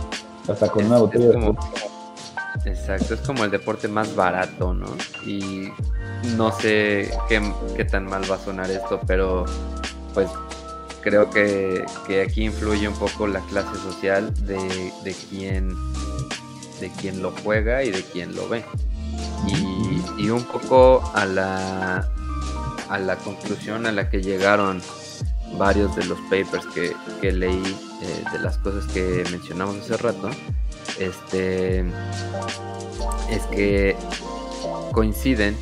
Hasta con una botella de Exacto, es como el deporte más barato, ¿no? Y no sé qué, tan mal va a sonar esto, pero pues creo que, aquí influye un poco la clase social de, de quién de quien lo juega y de quien lo ve. Y, un poco a la, a la conclusión a la que llegaron varios de los papers que, leí eh, de las cosas que mencionamos hace rato este, es que coinciden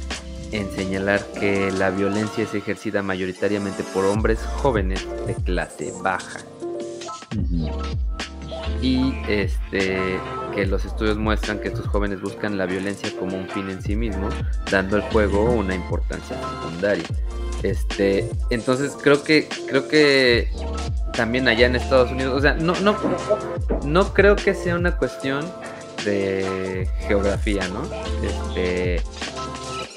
en señalar que la violencia es ejercida mayoritariamente por hombres jóvenes de clase baja. Y este que los estudios muestran que estos jóvenes buscan la violencia como un fin en sí mismo, dando al juego una importancia secundaria. Este, entonces creo que creo que también allá en Estados Unidos, o sea, no no no creo que sea una cuestión de geografía, ¿no? Este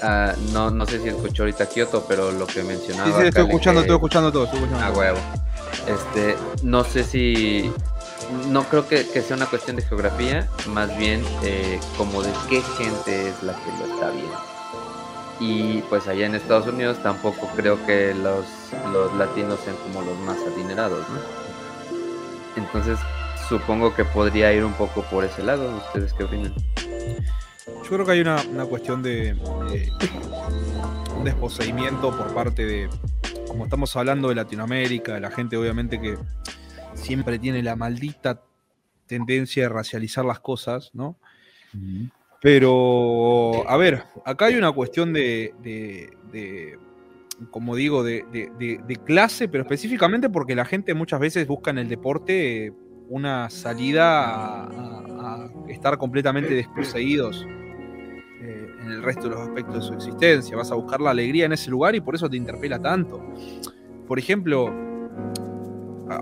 ah, no, no sé si escuchó ahorita Kioto, pero lo que mencionaba. Sí, sí, estoy escuchando, estoy escuchando todo, estoy escuchando. A huevo. Este, no sé si. No creo que, sea una cuestión de geografía, más bien eh, como de qué gente es la que lo está viendo. Y pues allá en Estados Unidos tampoco creo que los, los latinos sean como los más adinerados, ¿no? Entonces supongo que podría ir un poco por ese lado. ¿Ustedes qué opinan? Yo creo que hay una, cuestión de un desposeimiento por parte de, como estamos hablando de Latinoamérica, de la gente obviamente que siempre tiene la maldita tendencia de racializar las cosas, ¿no? Pero, a ver, acá hay una cuestión de, de, como digo, de, clase, pero específicamente porque la gente muchas veces busca en el deporte una salida a, estar completamente desposeídos eh, en el resto de los aspectos de su existencia. Vas a buscar la alegría en ese lugar y por eso te interpela tanto. Por ejemplo,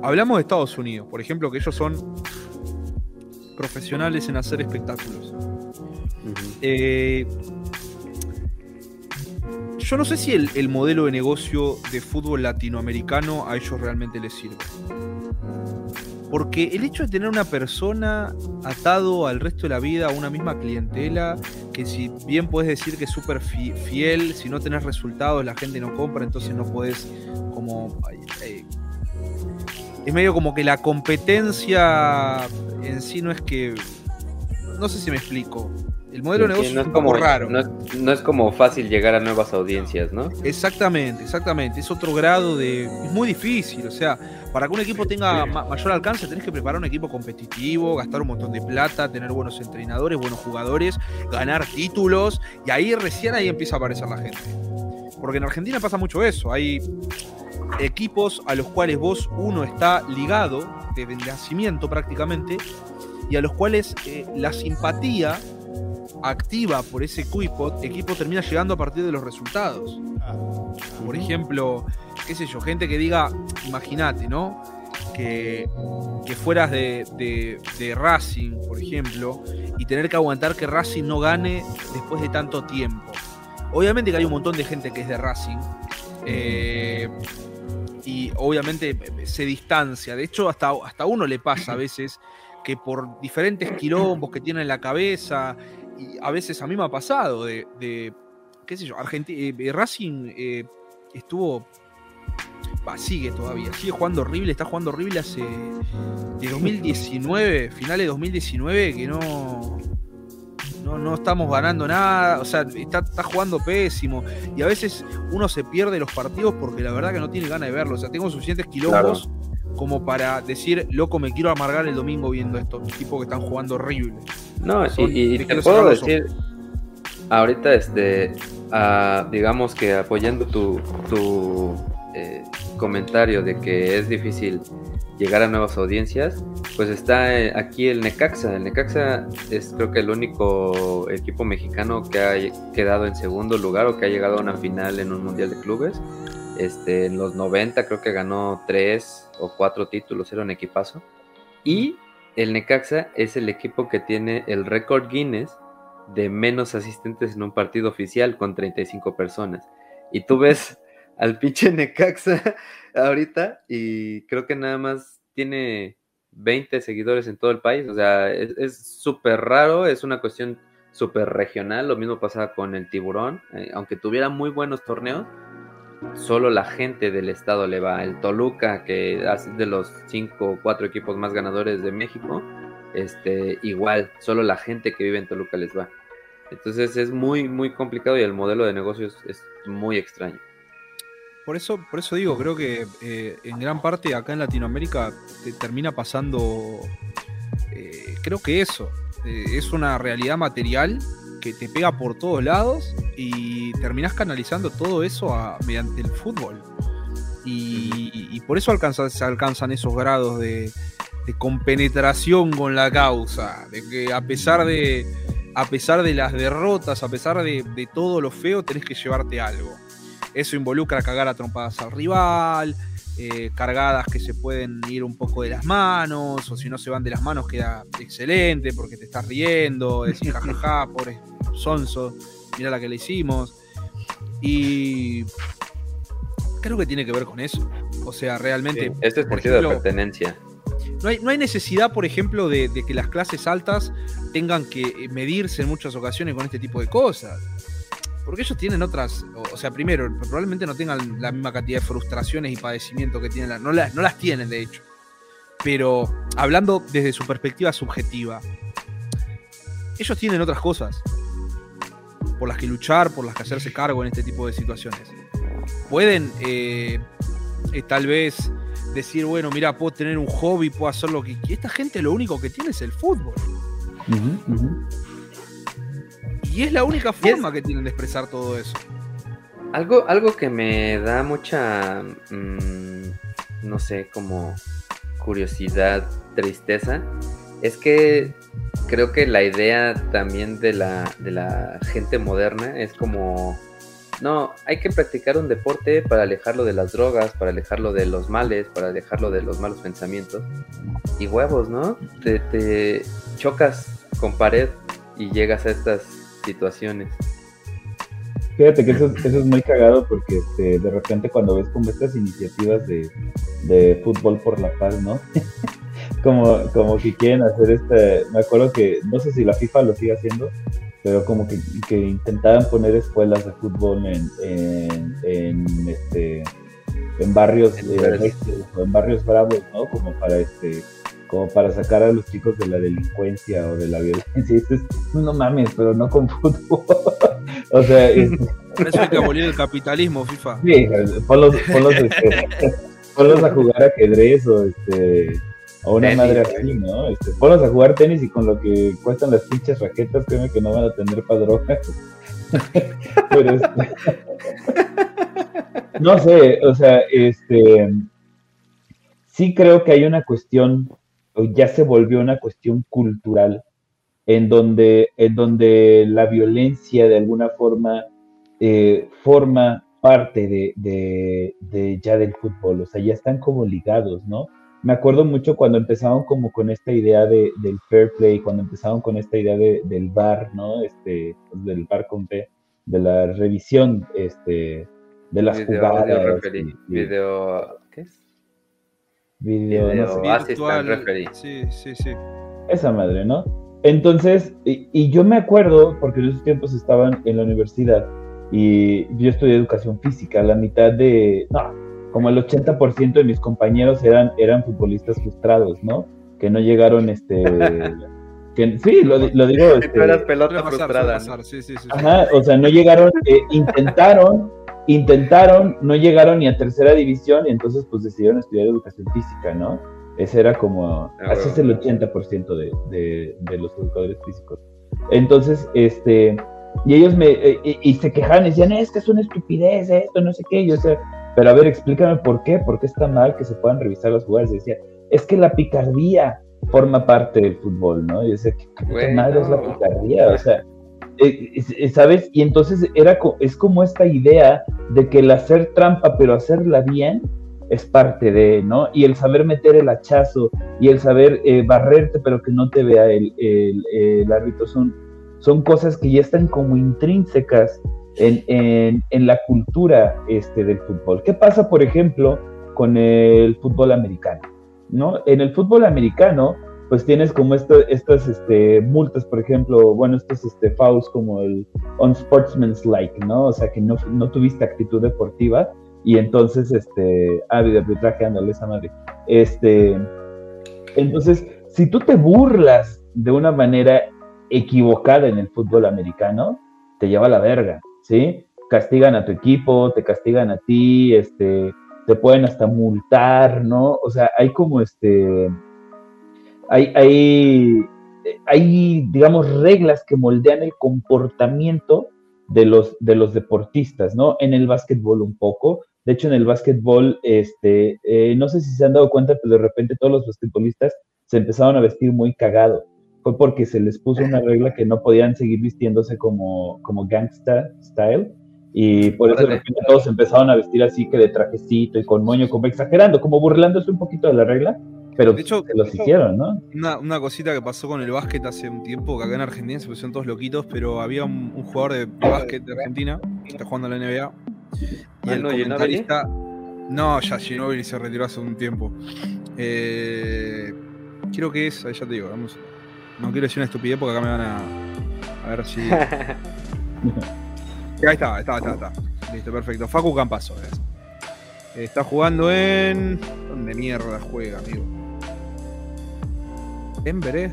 hablamos de Estados Unidos, por ejemplo, que ellos son profesionales en hacer espectáculos. Eh, yo no sé si el, modelo de negocio de fútbol latinoamericano a ellos realmente les sirve. Porque el hecho de tener una persona atado al resto de la vida a una misma clientela, que si bien puedes decir que es súper fiel, si no tenés resultados la gente no compra, entonces no puedes como... Eh, es medio como que la competencia en sí no es que no sé si me explico. El modelo de negocio no es, como raro. No es, como fácil llegar a nuevas audiencias, ¿no? Exactamente, exactamente. Es otro grado de. Es muy difícil. O sea, para que un equipo tenga mayor alcance, tenés que preparar un equipo competitivo, gastar un montón de plata, tener buenos entrenadores, buenos jugadores, ganar títulos. Y ahí recién ahí empieza a aparecer la gente. Porque en Argentina pasa mucho eso. Hay equipos a los cuales vos uno está ligado desde el nacimiento prácticamente y a los cuales eh, la simpatía activa por ese equipo, equipo termina llegando a partir de los resultados. Por ejemplo, qué sé yo, gente que diga, imagínate, ¿no? Que, que fueras de, de, Racing, por ejemplo, y tener que aguantar que Racing no gane después de tanto tiempo. Obviamente que hay un montón de gente que es de Racing. Eh, y obviamente se distancia. De hecho, hasta, hasta uno le pasa a veces que por diferentes quilombos que tiene en la cabeza, y a veces a mí me ha pasado de, qué sé yo, Argentina, eh, Racing eh, estuvo, sigue todavía, sigue jugando horrible, está jugando horrible hace de 2019, finales de 2019, que no, no, no estamos ganando nada, o sea, está, jugando pésimo. Y a veces uno se pierde los partidos porque la verdad que no tiene ganas de verlo. O sea, tengo suficientes quilombos como para decir, loco, me quiero amargar el domingo viendo estos tipos que están jugando horrible. No, y, te puedo decir, ahorita, este, ah, digamos que apoyando tu, tu eh, comentario de que es difícil llegar a nuevas audiencias, pues está eh, aquí el Necaxa. El Necaxa es creo que el único equipo mexicano que ha quedado en segundo lugar o que ha llegado a una final en un Mundial de Clubes. Este, en los 90 creo que ganó tres o cuatro títulos, era un equipazo. Y el Necaxa es el equipo que tiene el récord Guinness de menos asistentes en un partido oficial con 35 personas. Y tú ves al pinche Necaxa ahorita y creo que nada más tiene 20 seguidores en todo el país. O sea, es súper raro, es una cuestión súper regional. Lo mismo pasa con el tiburón. Eh, aunque tuviera muy buenos torneos, solo la gente del estado le va. El Toluca, que es de los 5 o 4 equipos más ganadores de México, este, igual, solo la gente que vive en Toluca les va. Entonces es muy, muy complicado y el modelo de negocios es muy extraño. Por eso, por eso digo, creo que eh, en gran parte acá en Latinoamérica te termina pasando, eh, creo que eso, eh, es una realidad material que te pega por todos lados y terminás canalizando todo eso mediante el fútbol. Y, por eso se alcanzan esos grados de, compenetración con la causa, de que a pesar de, a pesar de las derrotas, a pesar de, todo lo feo, tenés que llevarte algo. Eso involucra cagar a trompadas al rival, eh, cargadas que se pueden ir un poco de las manos, o si no se van de las manos queda excelente porque te estás riendo, decís jajaja, pobre sonso, mira la que le hicimos. Y creo que tiene que ver con eso. O sea, realmente. este es sentido de pertenencia. No hay, no hay, necesidad, por ejemplo, de, de, que las clases altas tengan que medirse en muchas ocasiones con este tipo de cosas. Porque ellos tienen otras, o, sea, primero, probablemente no tengan la misma cantidad de frustraciones y padecimientos que tienen, no, las, no las tienen de hecho. Pero hablando desde su perspectiva subjetiva, ellos tienen otras cosas por las que luchar, por las que hacerse cargo en este tipo de situaciones. Pueden eh, eh, tal vez decir, bueno, mira, puedo tener un hobby, puedo hacer lo que... Esta gente lo único que tiene es el fútbol. Y es la única forma que tienen de expresar todo eso. Algo, algo que me da mucha, mm, no sé, como curiosidad, tristeza, es que creo que la idea también de la, de la gente moderna es como, no, hay que practicar un deporte para alejarlo de las drogas, para alejarlo de los males, para alejarlo de los malos pensamientos. Y huevos, ¿no? Te, te chocas con pared y llegas a estas situaciones. Fíjate que eso, es muy cagado porque este, de repente cuando ves como estas iniciativas de, fútbol por la paz, ¿no? como, como que quieren hacer este, me acuerdo que, no sé si la FIFA lo sigue haciendo, pero como que, que intentaban poner escuelas de fútbol en, en, este en barrios en, en barrios bravos, ¿no? Como para este como para sacar a los chicos de la delincuencia o de la violencia. Y dices, no mames, pero no con fútbol. o sea, es... Eso hay que abolir el capitalismo, FIFA. Sí, ponlos, ponlos, este, ponlos a jugar ajedrez o este o una madre así, ¿no? Este, a jugar tenis y con lo que cuestan las pinches raquetas, créeme que no van a tener padrón. Pero este, no sé, o sea, este sí creo que hay una cuestión, o ya se volvió una cuestión cultural, en donde, en donde la violencia de alguna forma eh, forma parte de, de, ya del fútbol, o sea, ya están como ligados, ¿no? Me acuerdo mucho cuando empezaron como con esta idea de, del fair play, cuando empezaron con esta idea de, del bar, ¿no? Este, pues, del bar con P, de la revisión, este, de las jugadas. Video, ¿qué es? Video, Virtual, Sí, sí, sí. Esa madre, ¿no? Entonces, y, y, yo me acuerdo, porque en esos tiempos estaban en la universidad, y yo estudié educación física, la mitad de, no, como el 80% de mis compañeros eran, eran futbolistas frustrados, ¿no? Que no llegaron, este, que, sí, lo, lo digo. Este, eras pelota frustrada. Sí, sí, sí, Ajá, o sea, no llegaron, eh, intentaron, intentaron, no llegaron ni a tercera división y entonces pues decidieron estudiar educación física, ¿no? Ese era como, ah, así es el 80% de, de, de los educadores físicos. Entonces, este, y ellos me, eh, y, se quejaban y decían, es que es una estupidez esto, no sé qué. yo, o pero a ver, explícame por qué, por qué está mal que se puedan revisar las jugadas. Y decía, es que la picardía forma parte del fútbol, ¿no? Y decía, ¿qué madre es la picardía? O sea, eh, eh, ¿sabes? Y entonces era, es como esta idea de que el hacer trampa, pero hacerla bien, es parte de, ¿no? Y el saber meter el hachazo y el saber barrerte, pero que no te vea el, el, el árbitro son son cosas que ya están como intrínsecas en, la cultura este, del fútbol. ¿Qué pasa, por ejemplo, con el fútbol americano? ¿no? En el fútbol americano, pues tienes como estas este, multas, por ejemplo, bueno, estos este, fouls como el unsportsmanlike, ¿no? O sea, que no, no tuviste actitud deportiva y entonces, este, ah, de arbitraje, ándale, esa madre. Este, entonces, si tú te burlas de una manera equivocada en el fútbol americano, te lleva a la verga, ¿sí? Castigan a tu equipo, te castigan a ti, este, te pueden hasta multar, ¿no? O sea, hay como este, hay, hay, hay, digamos, reglas que moldean el comportamiento de los, de los deportistas, ¿no? En el básquetbol un poco. De hecho, en el básquetbol, este, eh, no sé si se han dado cuenta, pero de repente todos los basquetbolistas se empezaron a vestir muy cagado fue porque se les puso una regla que no podían seguir vistiéndose como, como gangsta style. Y por eso de repente todos empezaron a vestir así que de trajecito y con moño, como exagerando, como burlándose un poquito de la regla, pero de hecho, se los hicieron, ¿no? Una, una, cosita que pasó con el básquet hace un tiempo, que acá en Argentina se pusieron todos loquitos, pero había un, jugador de, básquet de Argentina que está jugando en la NBA. Y el no, comentarista. No, ya Ginóbili se retiró hace un tiempo. Eh, creo que es, ahí ya te digo, vamos. No quiero decir una estupidez porque acá me van a. A ver si. ahí está, está, está, está. Listo, perfecto. Facu Campazo. Está jugando en. ¿Dónde mierda juega, amigo? ¿Denver es?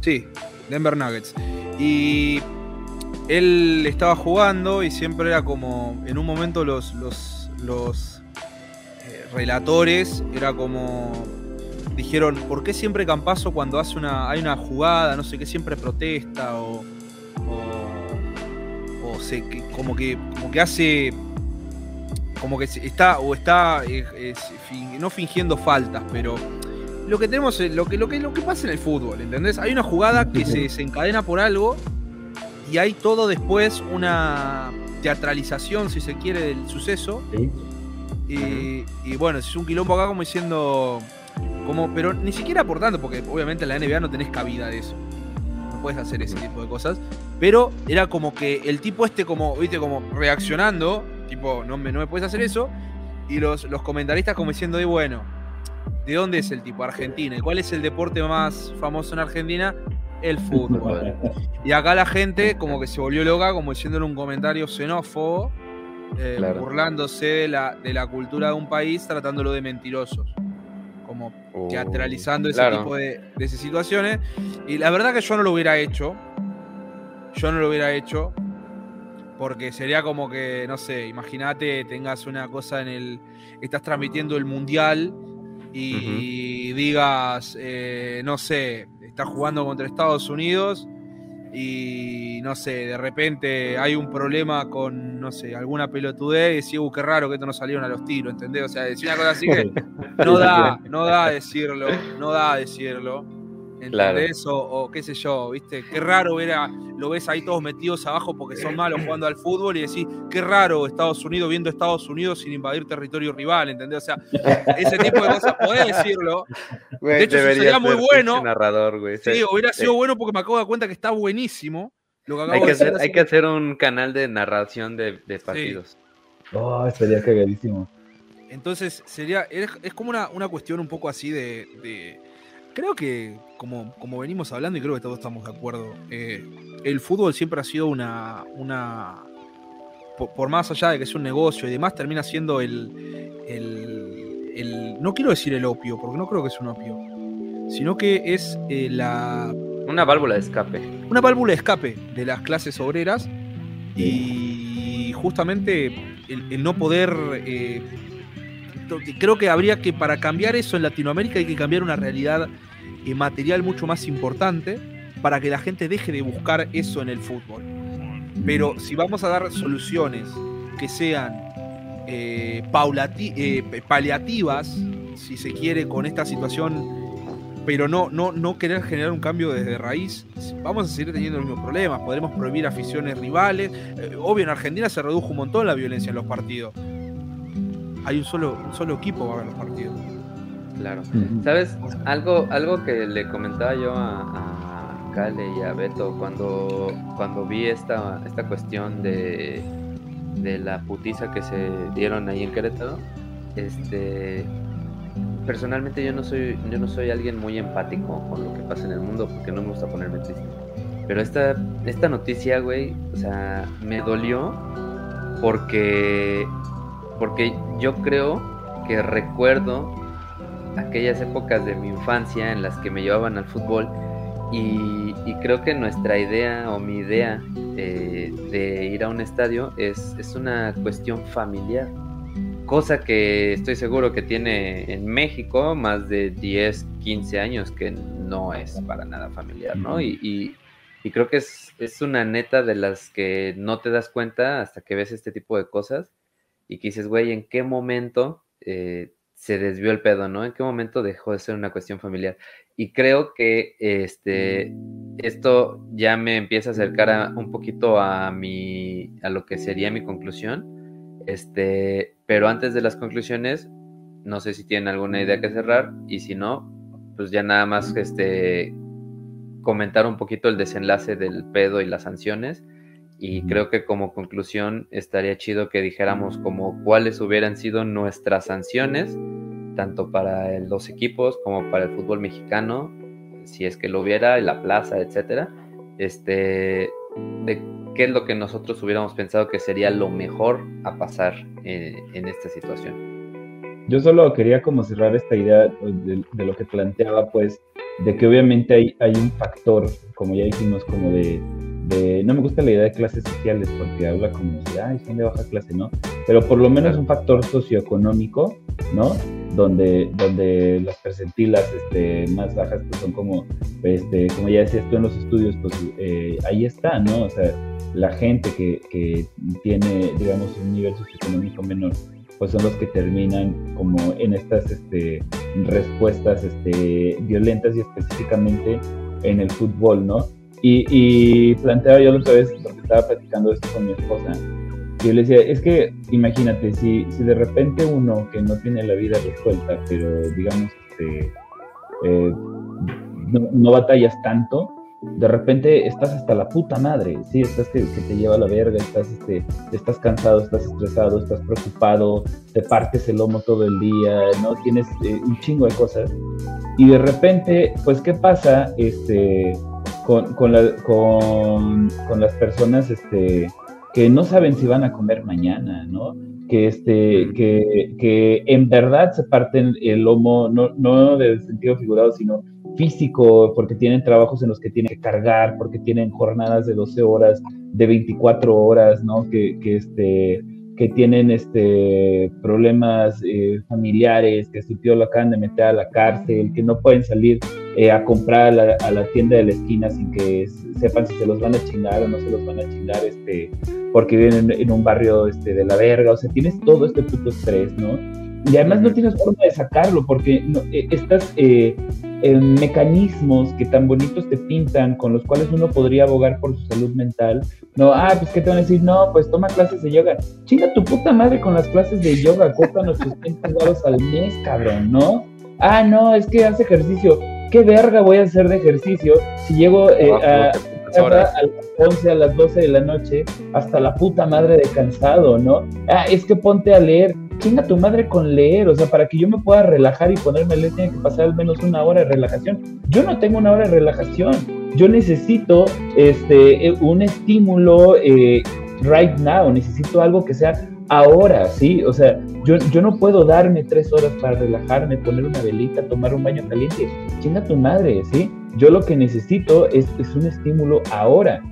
Sí, Denver Nuggets. Y él estaba jugando y siempre era como. En un momento los. los, los eh, relatores era como dijeron, ¿por qué siempre Campazo cuando hace una, hay una jugada, no sé qué, siempre protesta o, o, como, que, como que hace, como que está, o está, eh, no fingiendo faltas, pero lo que tenemos, lo que, lo que, lo que pasa en el fútbol, ¿entendés? Hay una jugada que se desencadena por algo y hay todo después una teatralización, si se quiere, del suceso. Y, y, bueno, es un quilombo acá como diciendo, como, pero ni siquiera aportando, porque obviamente en la NBA no tenés cabida de eso. No puedes hacer ese tipo de cosas. Pero era como que el tipo este, como, viste, como reaccionando, tipo, no me, no me puedes hacer eso. Y los, los comentaristas como diciendo, y bueno, ¿de dónde es el tipo? Argentina. ¿Y cuál es el deporte más famoso en Argentina? El fútbol. Y acá la gente como que se volvió loca, como diciéndole un comentario xenófobo, eh, burlándose de la, de la cultura de un país, tratándolo de mentirosos. Teatralizando ese tipo de, de situaciones. Y la verdad que yo no lo hubiera hecho. Yo no lo hubiera hecho. Porque sería como que, no sé, imagínate, tengas una cosa en el. Estás transmitiendo el mundial y digas, eh, no sé, estás jugando contra Estados Unidos y no sé, de repente hay un problema con, no sé, alguna pelotudez y decís, uh, qué raro que esto no salieron a los tiros, ¿entendés? O sea, decir una cosa así que no da, no da decirlo, no da decirlo. ¿Entendés? O, qué sé yo, ¿viste? Qué raro ver a, lo ves ahí todos metidos abajo porque son malos jugando al fútbol y decís, qué raro Estados Unidos viendo Estados Unidos sin invadir territorio rival, ¿entendés? O sea, ese tipo de cosas podés decirlo. de hecho, sería muy bueno. Narrador, güey. Sí, hubiera sido bueno porque me acabo de dar cuenta que está buenísimo. hay, que hacer, hay que hacer un canal de narración de, partidos. Oh, sería cagadísimo. Entonces, sería, es, como una, una, cuestión un poco así de creo que, como, como venimos hablando, y creo que todos estamos de acuerdo, eh, el fútbol siempre ha sido una. una por, más allá de que es un negocio y demás, termina siendo el, el, No quiero decir el opio, porque no creo que es un opio, sino que es eh, la. Una válvula de escape. Una válvula de escape de las clases obreras y justamente el, no poder. Eh, creo que habría que, para cambiar eso en Latinoamérica, hay que cambiar una realidad eh, material mucho más importante para que la gente deje de buscar eso en el fútbol. Pero si vamos a dar soluciones que sean eh, eh, paliativas, si se quiere, con esta situación, pero no, querer generar un cambio desde raíz, vamos a seguir teniendo los mismos problemas. Podremos prohibir aficiones rivales. obvio, en Argentina se redujo un montón la violencia en los partidos hay un solo, un solo equipo va a ver los partidos. Claro. ¿Sabes? Algo, algo que le comentaba yo a, a Kale y a Beto cuando, cuando vi esta, esta cuestión de, de la putiza que se dieron ahí en Querétaro, este personalmente yo no soy yo no soy alguien muy empático con lo que pasa en el mundo porque no me gusta ponerme triste. Pero esta, esta noticia, güey, o sea, me dolió porque porque yo creo que recuerdo aquellas épocas de mi infancia en las que me llevaban al fútbol y, creo que nuestra idea o mi idea eh, de ir a un estadio es, es una cuestión familiar, cosa que estoy seguro que tiene en México más de 10, 15 años que no es para nada familiar, ¿no? Y, y creo que es, es una neta de las que no te das cuenta hasta que ves este tipo de cosas y que dices, güey, ¿en qué momento eh, se desvió el pedo, ¿no? ¿En qué momento dejó de ser una cuestión familiar? Y creo que este, esto ya me empieza a acercar un poquito a, mi, a lo que sería mi conclusión. Este, pero antes de las conclusiones, no sé si tienen alguna idea que cerrar y si no, pues ya nada más este, comentar un poquito el desenlace del pedo y las sanciones y creo que como conclusión estaría chido que dijéramos como cuáles hubieran sido nuestras sanciones, tanto para los equipos como para el fútbol mexicano, si es que lo hubiera, en la plaza, etcétera, este, de qué es lo que nosotros hubiéramos pensado que sería lo mejor a pasar en, esta situación. Yo solo quería como cerrar esta idea de, de, lo que planteaba, pues, de que obviamente hay, hay un factor, como ya dijimos, como de no me gusta la idea de clases sociales porque habla como de, ay, son de baja clase, ¿no? Pero por lo menos un factor socioeconómico, ¿no? Donde, donde las percentilas este, más bajas pues son como, este, como ya decías tú en los estudios, pues eh, ahí está, ¿no? O sea, la gente que, que tiene, digamos, un nivel socioeconómico menor, pues son los que terminan como en estas este, respuestas este, violentas y específicamente en el fútbol, ¿no? Y, planteaba yo la otra vez, porque estaba platicando esto con mi esposa, y yo le decía, es que imagínate, si, si de repente uno que no tiene la vida resuelta, pero digamos, este, eh, no, batallas tanto, de repente estás hasta la puta madre, sí, estás que, te lleva a la verga, estás, este, estás cansado, estás estresado, estás preocupado, te partes el lomo todo el día, ¿no? Tienes eh, un chingo de cosas. Y de repente, pues, ¿qué pasa? Este, con, con, con, las personas este, que no saben si van a comer mañana, ¿no? que, este, que, que en verdad se parten el lomo, no, no de sentido figurado, sino físico, porque tienen trabajos en los que tienen que cargar, porque tienen jornadas de 12 horas, de 24 horas, ¿no? Que, que este, que tienen este, problemas eh, familiares, que su tío lo acaban de meter a la cárcel, que no pueden salir eh, a comprar a la, tienda de la esquina sin que sepan si se los van a chingar o no se los van a chingar, este, porque viven en, un barrio este, de la verga, o sea, tienes todo este puto estrés, ¿no? Y además no tienes forma de sacarlo, porque no, eh, estas mecanismos que tan bonitos te pintan, con los cuales uno podría abogar por su salud mental. No, ah, pues ¿qué te van a decir? No, pues toma clases de yoga. Chinga tu puta madre con las clases de yoga, cóstanos tus 30 dólares al mes, cabrón, ¿no? Ah, no, es que hace ejercicio. ¿Qué verga voy a hacer de ejercicio si llego eh, a, a, las 11, a las 12 de la noche hasta la puta madre de cansado, ¿no? Ah, es que ponte a leer chinga tu madre con leer, o sea, para que yo me pueda relajar y ponerme a leer tiene que pasar al menos una hora de relajación. Yo no tengo una hora de relajación, yo necesito este, eh, un estímulo eh, right now, necesito algo que sea ahora, ¿sí? O sea, yo, yo no puedo darme tres horas para relajarme, poner una velita, tomar un baño caliente, chinga tu madre, ¿sí? Yo lo que necesito es, es un estímulo ahora,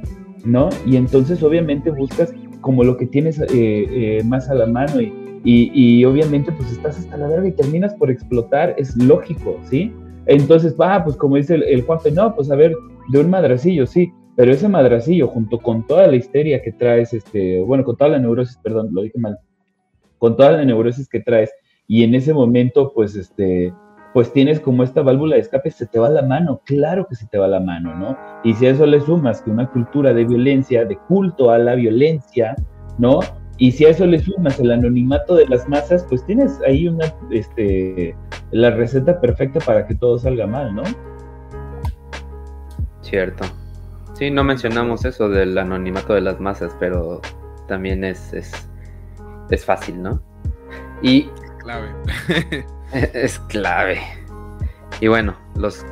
¿no? Y entonces obviamente buscas como lo que tienes eh, más a la mano y y, obviamente pues estás hasta la verga y terminas por explotar, es lógico, ¿sí? Entonces, ah, pues como dice el, el Juanfe, no, pues a ver, de un madracillo, sí, pero ese madracillo junto con toda la histeria que traes, este, bueno, con toda la neurosis, perdón, lo dije mal, con toda la neurosis que traes, y en ese momento, pues, este, pues tienes como esta válvula de escape, se te va la mano, claro que se te va la mano, ¿no? Y si a eso le sumas que una cultura de violencia, de culto a la violencia, ¿no? Y si a eso le sumas el anonimato de las masas, pues tienes ahí una, este, la receta perfecta para que todo salga mal, ¿no? Cierto. Sí, no mencionamos eso del anonimato de las masas, pero también es, es, es fácil, ¿no? Y... Clave. es clave. Y bueno, los,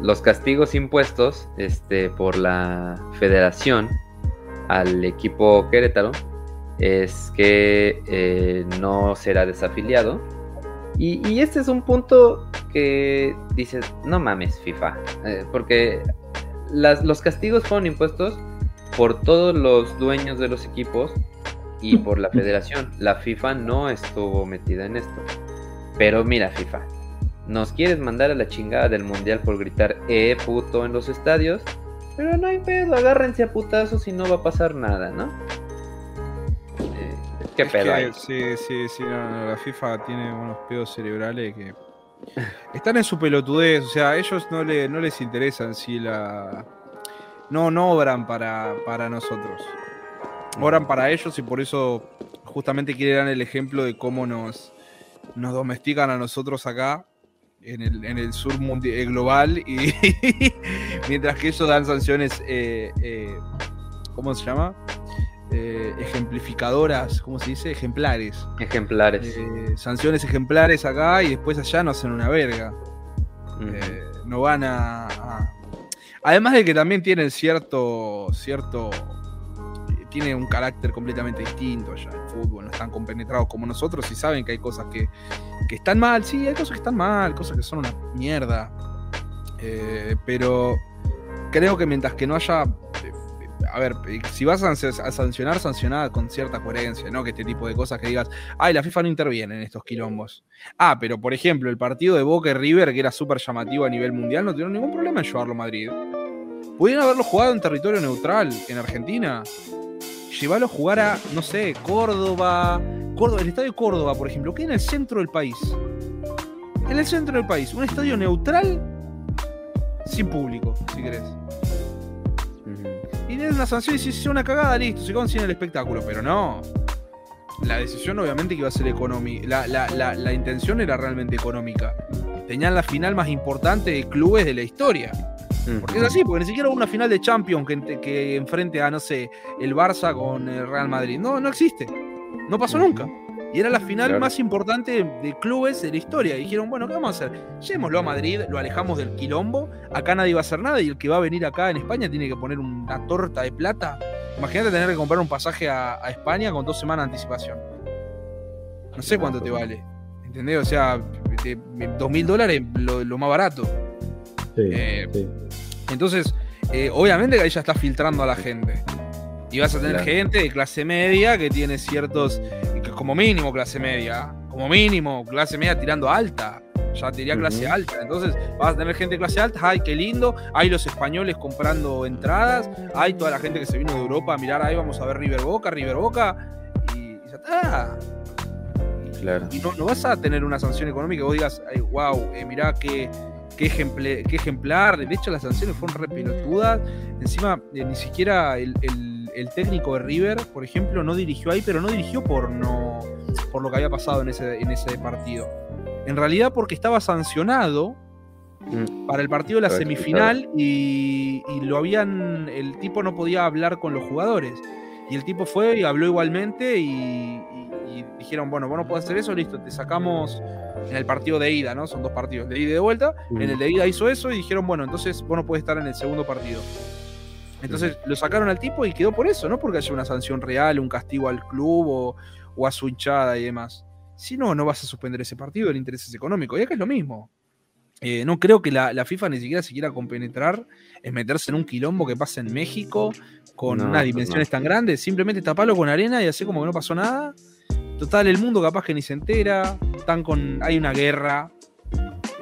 los castigos impuestos este, por la federación al equipo Querétaro es que eh, no será desafiliado. Y, este es un punto que dices, no mames FIFA, eh, porque los castigos fueron impuestos por todos los dueños de los equipos y por la federación. La FIFA no estuvo metida en esto. Pero mira FIFA, nos quieres mandar a la chingada del mundial por gritar eh puto en los estadios, pero no hay pedo, agárrense a putazos y no va a pasar nada, ¿no? Sí, sí, sí, la FIFA tiene unos pedos cerebrales que están en su pelotudez, o sea, a ellos no, le, no les interesan si la... No, no obran para, para nosotros. Obran para ellos y por eso justamente quieren dar el ejemplo de cómo nos, nos domestican a nosotros acá en el, en el sur mundial, eh, global y mientras que ellos dan sanciones, eh, eh, ¿cómo se llama? Eh, ejemplificadoras, ¿cómo se dice? Ejemplares. Ejemplares. Eh, sanciones ejemplares acá y después allá no hacen una verga. Eh, no van a, Además de que también tienen cierto. cierto. Tienen un carácter completamente distinto allá. El fútbol no están compenetrados como nosotros y saben que hay cosas que, que están mal. Sí, hay cosas que están mal, cosas que son una mierda. pero creo que mientras que no haya a ver, si vas a, sancionar, sancionada con cierta coherencia, ¿no? Que este tipo de cosas que digas, ay, la FIFA no interviene en estos quilombos. Ah, pero por ejemplo, el partido de Boca y River, que era súper llamativo a nivel mundial, no tuvieron ningún problema en llevarlo a Madrid. Pudieron haberlo jugado en territorio neutral, en Argentina. Llevarlo a jugar a, no sé, Córdoba. Córdoba, el estadio Córdoba, por ejemplo, que en el centro del país. En el centro del país, un estadio neutral sin público, si querés una sanción y si es una cagada, listo, se consigue el espectáculo, pero no. La decisión obviamente que iba a ser económica, la, intención era realmente económica. Tenían la final más importante de clubes de la historia. Porque es así, porque ni siquiera hubo una final de Champions que, que enfrente a, no sé, el Barça con el Real Madrid. No, no existe. No pasó nunca. Y era la final más importante de, clubes de la historia. Y dijeron, bueno, ¿qué vamos a hacer? Llevémoslo a Madrid, lo alejamos del quilombo. Acá nadie va a hacer nada y el que va a venir acá en España tiene que poner una torta de plata. Imagínate tener que comprar un pasaje a, España con dos semanas de anticipación. no sé cuánto te vale. ¿Entendés? O sea, dos mil dólares lo, lo, más barato. Eh, entonces, eh, obviamente que ahí ya está filtrando a la gente. Y vas a tener gente de clase media que tiene ciertos, como mínimo clase media, como mínimo clase media tirando alta. Ya te diría clase alta. Entonces vas a tener gente de clase alta. ¡Ay, qué lindo! Hay los españoles comprando entradas. Hay toda la gente que se vino de Europa a mirar. Ahí vamos a ver River Boca, River Boca. Y, ya está. Claro. Y no, vas a tener una sanción económica que vos digas, Ay, wow, eh, mirá qué, qué, ejemplar. De hecho, las sanciones fueron repelotudas. Encima, eh, ni siquiera el, técnico de River, por ejemplo, no dirigió ahí, pero no dirigió por no por lo que había pasado en ese, en ese partido. En realidad porque estaba sancionado mm. para el partido de la semifinal y, lo habían. El tipo no podía hablar con los jugadores. Y el tipo fue y habló igualmente y, dijeron, bueno, vos no podés hacer eso, listo, te sacamos en el partido de ida, ¿no? Son dos partidos, de ida y de vuelta. En el de ida hizo eso y dijeron, bueno, entonces vos no podés estar en el segundo partido. Entonces lo sacaron al tipo y quedó por eso, no porque haya una sanción real, un castigo al club o, o a su hinchada y demás. Si no, no vas a suspender ese partido, el interés es económico. Y acá es lo mismo. Eh, no creo que la, FIFA ni siquiera se quiera compenetrar en meterse en un quilombo que pasa en México con unas dimensiones tan grandes. Simplemente tapalo con arena y así como que no pasó nada. Total, el mundo capaz que ni se entera. Están con, hay una guerra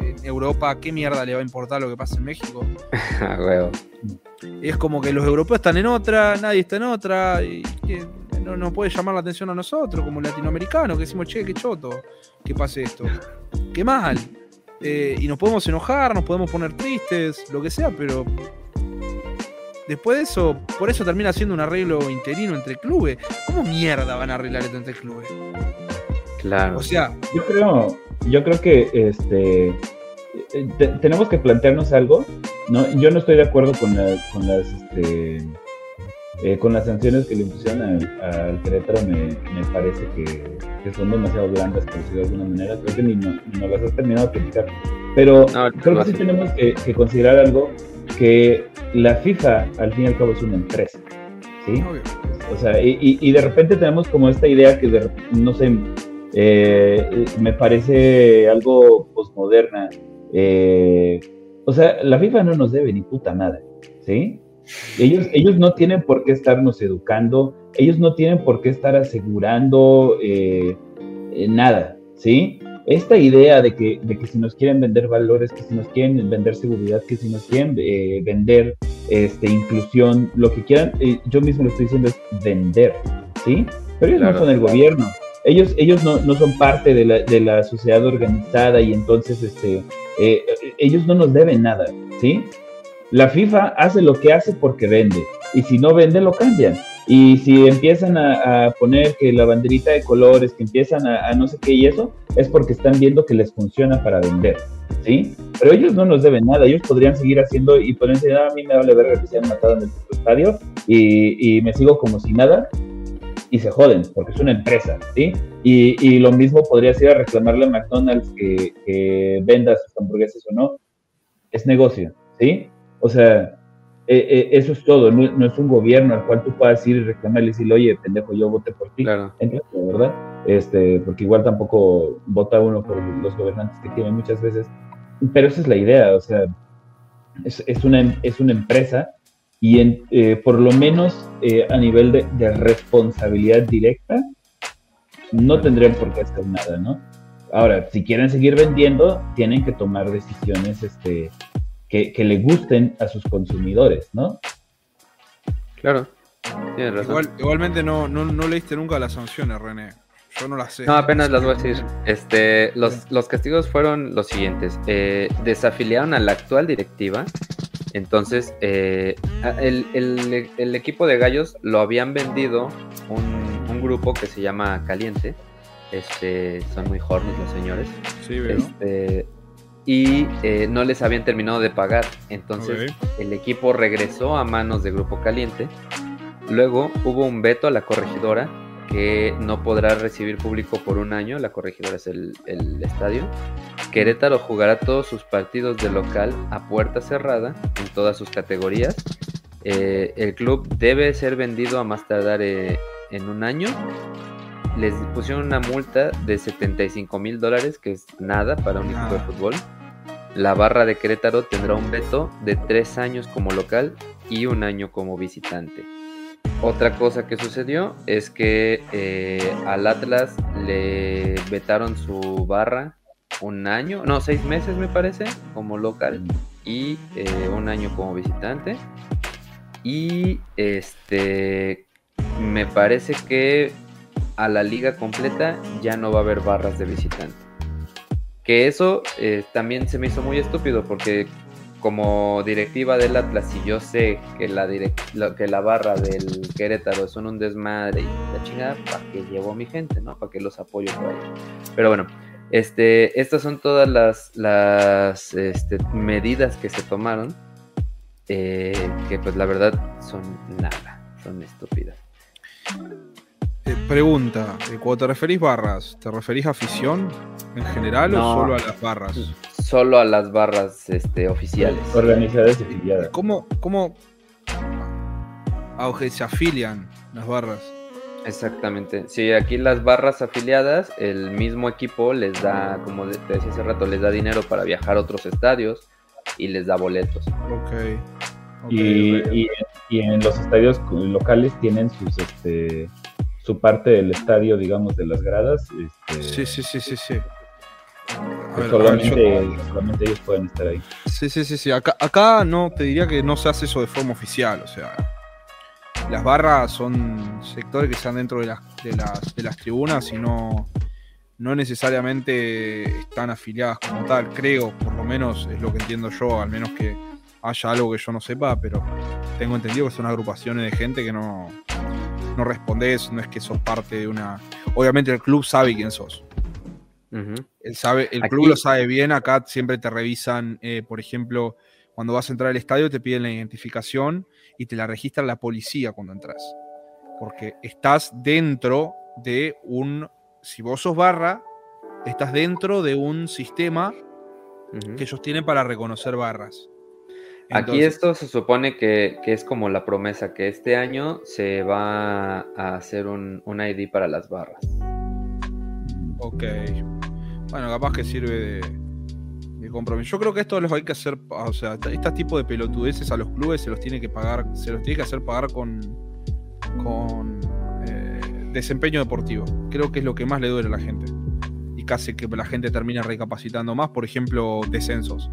en Europa. ¿Qué mierda le va a importar lo que pasa en México? es como que los europeos están en otra, nadie está en otra. Y, no nos puede llamar la atención a nosotros, como latinoamericanos, que decimos, che, qué choto, que pase esto. Qué mal. Eh, y nos podemos enojar, nos podemos poner tristes, lo que sea, pero después de eso, por eso termina siendo un arreglo interino entre clubes. ¿Cómo mierda van a arreglar esto entre clubes? Claro. O sea, yo creo, yo creo que este eh, tenemos que plantearnos algo. No, yo no estoy de acuerdo con, con las este, eh, con las sanciones que le impusieron al, Querétaro me, parece que, son demasiado blandas, por decirlo de alguna manera. Creo que ni, no, nos las has terminado de criticar. Pero creo que sí tenemos que, considerar algo, que la FIFA al fin y al cabo es una empresa. ¿sí? O sea, y, de repente tenemos como esta idea que, no sé, eh, me parece algo posmoderna. Eh, o sea, la FIFA no nos debe ni puta nada, ¿sí? Ellos, ellos no tienen por qué estarnos educando, ellos no tienen por qué estar asegurando eh, eh, nada, ¿sí? Esta idea de que, de que si nos quieren vender valores, que si nos quieren vender seguridad, que si nos quieren eh, vender este, inclusión, lo que quieran, yo mismo lo estoy diciendo es vender, ¿sí? Pero ellos no son el gobierno, ellos, ellos no, no son parte de la, de la, sociedad organizada y entonces este, ellos no nos deben nada, ¿sí? La FIFA hace lo que hace porque vende. Y si no vende, lo cambian. Y si empiezan a, poner que la banderita de colores, que empiezan a, no sé qué y eso, es porque están viendo que les funciona para vender. ¿Sí? Pero ellos no nos deben nada. Ellos podrían seguir haciendo y podrían decir, ah, a mí me vale verga que se han matado en el estadio y, me sigo como si nada y se joden, porque es una empresa, ¿sí? Y, lo mismo podría ser a reclamarle a McDonald's que, que, venda sus hamburguesas o no. Es negocio, ¿sí? O sea, eh, eh, eso es todo, no, es un gobierno al cual tú puedas ir y reclamarle y decirle, oye, pendejo, yo voté por ti. Claro. ¿verdad? Este, porque igual tampoco vota uno por los gobernantes que tiene muchas veces. Pero esa es la idea, o sea, es, es una, es una empresa y en, eh, por lo menos a nivel de, de, responsabilidad directa, no tendrían por qué hacer nada, ¿no? Ahora, si quieren seguir vendiendo, tienen que tomar decisiones este, que, le gusten a sus consumidores, ¿no? Claro. igualmente no, no, leíste nunca las sanciones, René. Yo no las sé. No, apenas las voy a decir. Este, los, los castigos fueron los siguientes. Eh, desafiliaron a la actual directiva. Entonces, eh, el, equipo de gallos lo habían vendido un, un, grupo que se llama Caliente. Este, son muy horny los señores. Sí. Este, y eh, no les habían terminado de pagar. Entonces el equipo regresó a manos de Grupo Caliente. Luego hubo un veto a la corregidora que no podrá recibir público por un año. La corregidora es el, estadio. Querétaro jugará todos sus partidos de local a puerta cerrada en todas sus categorías. Eh, el club debe ser vendido a más tardar eh, en un año les pusieron una multa de 75 mil dólares, que es nada para un equipo de fútbol. La barra de Querétaro tendrá un veto de tres años como local y un año como visitante. Otra cosa que sucedió es que eh, al Atlas le vetaron su barra un año, no, seis meses me parece, como local y eh, un año como visitante. Y este me parece que a la liga completa ya no va a haber barras de visitante. Que eso eh, también se me hizo muy estúpido porque como directiva del Atlas, y yo sé que la, que la barra del Querétaro son un desmadre y la chingada, ¿para que llevo a mi gente, no? Para que los apoyo por ahí. Pero bueno, este, estas son todas las, las este, medidas que se tomaron, eh, que pues la verdad son nada, son estúpidas. Eh, pregunta, eh, cuando te referís barras, ¿te referís a afición en general o solo a las barras? Solo a las barras este, oficiales. Organizadas y afiliadas. ¿Cómo, cómo se afilian las barras? Exactamente. Sí, aquí las barras afiliadas, el mismo equipo les da, como te decía hace rato, les da dinero para viajar a otros estadios y les da boletos. Ok. y, y, en los estadios locales tienen sus, este, su parte del estadio, digamos, de las gradas. Este, sí, sí, sí, sí, sí. Solamente, ellos pueden estar ahí. Sí, sí, sí, sí. Acá, acá no, te diría que no se hace eso de forma oficial, o sea las barras son sectores que están dentro de las, de las, de las tribunas y no, no necesariamente están afiliadas como tal, creo, por lo menos es lo que entiendo yo, al menos que haya algo que yo no sepa, pero tengo entendido que son agrupaciones de gente que no, no respondes, no es que sos parte de una... Obviamente el club sabe quién sos. Sabe, el club lo sabe bien, acá siempre te revisan, eh, por ejemplo, cuando vas a entrar al estadio te piden la identificación y te la registra la policía cuando entras. Porque estás dentro de un, si vos sos barra, estás dentro de un sistema que ellos tienen para reconocer barras. Aquí esto se supone que, es como la promesa, que este año se va a hacer un, un ID para las barras. Ok. Bueno, capaz que sirve de, compromiso. Yo creo que esto los hay que hacer, o sea, este tipo de pelotudeces a los clubes se los tiene que pagar, se los tiene que hacer pagar con, con eh, desempeño deportivo. Creo que es lo que más le duele a la gente. Y casi que la gente termina recapacitando más, por ejemplo, descensos.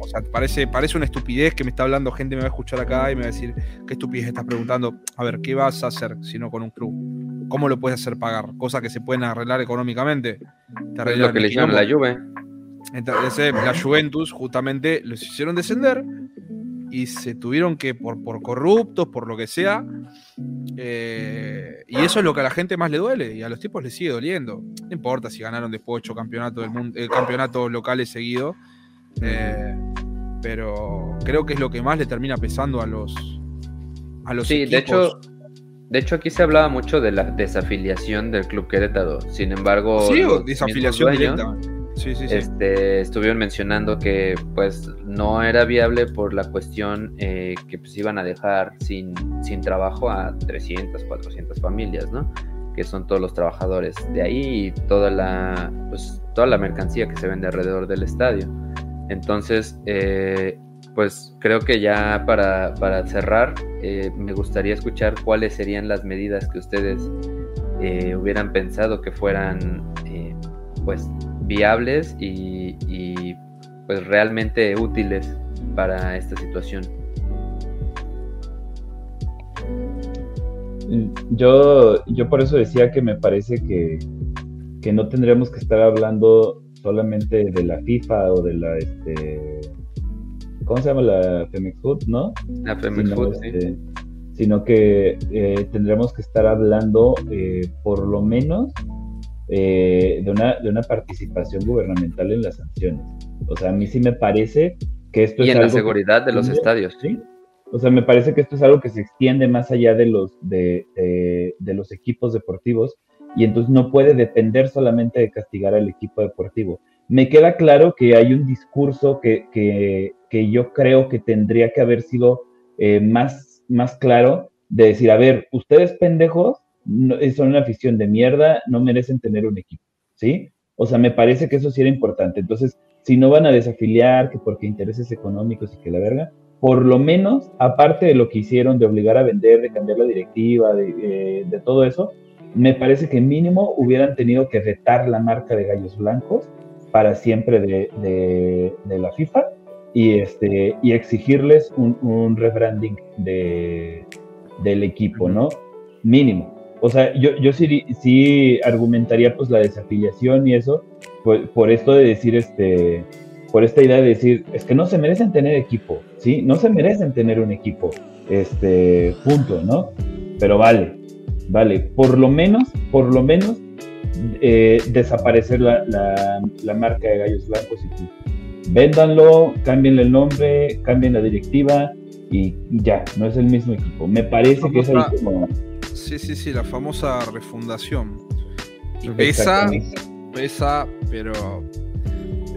O sea, parece, parece una estupidez que me está hablando gente, me va a escuchar acá y me va a decir, ¿qué estupidez estás preguntando? A ver, ¿qué vas a hacer si no con un club? ¿Cómo lo puedes hacer pagar? Cosas que se pueden arreglar económicamente. es lo que le llaman la lluvia. Entonces, la Juventus justamente los hicieron descender y se tuvieron que, por, por corruptos, por lo que sea, eh, y eso es lo que a la gente más le duele y a los tipos les sigue doliendo. No importa si ganaron después ocho campeonatos del mundo, eh, campeonatos locales seguidos, eh, pero creo que es lo que más le termina pesando a los a los sí, de hecho, de hecho aquí se hablaba mucho de la desafiliación del club Querétaro. Sin embargo, sí, desafiliación directa este, estuvieron mencionando que pues no era viable por la cuestión eh, que pues iban a dejar sin, sin trabajo a 300, 400 familias, ¿no? Que son todos los trabajadores de ahí y toda la, pues, toda la mercancía que se vende alrededor del estadio. Entonces, eh, pues creo que ya para, para cerrar, eh, me gustaría escuchar cuáles serían las medidas que ustedes hubieran pensado que fueran, pues, viables y, pues realmente útiles para esta situación. Yo, yo por eso decía que me parece que, que no tendríamos que estar hablando solamente de la FIFA o de la este ¿cómo se llama la Femex Food, no? La Femex sino, Food, este, sino que eh, tendríamos que estar hablando eh, por lo menos eh, de, una, de una participación gubernamental en las sanciones. O sea, a mí sí me parece que esto y es en la seguridad de los estadios. ¿sí? O sea, me parece que esto es algo que se extiende más allá de los, de, de, los equipos deportivos y entonces no puede depender solamente de castigar al equipo deportivo. Me queda claro que hay un discurso que, que, que yo creo que tendría que haber sido eh, más, más claro de decir, a ver, ustedes pendejos son una afición de mierda, no merecen tener un equipo, ¿sí? O sea, me parece que eso sí era importante. Entonces, si no van a desafiliar, que porque intereses económicos y que la verga, por lo menos, aparte de lo que hicieron de obligar a vender, de cambiar la directiva, de, eh, todo eso, me parece que mínimo hubieran tenido que vetar la marca de Gallos Blancos para siempre de, la FIFA y, este, y exigirles un, rebranding de, del equipo, ¿no? Mínimo. O sea, yo, yo sí, sí argumentaría pues la desafiliación y eso, por, por esto de decir, este, por esta idea de decir, es que no se merecen tener equipo, ¿sí? No se merecen tener un equipo, este, punto, ¿no? Pero vale, vale, por lo menos, por lo menos, eh, desaparecer la, la, marca de Gallos Blancos y Véndanlo, cambien el nombre, cambien la directiva y, ya, no es el mismo equipo. Me parece que es ahí como... Sí, sí, sí, la famosa refundación. Y pesa, pesa, pero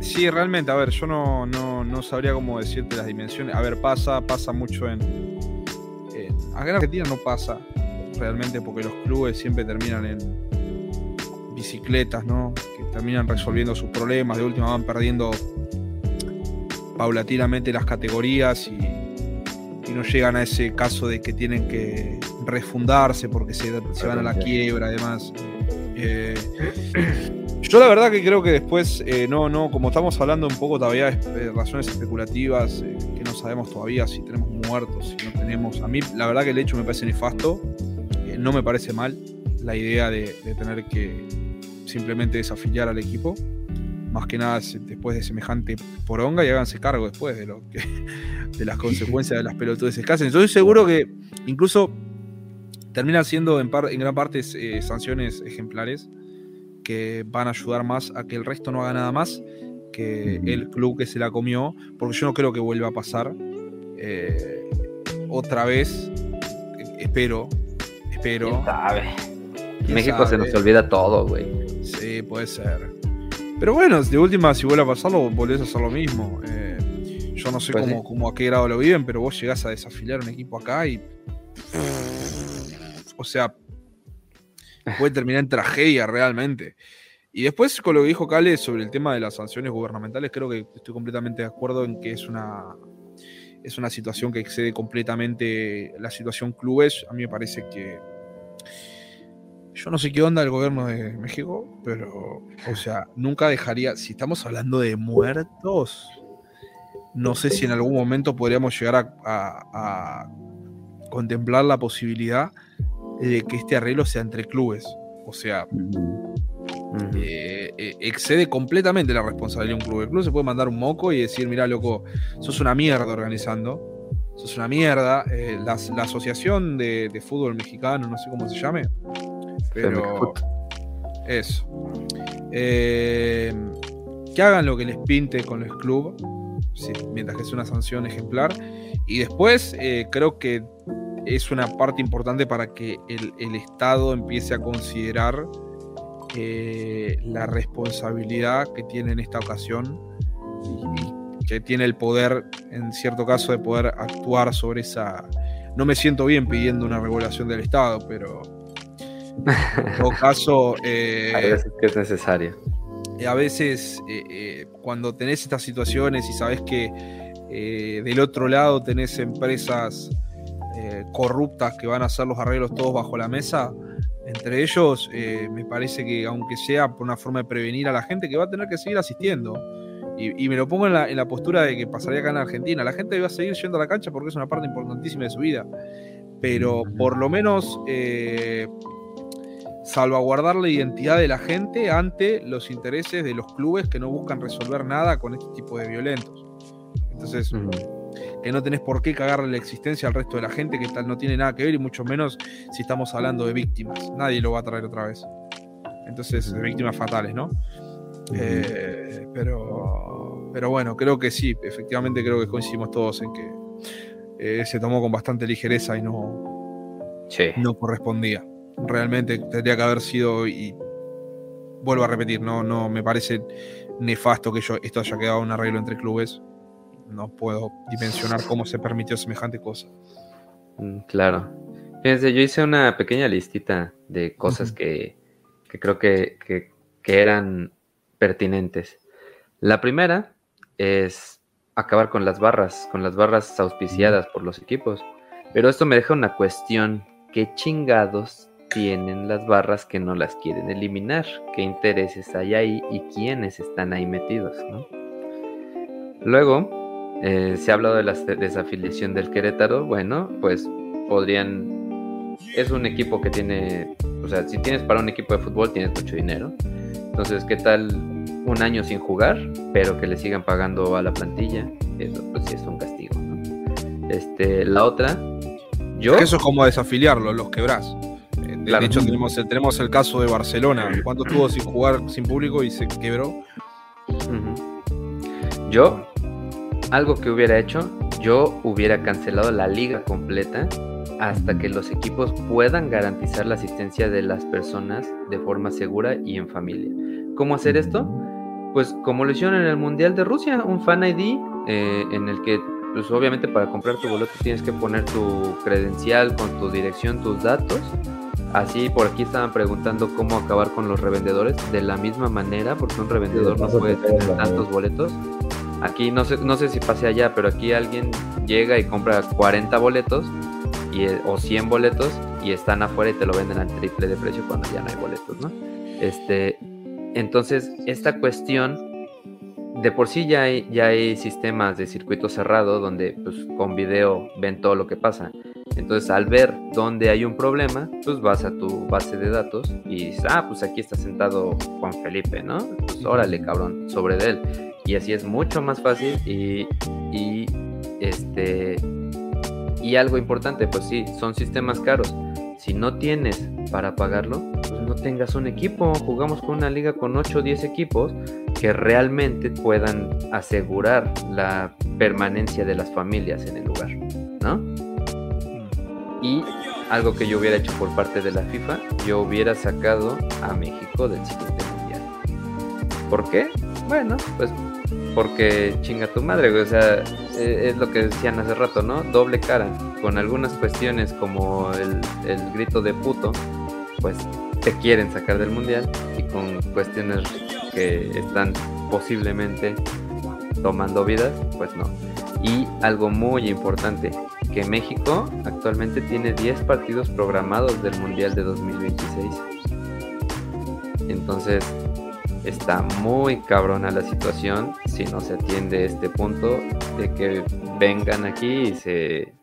Sí, realmente, a ver, yo no, no, sabría cómo decirte las dimensiones. A ver, pasa, pasa mucho en, Acá en Argentina no pasa realmente porque los clubes siempre terminan en bicicletas, ¿no? Que terminan resolviendo sus problemas, de última van perdiendo paulatinamente las categorías y, no llegan a ese caso de que tienen que refundarse porque se, van a la quiebra, además. Eh, yo la verdad que creo que después, eh, no, no, como estamos hablando un poco todavía de razones especulativas, eh, que no sabemos todavía si tenemos muertos, si no tenemos. A mí la verdad que el hecho me parece nefasto, eh, no me parece mal la idea de, tener que simplemente desafiliar al equipo. Más que nada después de semejante poronga y háganse cargo después de lo que de las consecuencias de las pelotudes escasas. Estoy seguro que incluso terminan siendo en, en gran parte sanciones ejemplares que van a ayudar más a que el resto no haga nada más que el club que se la comió, porque yo no creo que vuelva a pasar eh, otra vez. Espero, espero. En México se nos olvida todo, güey. Sí, puede ser. Pero bueno, de última, si vuelve a pasarlo, volvés a hacer lo mismo. Eh, yo no sé pues cómo, cómo, a qué grado lo viven, pero vos llegás a desafiliar un equipo acá y. O sea, puede terminar en tragedia realmente. Y después con lo que dijo Cale sobre el tema de las sanciones gubernamentales, creo que estoy completamente de acuerdo en que es una, es una situación que excede completamente la situación clubes. A mí me parece que yo no sé qué onda el gobierno de México, pero, o sea, nunca dejaría, si estamos hablando de muertos, no sé si en algún momento podríamos llegar a contemplar la posibilidad de que este arreglo sea entre clubes. O sea, eh, eh, excede completamente la responsabilidad de un club. El club se puede mandar un moco y decir, mira, loco, sos una mierda organizando. Sos una mierda. Eh, la, asociación de, fútbol mexicano, no sé cómo se llame. Pero eso. que hagan lo que les pinte con el club. mientras que es una sanción ejemplar. Y después creo que es una parte importante para que el, Estado empiece a considerar eh, la responsabilidad que tiene en esta ocasión y, que tiene el poder, en cierto caso, de poder actuar sobre esa... No me siento bien pidiendo una regulación del Estado, pero en todo caso... Eh, a veces que es necesaria. A veces, eh, cuando tenés estas situaciones y sabes que del otro lado tenés empresas eh, corruptas que van a hacer los arreglos todos bajo la mesa, entre ellos eh, me parece que aunque sea por una forma de prevenir a la gente que va a tener que seguir asistiendo, y, me lo pongo en la, postura de que pasaría acá en Argentina, la gente va a seguir yendo a la cancha porque es una parte importantísima de su vida, pero por lo menos eh, salvaguardar la identidad de la gente ante los intereses de los clubes que no buscan resolver nada con este tipo de violentos. Entonces, que no tenés por qué cagarle la existencia al resto de la gente, que tal no tiene nada que ver, y mucho menos si estamos hablando de víctimas. Nadie lo va a traer otra vez. Entonces, de víctimas fatales, ¿no? Eh, pero, pero bueno, creo que sí, efectivamente creo que coincidimos todos en que eh, se tomó con bastante ligereza y no, no correspondía. Realmente tendría que haber sido, y vuelvo a repetir, no, no me parece nefasto que yo, esto haya quedado un arreglo entre clubes no puedo dimensionar cómo se permitió semejante cosa. Mm, claro. Fíjense, yo hice una pequeña listita de cosas que, creo que, que eran pertinentes. La primera es acabar con las barras, con las barras auspiciadas por los equipos. Pero esto me deja una cuestión. ¿Qué chingados tienen las barras que no las quieren eliminar? ¿Qué intereses hay ahí y quiénes están ahí metidos? Luego, eh, se ha hablado de la desafiliación del Querétaro. Bueno, pues podrían... Es un equipo que tiene... O sea, si tienes para un equipo de fútbol, tienes mucho dinero. Entonces, ¿qué tal un año sin jugar, pero que le sigan pagando a la plantilla? Eso pues es un castigo, ¿no? Este, la otra, yo... Eso es como desafiliarlo, los quebrás. De hecho, tenemos, tenemos el caso de Barcelona. ¿Cuánto estuvo sin jugar sin público y se quebró? Yo, algo que hubiera hecho, yo hubiera cancelado la liga completa hasta que los equipos puedan garantizar la asistencia de las personas de forma segura y en familia. ¿Cómo hacer esto? Pues como lo hicieron en el Mundial de Rusia, un Fan ID eh, en el que pues obviamente para comprar tu boleto tienes que poner tu credencial con tu dirección, tus datos. Así por aquí estaban preguntando cómo acabar con los revendedores de la misma manera, porque un revendedor no puede tener tantos boletos. Aquí no sé, no sé si pase allá, pero aquí alguien llega y compra 40 boletos y, eh, o 100 boletos y están afuera y te lo venden al triple de precio cuando ya no hay boletos, ¿no? Este, entonces, esta cuestión, de por sí ya hay, ya hay sistemas de circuito cerrado donde pues, con video ven todo lo que pasa. Entonces, al ver dónde hay un problema, pues vas a tu base de datos y dices, ah, pues aquí está sentado Juan Felipe, ¿no? Pues órale, cabrón, sobre de él. Y así es mucho más fácil y, y este y algo importante, pues sí, son sistemas caros. Si no tienes para pagarlo, pues no tengas un equipo. Jugamos con una liga con 8 o 10 equipos que realmente puedan asegurar la permanencia de las familias en el lugar, ¿no? Y algo que yo hubiera hecho por parte de la FIFA, yo hubiera sacado a México del siguiente mundial. ¿Por qué? Bueno, pues porque chinga tu madre. O sea, e, es lo que decían hace rato, ¿no? Doble cara. Con algunas cuestiones como el, el grito de puto, pues te quieren sacar del mundial. Y con cuestiones que están posiblemente tomando vidas, pues no. Y algo muy importante, que México actualmente tiene 10 partidos programados del Mundial de 2026. Entonces, está muy cabrona la situación si no se atiende este punto de que vengan aquí y se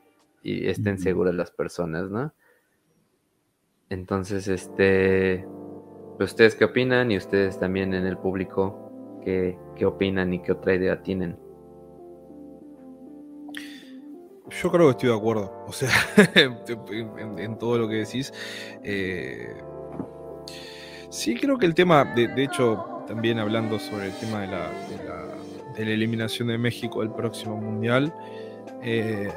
y estén seguras las personas, ¿no? Entonces, este, ¿ustedes qué opinan? Y ustedes también en el público, ¿qué, qué opinan y qué otra idea tienen? Yo creo que estoy de acuerdo, o sea, en, todo lo que decís. Eh, sí, creo que el tema, de, de hecho, también hablando sobre el tema de la, de la, eliminación de México del próximo Mundial. Eh,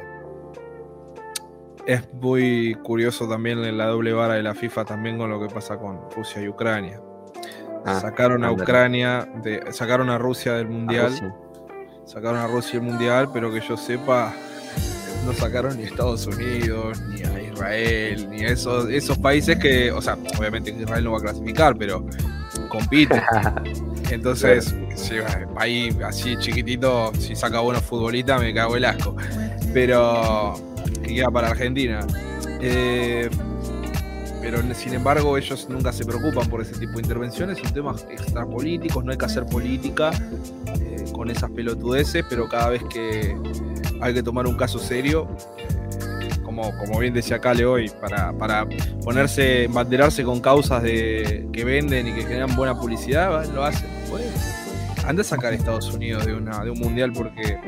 es muy curioso también en la doble vara de la FIFA también con lo que pasa con Rusia y Ucrania. Ah, sacaron a Ucrania, de, sacaron a Rusia del Mundial. sacaron a Rusia del Mundial, pero que yo sepa, no sacaron ni a Estados Unidos, ni a Israel, ni a esos, esos países que, o sea, obviamente Israel no va a clasificar, pero compite. Entonces, ahí así chiquitito, si saca buenos futbolistas, me cago el asco. Pero queda para Argentina. Eh, pero sin embargo, ellos nunca se preocupan por ese tipo de intervenciones. Son temas extrapolíticos, no hay que hacer política eh, con esas pelotudeces, pero cada vez que hay que tomar un caso serio, como, bien decía Cale hoy, para, para ponerse, banderarse con causas de, que venden y que generan buena publicidad, lo hacen. anda a sacar a Estados Unidos de, una, de un mundial porque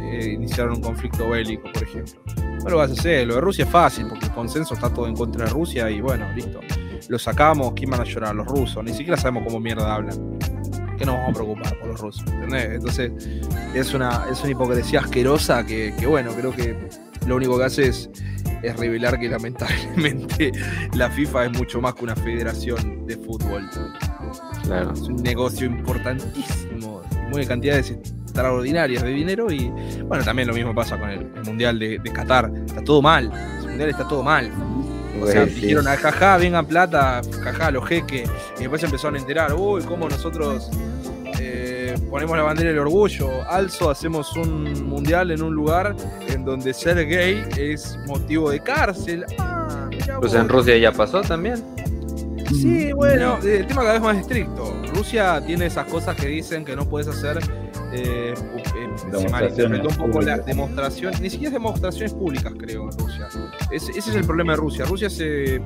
eh, iniciaron un conflicto bélico, por ejemplo. No lo vas a hacer. Lo de Rusia es fácil porque el consenso está todo en contra de Rusia y bueno, listo. Lo sacamos, ¿quién van a llorar? Los rusos. Ni siquiera sabemos cómo mierda hablan. ¿Qué nos vamos a preocupar por los rusos? ¿Entendés? Entonces, es una, es una hipocresía asquerosa que, que bueno, creo que lo único que hace es, revelar que lamentablemente la FIFA es mucho más que una federación de fútbol. Claro. Es un negocio importantísimo, muy cantidades extraordinarias de dinero y bueno, también lo mismo pasa con el, Mundial de, Qatar. Está todo mal, el Mundial está todo mal. O sea, dijeron, ah, jaja, vengan plata, jaja, los jeques. Y después empezaron a enterar, uy, cómo nosotros eh, ponemos la bandera del orgullo. Also, hacemos un mundial en un lugar en donde ser gay es motivo de cárcel. Ah, pues en Rusia ya pasó también. Sí, bueno, el tema cada vez más estricto. Rusia tiene esas cosas que dicen que no puedes hacer eh, eh, se malinterpretó un poco la demostración, ni siquiera demostraciones públicas, creo, en Rusia. ese es el problema de Rusia. Rusia se,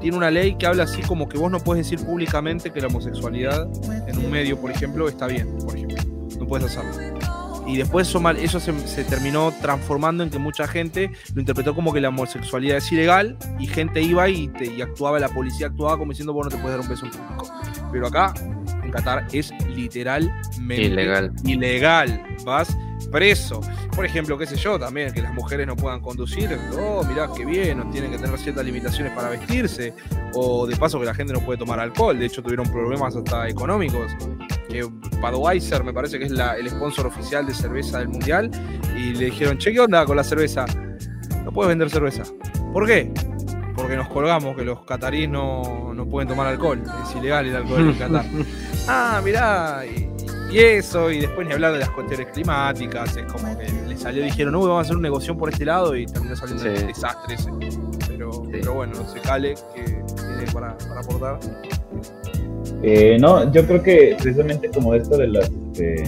tiene una ley que habla así como que vos no puedes decir públicamente que la homosexualidad en un medio, por ejemplo, está bien, por ejemplo. No puedes hacerlo. Y después eso, eso se, terminó transformando en que mucha gente lo interpretó como que la homosexualidad es ilegal y gente iba y, te, y actuaba, la policía actuaba como diciendo, vos no te puedes dar un beso en público. Pero acá Qatar es literalmente ilegal. Ilegal. Vas preso. Por ejemplo, qué sé yo, también que las mujeres no puedan conducir. Oh, mirá qué bien, no tienen que tener ciertas limitaciones para vestirse. O de paso que la gente no puede tomar alcohol. De hecho, tuvieron problemas hasta económicos. Que Budweiser me parece que es la, el sponsor oficial de cerveza del mundial. Y le dijeron, che, ¿qué onda con la cerveza? No puedes vender cerveza. ¿Por qué? porque nos colgamos que los cataríes no, pueden tomar alcohol. Es ilegal el alcohol en Qatar. ah, mirá, y, eso, y después ni hablar de las cuestiones climáticas. Es como que le salió, dijeron, no, vamos a hacer un negocio por este lado y terminó saliendo sí. desastre Pero, pero bueno, se cale que tiene para, aportar. Eh, no, yo creo que precisamente como esto de las, este,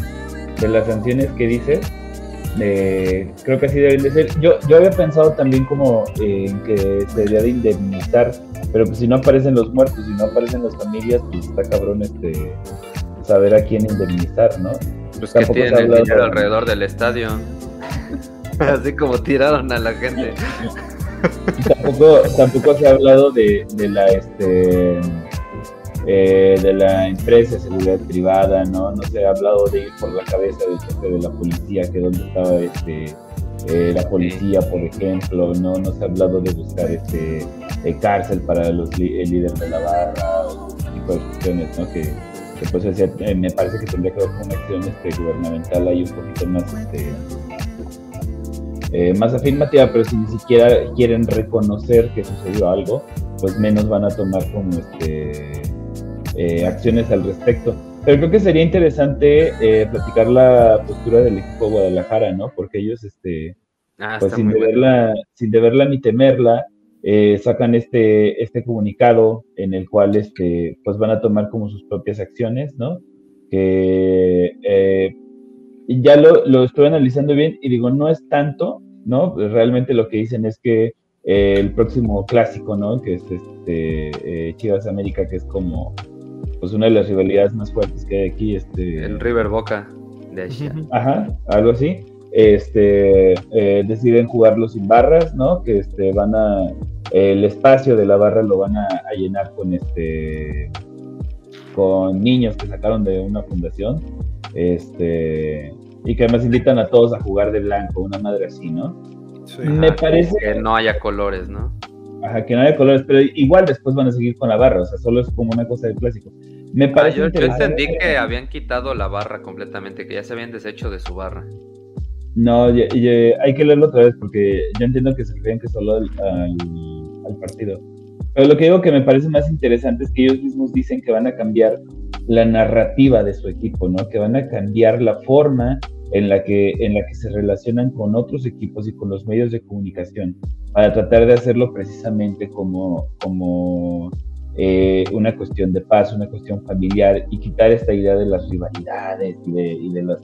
de las sanciones que dices, creo que así deben de ser. Yo, yo había pensado también como en que se debería de indemnizar, pero pues si no aparecen los muertos, si no aparecen las familias, pues está cabrón este saber a quién indemnizar, ¿no? Pues que tienen el dinero alrededor del estadio. Así como tiraron a la gente. tampoco, tampoco se ha hablado de, de la este eh, de la empresa de seguridad privada, ¿no? No se ha hablado de ir por la cabeza del jefe de la policía, que donde estaba este, eh, la policía, por ejemplo, ¿no? No se ha hablado de buscar este, eh, cárcel para los el líder de la barra, o ese tipo de cuestiones, ¿no? Que, pues, me parece que tendría que haber una acción este, gubernamental ahí un poquito más este, más afirmativa, pero si ni siquiera quieren reconocer que sucedió algo, pues menos van a tomar como este eh, acciones al respecto. Pero creo que sería interesante eh, platicar la postura del equipo Guadalajara, ¿no? Porque ellos, este, ah, pues sin deberla, sin deberla ni temerla, eh, sacan este, este comunicado en el cual, este, pues van a tomar como sus propias acciones, ¿no? Que ya lo, lo estoy analizando bien y digo, no es tanto, ¿no? Realmente lo que dicen es que el próximo clásico, ¿no? Que es este Chivas América, que es como pues una de las rivalidades más fuertes que hay aquí. Este... El River Boca de Asia. Ajá, algo así. Este, eh, deciden jugarlo sin barras, ¿no? Que este, van a, el espacio de la barra lo van a, llenar con este, con niños que sacaron de una fundación, este, y que además invitan a todos a jugar de blanco, una madre así, ¿no? Me parece que no haya colores, ¿no? Ajá, que no haya colores, pero igual después van a seguir con la barra, o sea, solo es como una cosa de clásico. Me ah, parece yo, entendí que habían quitado la barra completamente, que ya se habían deshecho de su barra. No, hay que leerlo otra vez porque yo entiendo que se refieren que solo al, al, partido. Pero lo que digo que me parece más interesante es que ellos mismos dicen que van a cambiar la narrativa de su equipo, ¿no? Que van a cambiar la forma en la que, en la que se relacionan con otros equipos y con los medios de comunicación para tratar de hacerlo precisamente como, como eh, una cuestión de paz, una cuestión familiar y quitar esta idea de las rivalidades y de, y de los,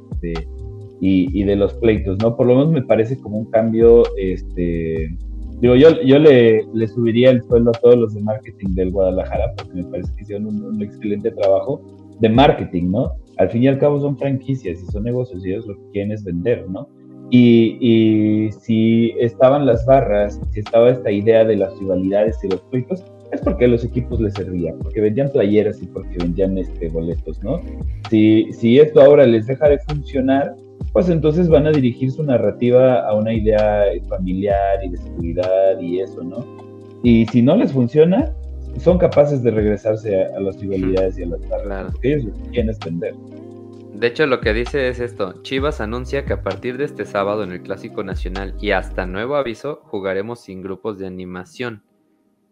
y, de los pleitos, ¿no? Por lo menos me parece como un cambio, este, digo, yo, yo le, le subiría el sueldo a todos los de marketing del Guadalajara porque me parece que hicieron un, excelente trabajo de marketing, ¿no? Al fin y al cabo son franquicias y son negocios y ellos lo que quieren es vender, ¿no? Y, y, si estaban las barras, si estaba esta idea de las rivalidades y los pleitos, es porque a los equipos les servía, porque vendían playeras y porque vendían este, boletos, ¿no? Si, si esto ahora les deja de funcionar, pues entonces van a dirigir su narrativa a una idea familiar y de seguridad y eso, ¿no? Y si no les funciona, son capaces de regresarse a, las rivalidades y a las barras, porque ellos lo quieren es vender. De hecho, lo que dice es esto: Chivas anuncia que a partir de este sábado en el Clásico Nacional y hasta nuevo aviso jugaremos sin grupos de animación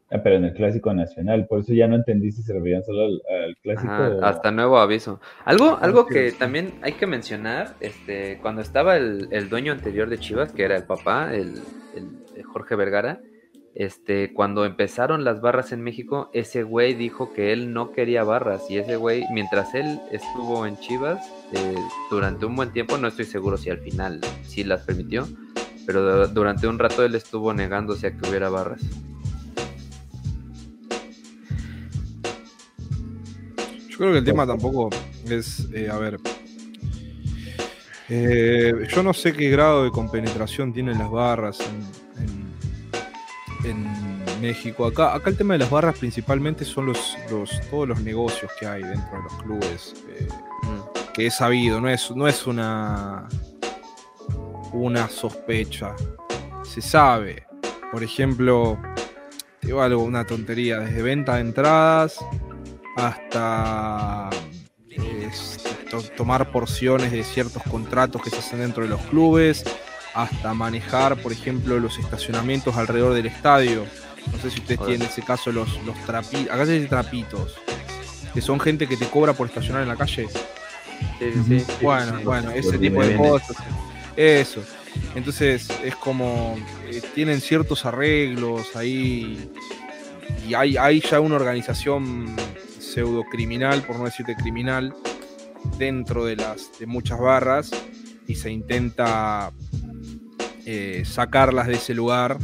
Ah, pero en el clásico nacional, por eso ya no entendí si se referían solo al, clásico. Hasta nuevo aviso. Algo, algo que también hay que mencionar, este, cuando estaba el, dueño anterior de Chivas, que era el papá, el, Jorge Vergara, este, cuando empezaron las barras en México, ese güey dijo que él no quería barras. Y ese güey, mientras él estuvo en Chivas, eh, durante un buen tiempo, no estoy seguro si al final sí las permitió, pero durante un rato él estuvo negándose a que hubiera barras. Yo creo que el tema tampoco es, eh, a ver, eh, yo no sé qué grado de compenetración tienen las barras en, México. Acá, acá el tema de las barras principalmente son los, todos los negocios que hay dentro de los clubes, eh, que es sabido, no es, no es una, una sospecha, se sabe. Por ejemplo, te digo algo, una tontería, desde venta de entradas hasta tomar porciones de ciertos contratos que se hacen dentro de los clubes, hasta manejar, por ejemplo, los estacionamientos alrededor del estadio. No sé si ustedes tienen ese caso los, los trapitos, acá se dice trapitos, que son gente que te cobra por estacionar en la calle. Sí, sí, sí. Bueno, bueno, ese tipo de cosas. Eso. Entonces es como, eh, tienen ciertos arreglos ahí y hay, hay ya una organización pseudo criminal, por no decirte criminal, dentro de las de muchas barras y se intenta eh, sacarlas de ese lugar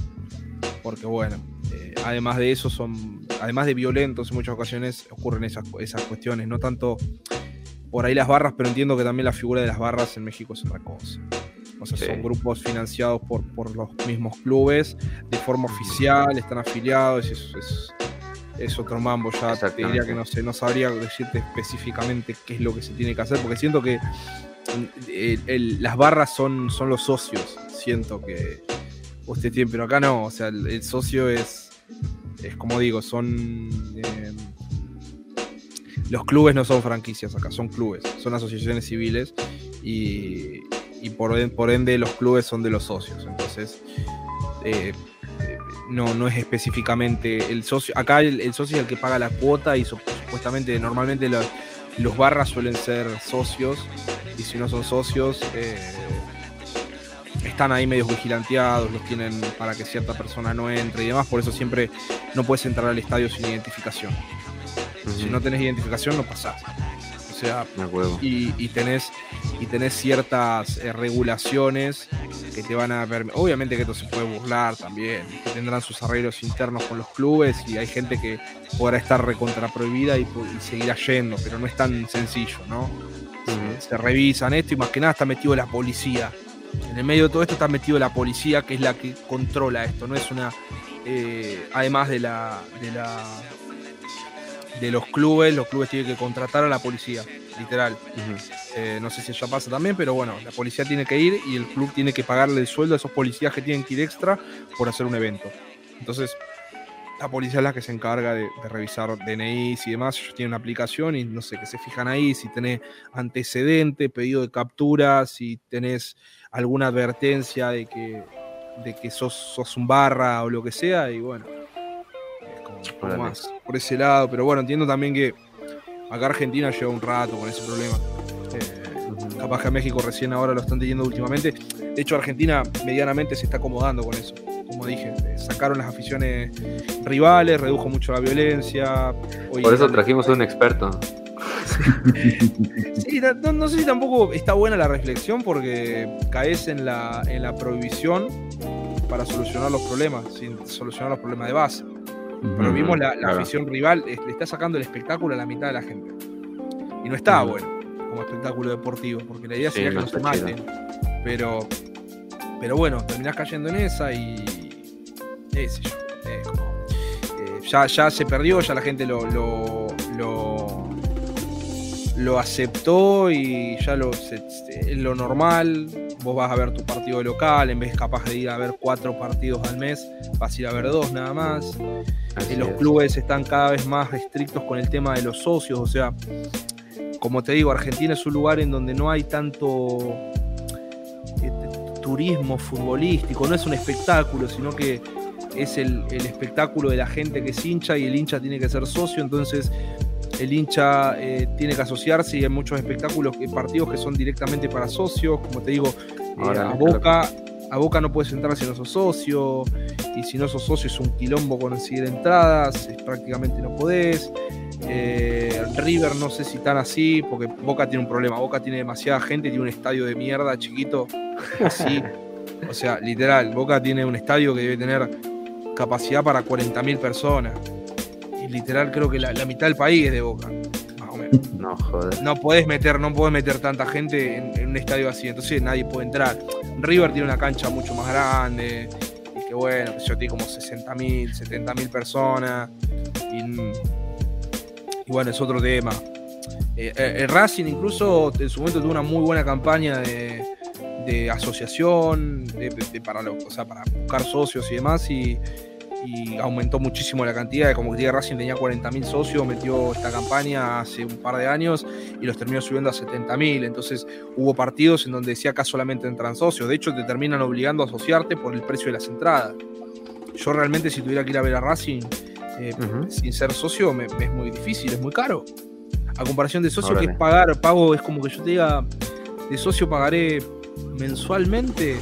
porque bueno eh, además de eso son además de violentos en muchas ocasiones ocurren esas, esas cuestiones no tanto por ahí las barras pero entiendo que también la figura de las barras en México es otra cosa. O sea, son grupos financiados por, por los mismos clubes de forma oficial, están afiliados, es, es, es otro mambo ya. Te diría que no sé, no sabría decirte específicamente qué es lo que se tiene que hacer, porque siento que las barras son, son los socios. Siento que usted tiene, pero acá no, o sea, el, socio es, es como digo, son. Em, los clubes no son franquicias acá, son clubes, son asociaciones civiles y, y por, por ende los clubes son de los socios. Entonces, eh, no, no es específicamente el socio. Acá el, socio es el que paga la cuota y supuestamente normalmente los, barras suelen ser socios y si no son socios eh, están ahí medios vigilanteados, los tienen para que cierta persona no entre y demás, por eso siempre no puedes entrar al estadio sin identificación. Si no tenés identificación no pasás sea, y, y, tenés, y tenés ciertas eh, regulaciones que te van a permitir. Obviamente que esto se puede burlar también, que tendrán sus arreglos internos con los clubes y hay gente que podrá estar recontra prohibida y, seguirá yendo, pero no es tan sencillo, ¿no? Se revisan esto y más que nada está metido la policía. En el medio de todo esto está metido la policía, que es la que controla esto, no es una. Eh, además de la, de la de los clubes, los clubes tienen que contratar a la policía, literal. Eh, no sé si ya pasa también, pero bueno, la policía tiene que ir y el club tiene que pagarle el sueldo a esos policías que tienen que ir extra por hacer un evento. Entonces, la policía es la que se encarga de, revisar DNIs y demás. Ellos tienen una aplicación y no sé, que se fijan ahí si tenés antecedente, pedido de captura, si tenés alguna advertencia de que, de que sos, sos un barra o lo que sea, y bueno por, más por ese lado. Pero bueno, entiendo también que acá Argentina lleva un rato con ese problema. Eh, capaz que a México recién ahora lo están teniendo últimamente. De hecho, Argentina medianamente se está acomodando con eso. Como dije, eh, sacaron las aficiones rivales, redujo mucho la violencia. por eso trajimos a un experto. sí, no, sé si tampoco está buena la reflexión porque caes en la, en la prohibición para solucionar los problemas, sin solucionar los problemas de base. Pero vimos la, afición rival, le está sacando el espectáculo a la mitad de la gente. Y no está bueno como espectáculo deportivo, porque la idea sería que no se maten. Pero, pero bueno, terminás cayendo en esa y. qué sé yo. Eh, ya, ya se perdió, ya la gente lo, lo, lo, aceptó y ya lo, es lo normal vos vas a ver tu partido local, en vez capaz de ir a ver cuatro partidos al mes, vas a ir a ver dos nada más. y los clubes están cada vez más estrictos con el tema de los socios, o sea, como te digo, Argentina es un lugar en donde no hay tanto eh, turismo futbolístico, no es un espectáculo, sino que es el, espectáculo de la gente que es hincha y el hincha tiene que ser socio, entonces el hincha eh, tiene que asociarse y hay muchos espectáculos, partidos que son directamente para socios, como te digo, eh, a Boca. A Boca no puedes entrar si no sos socio, y si no sos socio es un quilombo conseguir entradas, prácticamente no podés. Eh, River no sé si están así, porque Boca tiene un problema. Boca tiene demasiada gente, tiene un estadio de mierda chiquito, así. o sea, literal, Boca tiene un estadio que debe tener capacidad para 40.000 personas. Literal creo que la, mitad del país es de Boca. Más o menos. No, joder. No podés meter, no podés meter tanta gente en, un estadio así, entonces nadie puede entrar. River tiene una cancha mucho más grande, y que bueno, yo tengo como 60.000, 70.000 personas. Y y bueno, es otro tema. Eh, eh, el Racing incluso en su momento tuvo una muy buena campaña de, asociación, para, o sea, para buscar socios y demás, y, aumentó muchísimo la cantidad. Como que Racing tenía 40.000 socios, metió esta campaña hace un par de años y los terminó subiendo a 70.000. Entonces hubo partidos en donde decía acá solamente entran socios. De hecho, te terminan obligando a asociarte por el precio de las entradas. Yo realmente, si tuviera que ir a ver a Racing, eh, sin ser socio me, es muy difícil, es muy caro. A comparación de socio, que es pagar, pago, es como que yo te diga, de socio pagaré mensualmente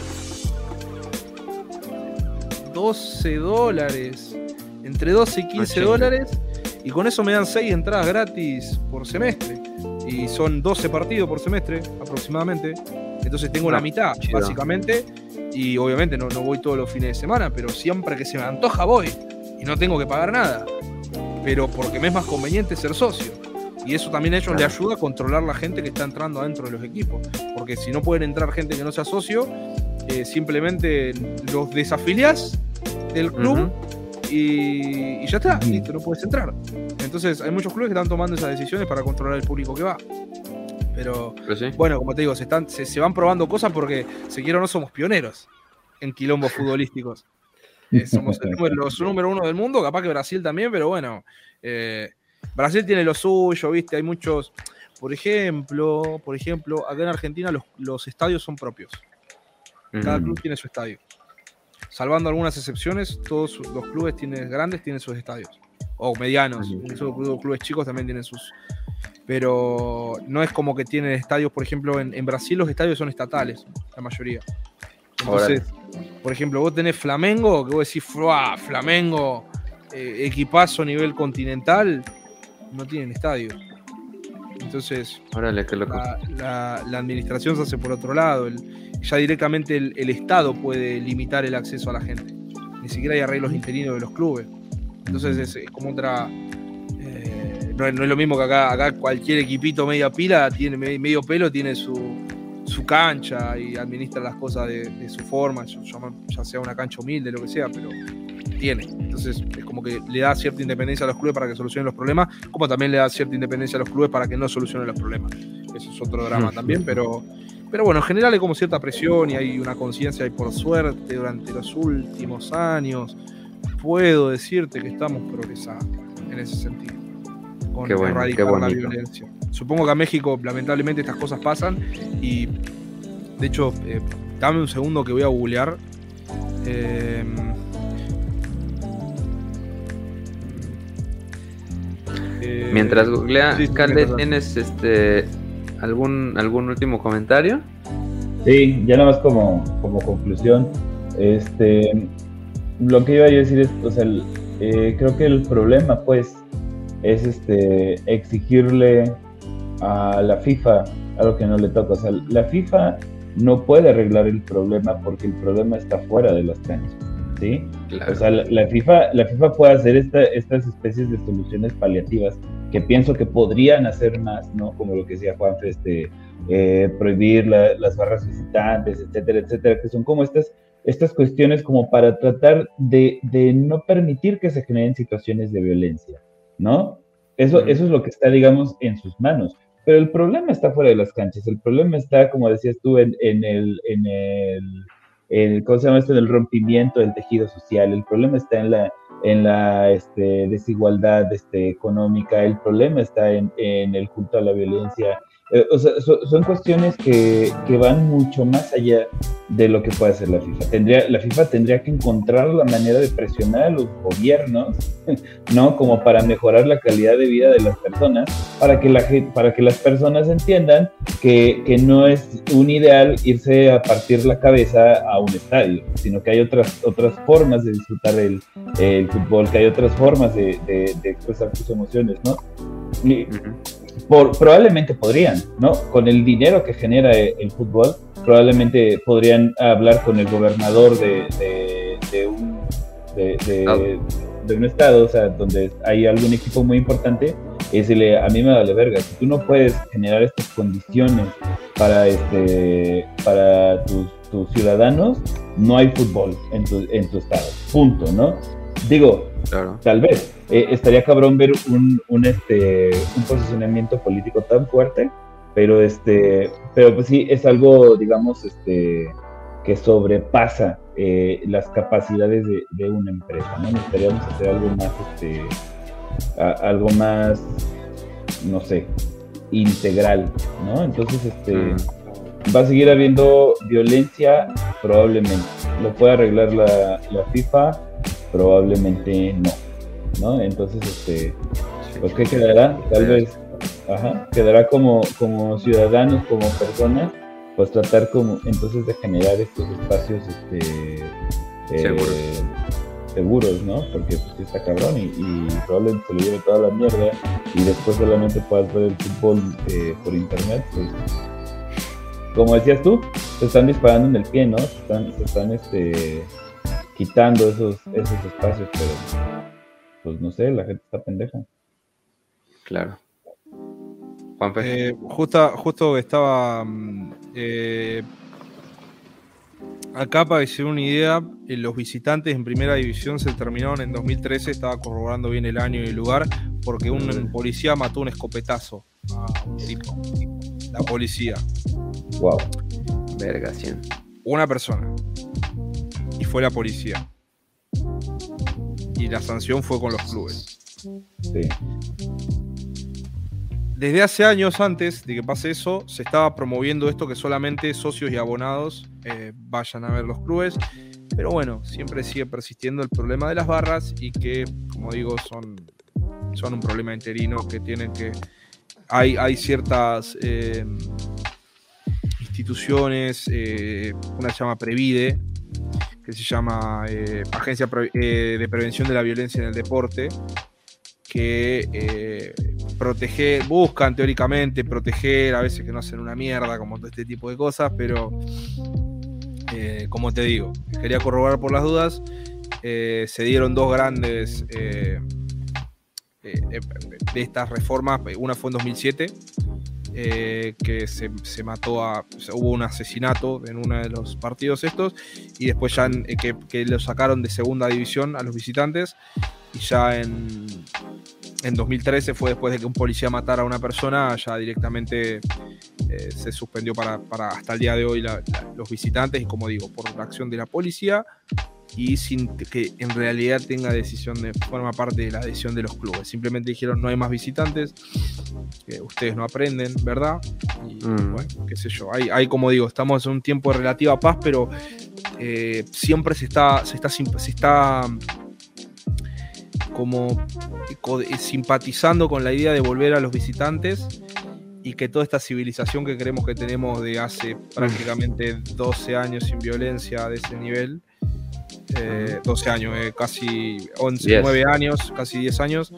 12 dólares, entre 12 y 15 dólares, y con eso me dan 6 entradas gratis por semestre. Y son 12 partidos por semestre aproximadamente. Entonces tengo la mitad, básicamente. Y obviamente no, no voy todos los fines de semana, pero siempre que se me antoja voy y no tengo que pagar nada. Pero porque me es más conveniente ser socio. Y eso también a ellos les ayuda a controlar la gente que está entrando adentro de los equipos. Porque si no pueden entrar gente que no sea socio, eh, simplemente los desafilias del club y, ya está, listo, no puedes entrar. Entonces hay muchos clubes que están tomando esas decisiones para controlar el público que va. Pero, bueno, como te digo, se, están, se, van probando cosas porque, si quiero no, somos pioneros en quilombos futbolísticos. Eh, somos el número, los número uno del mundo, capaz que Brasil también, pero bueno, eh, Brasil tiene lo suyo, ¿viste? Hay muchos, por ejemplo, por ejemplo, acá en Argentina los, estadios son propios. Cada club tiene su estadio. Salvando algunas excepciones, todos los clubes tienen, grandes tienen sus estadios. O medianos. Los clubes chicos también tienen sus. Pero no es como que tienen estadios, por ejemplo, en, en Brasil los estadios son estatales, la mayoría. Entonces, por ejemplo, vos tenés Flamengo, que vos decís, Flamengo, eh, equipazo a nivel continental, no tienen estadio. Entonces, la, administración se hace por otro lado. ya directamente el, Estado puede limitar el acceso a la gente. Ni siquiera hay arreglos interinos de los clubes. Entonces es, como otra. Eh, no, es, lo mismo que acá, acá cualquier equipito media pila, tiene medio pelo, tiene su, su cancha y administra las cosas de, su forma, ya sea una cancha humilde, lo que sea, pero tiene. Entonces es como que le da cierta independencia a los clubes para que solucionen los problemas, como también le da cierta independencia a los clubes para que no solucionen los problemas. Eso es otro drama también, pero, pero bueno, en general hay como cierta presión y hay una conciencia y por suerte durante los últimos años puedo decirte que estamos progresando en ese sentido. Con qué erradicar la violencia. Supongo que a México lamentablemente estas cosas pasan y de hecho, eh, dame un segundo que voy a googlear. Eh, eh, Mientras googlea, ¿tienes este algún algún último comentario? Sí, ya nada más como, como conclusión, este lo que iba a decir es, o sea, creo que el problema pues es este exigirle a la FIFA algo que no le toca. O sea, la FIFA no puede arreglar el problema porque el problema está fuera de las canchas. ¿sí? O sea, la, FIFA, la FIFA puede hacer esta, estas especies de soluciones paliativas que pienso que podrían hacer más, ¿no? Como lo que decía Juan, este, eh, prohibir las barras visitantes, etcétera, etcétera, que son como estas, estas cuestiones como para tratar de, de no permitir que se generen situaciones de violencia, ¿no? Eso, eso es lo que está, digamos, en sus manos. Pero el problema está fuera de las canchas, el problema está, como decías tú, en, el, en el, ¿cómo se llama esto? En el rompimiento del tejido social, el problema está en la, en la este, desigualdad este, económica, el problema está en, el culto a la violencia, eh, o sea, son cuestiones que, que, van mucho más allá de lo que puede hacer la FIFA. Tendría, la FIFA tendría que encontrar la manera de presionar a los gobiernos, ¿no? Como para mejorar la calidad de vida de las personas, para que, la, para que las personas entiendan que, que no es un ideal irse a partir la cabeza a un estadio, sino que hay otras, otras formas de disfrutar el, el fútbol, que hay otras formas de, de, de expresar tus emociones, ¿no? Y, probablemente podrían, ¿no? Con el dinero que genera el, fútbol, probablemente podrían hablar con el gobernador de, de, un, de, un estado, o sea, donde hay algún equipo muy importante, y decirle, a mí me vale verga, si tú no puedes generar estas condiciones para, este, para tus, tus ciudadanos, no hay fútbol en tu, en tu estado, punto, ¿no? Digo, tal vez, eh, estaría cabrón ver un, un, este, un posicionamiento político tan fuerte, pero este, pero pues sí, es algo, digamos, este, que sobrepasa eh, las capacidades de, de, una empresa, ¿no? Necesitaríamos hacer algo más, este, algo más, no sé, integral, ¿no? Entonces, este, mm. va a seguir habiendo violencia, probablemente. Lo puede arreglar la, la FIFA, probablemente no. ¿No? Entonces, este, pues, ¿qué quedará? Tal vez, ajá, quedará como, como ciudadanos, como personas, pues tratar como, entonces de generar estos espacios, este, eh, seguros. ¿no? Porque pues está cabrón y, probablemente se lo lleve toda la mierda y después solamente puedas ver el fútbol eh, por internet, pues como decías tú, se están disparando en el pie, ¿no? Se están, se están este, quitando esos, esos espacios, pero pues no sé, la gente está pendeja. Claro. Eh, justo, justo estaba mm, eh, acá para decir una idea, eh, los visitantes en primera división se terminaron en 2013, estaba corroborando bien el año y el lugar, porque un policía mató un escopetazo a un tipo. La policía. Wow. Verga, Una persona. Y fue la policía y la sanción fue con los clubes. Sí. Desde hace años antes de que pase eso, se estaba promoviendo esto que solamente socios y abonados eh, vayan a ver los clubes. Pero bueno, siempre sigue persistiendo el problema de las barras y que, como digo, son, son un problema interino que tienen que... Hay, hay ciertas eh, instituciones, eh, una llama Previde, que se llama eh, Agencia eh, de Prevención de la Violencia en el Deporte, que eh, protege, buscan teóricamente proteger, a veces que no hacen una mierda, como todo este tipo de cosas, pero como te digo, quería corroborar por las dudas, se dieron dos grandes de estas reformas, una fue en 2007, eh, que se, mató a. hubo un asesinato en uno de los partidos estos, y después ya eh, que, lo sacaron de segunda división a los visitantes, y ya en, en 2013 fue después de que un policía matara a una persona, ya directamente eh, se suspendió para, hasta el día de hoy los visitantes, y como digo, por la acción de la policía y sin que en realidad tenga decisión de forma parte de la decisión de los clubes. Simplemente dijeron no hay más visitantes, que ustedes no aprenden, ¿verdad? Y mm. bueno, qué sé yo. Hay, hay, como digo, estamos en un tiempo de relativa paz, pero eh, siempre se está, se está, se está como eh, simpatizando con la idea de volver a los visitantes y que toda esta civilización que creemos que tenemos de hace prácticamente 12 años sin violencia de ese nivel, 12 eh, años, eh, casi 11, 9 años, casi 10 años,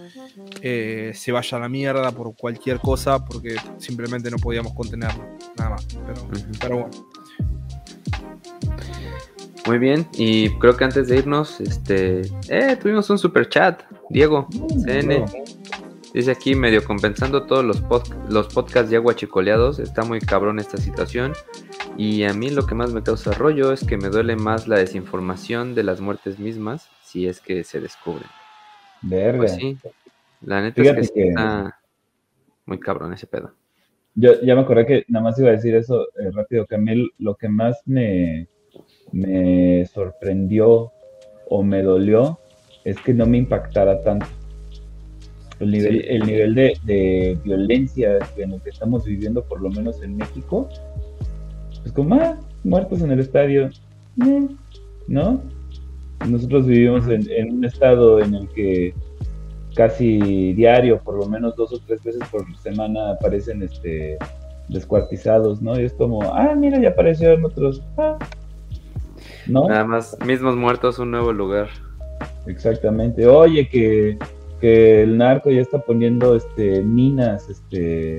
eh, se vaya a la mierda por cualquier cosa porque simplemente no podíamos contenerlo, nada más. Pero, bueno. Muy bien, y creo que antes de irnos, este, tuvimos un super chat, Diego, CN. Dice aquí, medio compensando todos los, los podcasts de agua chicoleados, está muy cabrón esta situación. Y a mí lo que más me causa rollo es que me duele más la desinformación de las muertes mismas si es que se descubren. Verga. Pues sí, la neta es que, está muy cabrón ese pedo. Yo ya me acordé que nada más iba a decir eso eh, rápido, que a mí lo que más me, me sorprendió o me dolió es que no me impactara tanto. El nivel, el nivel de, de, violencia en el que estamos viviendo, por lo menos en México, pues como, ah, muertos en el estadio, ¿no? Nosotros vivimos en, en, un estado en el que casi diario, por lo menos dos o tres veces por semana, aparecen este descuartizados, ¿no? Y es como, ah, mira, ya aparecieron otros, ah, ¿no? Nada más, mismos muertos, un nuevo lugar. Exactamente. Oye, que, que el narco ya está poniendo este minas, este,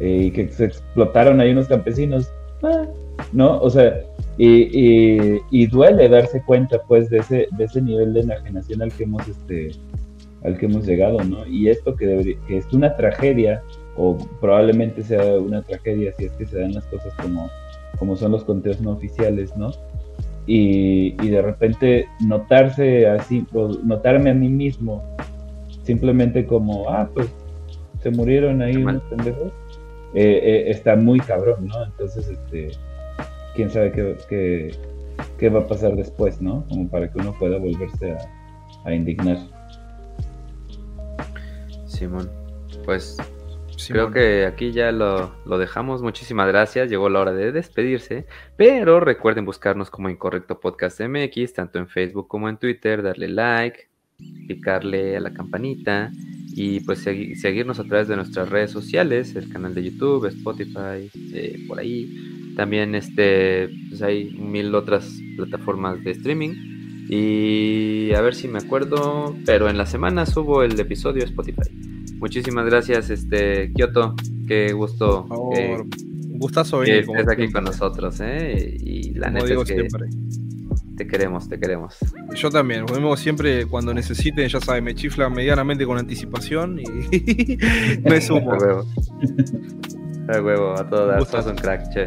eh, y que se explotaron ahí unos campesinos. Ah, ¿No? O sea, y, y, duele darse cuenta, pues, de ese, de ese nivel de enajenación al que hemos, este, al que hemos llegado, ¿no? Y esto que, debería, que es una tragedia, o probablemente sea una tragedia si es que se dan las cosas como, como son los conteos no oficiales, ¿no? y, de repente notarse así, notarme a mí mismo, simplemente como, ah, pues se murieron ahí unos pendejos, eh, eh, está muy cabrón, ¿no? Entonces, este, quién sabe qué, qué, va a pasar después, ¿no? Como para que uno pueda volverse a, a indignar. Simón, pues Creo que aquí ya lo, dejamos. Muchísimas gracias. Llegó la hora de despedirse. Pero recuerden buscarnos como Incorrecto Podcast MX, tanto en Facebook como en Twitter. Darle like, picarle a la campanita y pues seguirnos a través de nuestras redes sociales, el canal de YouTube, Spotify, eh, por ahí. También este, pues hay mil otras plataformas de streaming. Y a ver si me acuerdo, pero en la semana subo el episodio Spotify. Muchísimas gracias, este Kioto. Qué gusto. Por favor, gustazo venir. Que estés aquí con nosotros, ¿eh? Y la neta es que te queremos, te queremos. Yo también. Vemos siempre cuando necesiten, ya saben, me chifla medianamente con anticipación y me sumo. a huevo. A huevo, a todo dar. Sos un crack, che.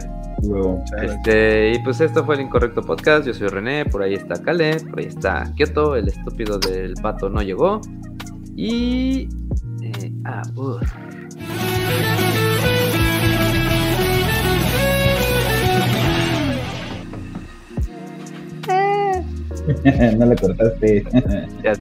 Este, y pues esto fue el Incorrecto Podcast. Yo soy René, por ahí está Kale, por ahí está Kioto, el estúpido del pato no llegó. Y Abur. no le cortaste.